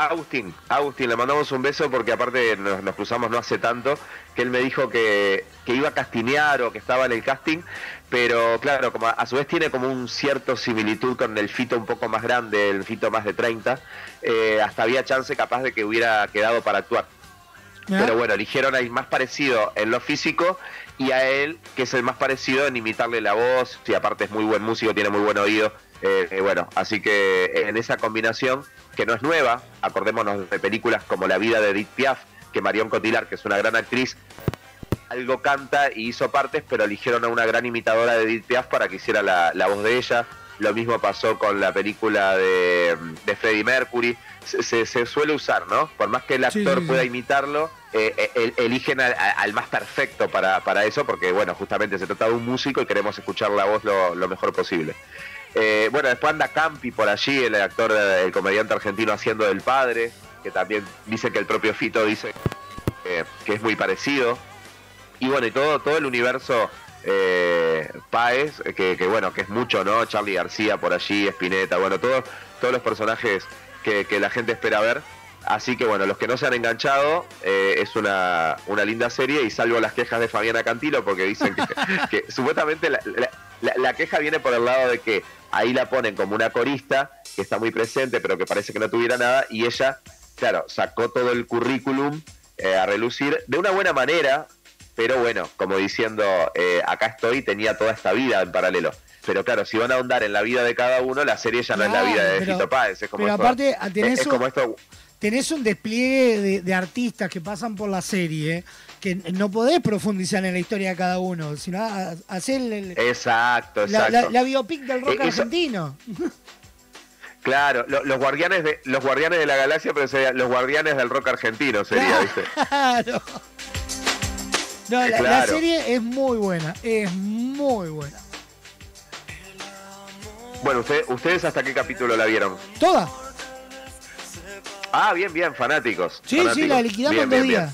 Agustín, Agustín, le mandamos un beso porque aparte nos, nos cruzamos no hace tanto, que él me dijo que, que iba a castinear o que estaba en el casting, pero claro, como a, a su vez tiene como un cierto similitud con el Fito un poco más grande, el Fito más de 30, eh, hasta había chance capaz de que hubiera quedado para actuar. Pero bueno, eligieron al más parecido en lo físico y a él, que es el más parecido en imitarle la voz, y aparte es muy buen músico, tiene muy buen oído. Eh, eh, bueno, así que en esa combinación, que no es nueva, acordémonos de películas como La vida de Edith Piaf, que Marion Cotillard, que es una gran actriz, algo canta y hizo partes, pero eligieron a una gran imitadora de Edith Piaf para que hiciera la, la voz de ella. Lo mismo pasó con la película de, de Freddie Mercury. Se, se- se suele usar, ¿no? Por más que el actor sí, sí. pueda imitarlo, eh, eh, el- eligen al, más perfecto para, para eso, porque, bueno, justamente se trata de un músico y queremos escuchar la voz lo, lo mejor posible. Eh, bueno, después anda Campi por allí, el actor, el comediante argentino haciendo del padre, que también dice que el propio Fito dice que es muy parecido. Y bueno, y todo, todo el universo eh, Páez, eh, que, bueno, que es mucho, ¿no? Charlie García por allí, Spinetta, bueno, todos, todos los personajes que, la gente espera ver. Así que bueno, los que no se han enganchado, eh, es una, una linda serie y salvo las quejas de Fabiana Cantilo, porque dicen que, supuestamente la- la queja viene por el lado de que ahí la ponen como una corista, que está muy presente, pero que parece que no tuviera nada, y ella, claro, sacó todo el currículum eh, a relucir de una buena manera, pero bueno, como diciendo, eh, acá estoy, tenía toda esta vida en paralelo. Pero claro, si van a ahondar en la vida de cada uno, la serie ya no es la vida de pero- Fito Páez. Es como pero esto- aparte, tenés es, como esto. Tenés un despliegue de, de artistas que pasan por la serie que no podés profundizar en la historia de cada uno, sino hacer el- Exacto, la, exacto. la- la biopic del rock Eh, eso- argentino. Claro, lo- los guardianes de los guardianes de la galaxia, pero sería los guardianes del rock argentino sería, ¿viste? Claro. No, la, serie es muy buena, es muy buena. Bueno, usted- ¿ustedes hasta qué capítulo la vieron? ¿Toda? Ah, bien, bien, fanáticos. Sí, fanáticos. sí, la liquidamos en dos bien.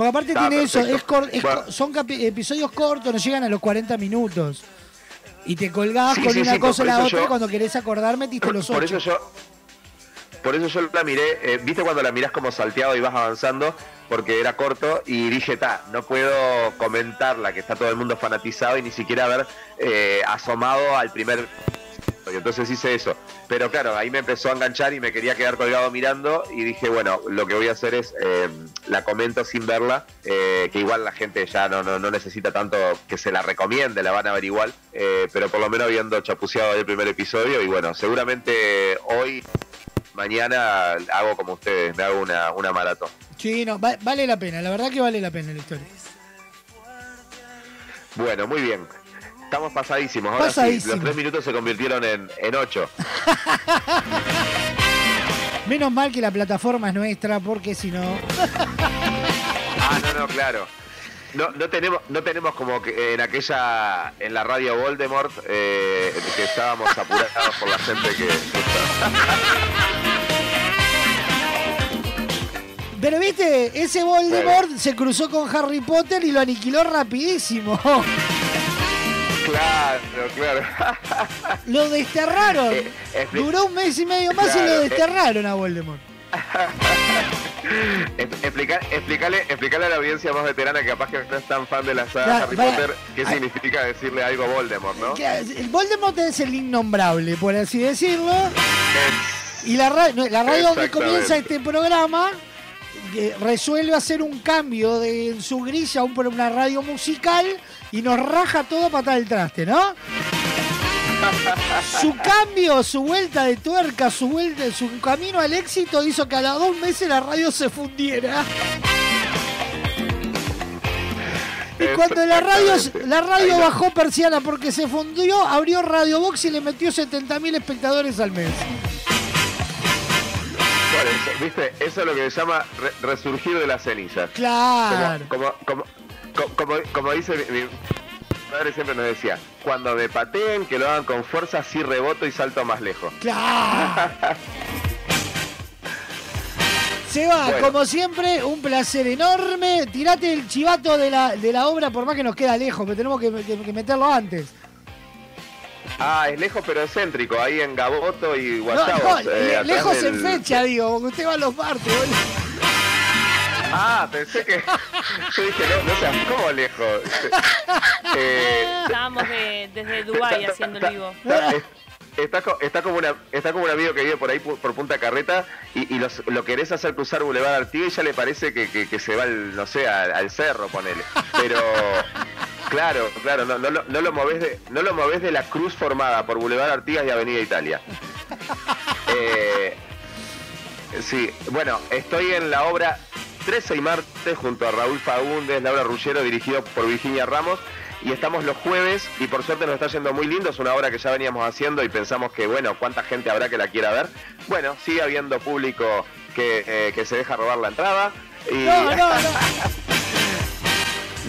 Porque aparte Está tiene eso, perfecto. es cor- es Bueno. co- son episodios cortos, no llegan a los 40 minutos. Y te colgás Sí, con sí, una sí, por- cosa o por la otra yo- y cuando querés acordar metiste los Por ocho. eso yo, por eso yo la miré, eh, viste cuando la mirás como salteado y vas avanzando, porque era corto y dije, ta, no puedo comentarla, que está todo el mundo fanatizado y ni siquiera haber eh, asomado al primer entonces hice eso. Pero claro, ahí me empezó a enganchar y me quería quedar colgado mirando y dije, bueno, lo que voy a hacer es, eh, la comento sin verla, eh, que igual la gente ya no, no, no necesita tanto que se la recomiende, la van a ver igual, eh, pero por lo menos habiendo chapuceado el primer episodio y bueno, seguramente hoy, mañana hago como ustedes, me hago una, una maratón. Sí, no, va- vale la pena, la verdad que vale la pena la historia. Bueno, muy bien. Estamos pasadísimos. Ahora sí, los tres minutos se convirtieron en, en ocho. Menos mal que la plataforma es nuestra, porque si no. Ah, no, no, claro. No, no tenemos, no tenemos como que en aquella, en la radio Voldemort, eh, que estábamos apurados por la gente que. Pero viste, ese Voldemort se cruzó con Harry Potter y lo aniquiló rapidísimo. Claro, claro. Lo desterraron. Eh, expli- Duró un mes y medio más y lo eh. desterraron a Voldemort. Expli- explica- explicarle, explicarle a la audiencia más veterana que capaz que no es tan fan de la saga Claro, Harry para- Potter, qué significa decirle algo a Voldemort, ¿no? El Voldemort es el innombrable, por así decirlo. Y la, ra- no, la radio donde comienza este programa resuelve hacer un cambio de en su grilla a un- una radio musical y nos raja todo para del traste, ¿no? Su cambio, su vuelta de tuerca, su vuelta, su camino al éxito hizo que a los dos meses la radio se fundiera. Y cuando la radio, la radio bajó persiana porque se fundió, abrió Radio Box y le metió 70.000 espectadores al mes. Por eso, ¿Viste? Eso es lo que se llama re- resurgir de las cenizas. Claro. Como, como, como, como, como dice mi, mi padre siempre nos decía, cuando me pateen, que lo hagan con fuerza, sí reboto y salto más lejos. ¡Claro! Seba, Bueno. como siempre, un placer enorme. Tirate el chivato de la, de la obra, por más que nos queda lejos, pero tenemos que, que- que meterlo antes. Ah, es lejos pero excéntrico, ahí en Gaboto y No, Guayabos. no, eh, lejos del- en fecha, digo, porque usted va a los martes, boludo. Ah, pensé que... Yo dije, no, no seas, ¿cómo lejos? Eh, Estábamos de- desde Dubái haciendo el vivo. Está, es- está co- está como una, está como un amigo que vive por ahí por, por Punta Carreta y, y los- lo querés hacer cruzar Boulevard Artigas y ya le parece que, que- que se va, al, no sé, al, al cerro, ponele. Pero, claro, claro, no, no, lo- no lo movés de, no lo movés de la cruz formada por Boulevard Artigas y Avenida Italia. Eh, sí, bueno, estoy en la obra 13 y martes junto a Raúl Faúndez, Laura Ruggero, dirigido por Virginia Ramos. Y estamos los jueves y por suerte nos está yendo muy lindo. Es una obra que ya veníamos haciendo y pensamos que, bueno, ¿cuánta gente habrá que la quiera ver? Bueno, sigue habiendo público que, eh, que se deja robar la entrada. Y... No, no, no.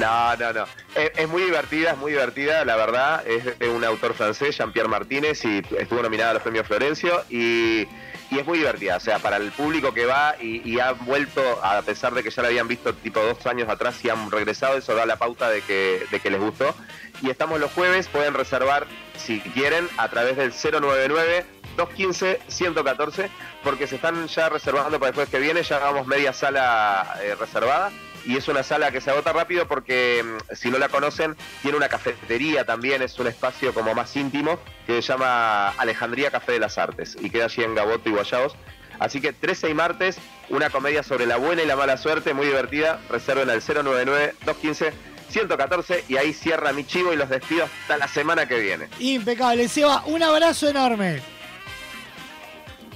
No, no, no. Es, muy divertida, es muy divertida, la verdad. Es de un autor francés, Jean-Pierre Martínez, y estuvo nominada a los premios Florencio. Y, es muy divertida, o sea, para el público que va y, ha vuelto, a pesar de que ya la habían visto tipo dos años atrás y han regresado, eso da la pauta de que, de que les gustó. Y estamos los jueves, pueden reservar si quieren a través del 099 215 114 porque se están ya reservando para después que viene, ya vamos media sala eh, reservada y es una sala que se agota rápido porque mm, si no la conocen tiene una cafetería también, es un espacio como más íntimo que se llama Alejandría Café de las Artes y queda allí en Gaboto y Guayados. Así que 13 y martes, una comedia sobre la buena y la mala suerte, muy divertida. Reserven al 099-215-114 y ahí cierra mi chivo y los despido hasta la semana que viene. Impecable. Seba, un abrazo enorme.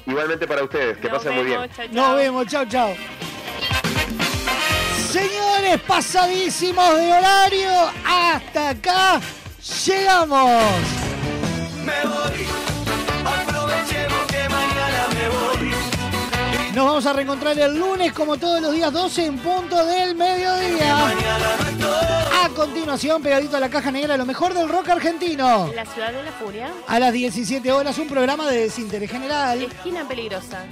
Igualmente para ustedes, que pasen muy bien. Nos vemos, chao, chao. Señores, pasadísimos de horario. Hasta acá llegamos. Me voy, Nos vamos a reencontrar el lunes, como todos los días, 12 en punto del mediodía. A continuación, pegadito a la caja negra, lo mejor del rock argentino. La ciudad de la furia. A las 17 horas, un programa de desinterés general. Esquina peligrosa.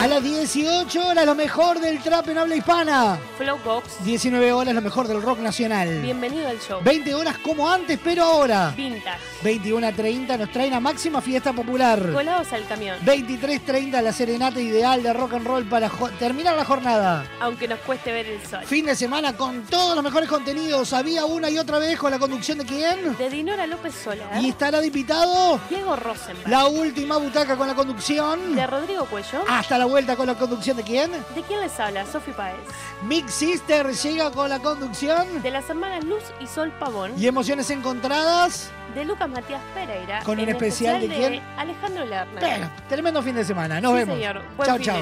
A las 18 horas, lo mejor del trap en habla hispana. Flowbox. 19 horas, lo mejor del rock nacional. Bienvenido al show. 20 horas como antes, pero ahora. Vintage. 21 a 30 nos trae la máxima fiesta popular. Colados al camión. 23.30 la serenata ideal de rock and roll para terminar la jornada. Aunque nos cueste ver el sol. Fin de semana con todos los mejores contenidos. Había una y otra vez con la conducción de quién. De Dinora López Sola. Y estará de invitado Diego Rosenberg. la última butaca con la conducción. De Rodrigo Cuello. Hasta la vuelta con la conducción de quién. ¿De quién les habla? Sofi Paez. Mix Sister llega con la conducción. De las hermanas Luz y Sol Pavón. Y emociones encontradas. De Lucas Matías Pereira. Con un en especial de quién? Alejandro Lerner. Pero, tremendo fin de semana. Nos Sí, vemos. señor. Buen Chau, fin chau.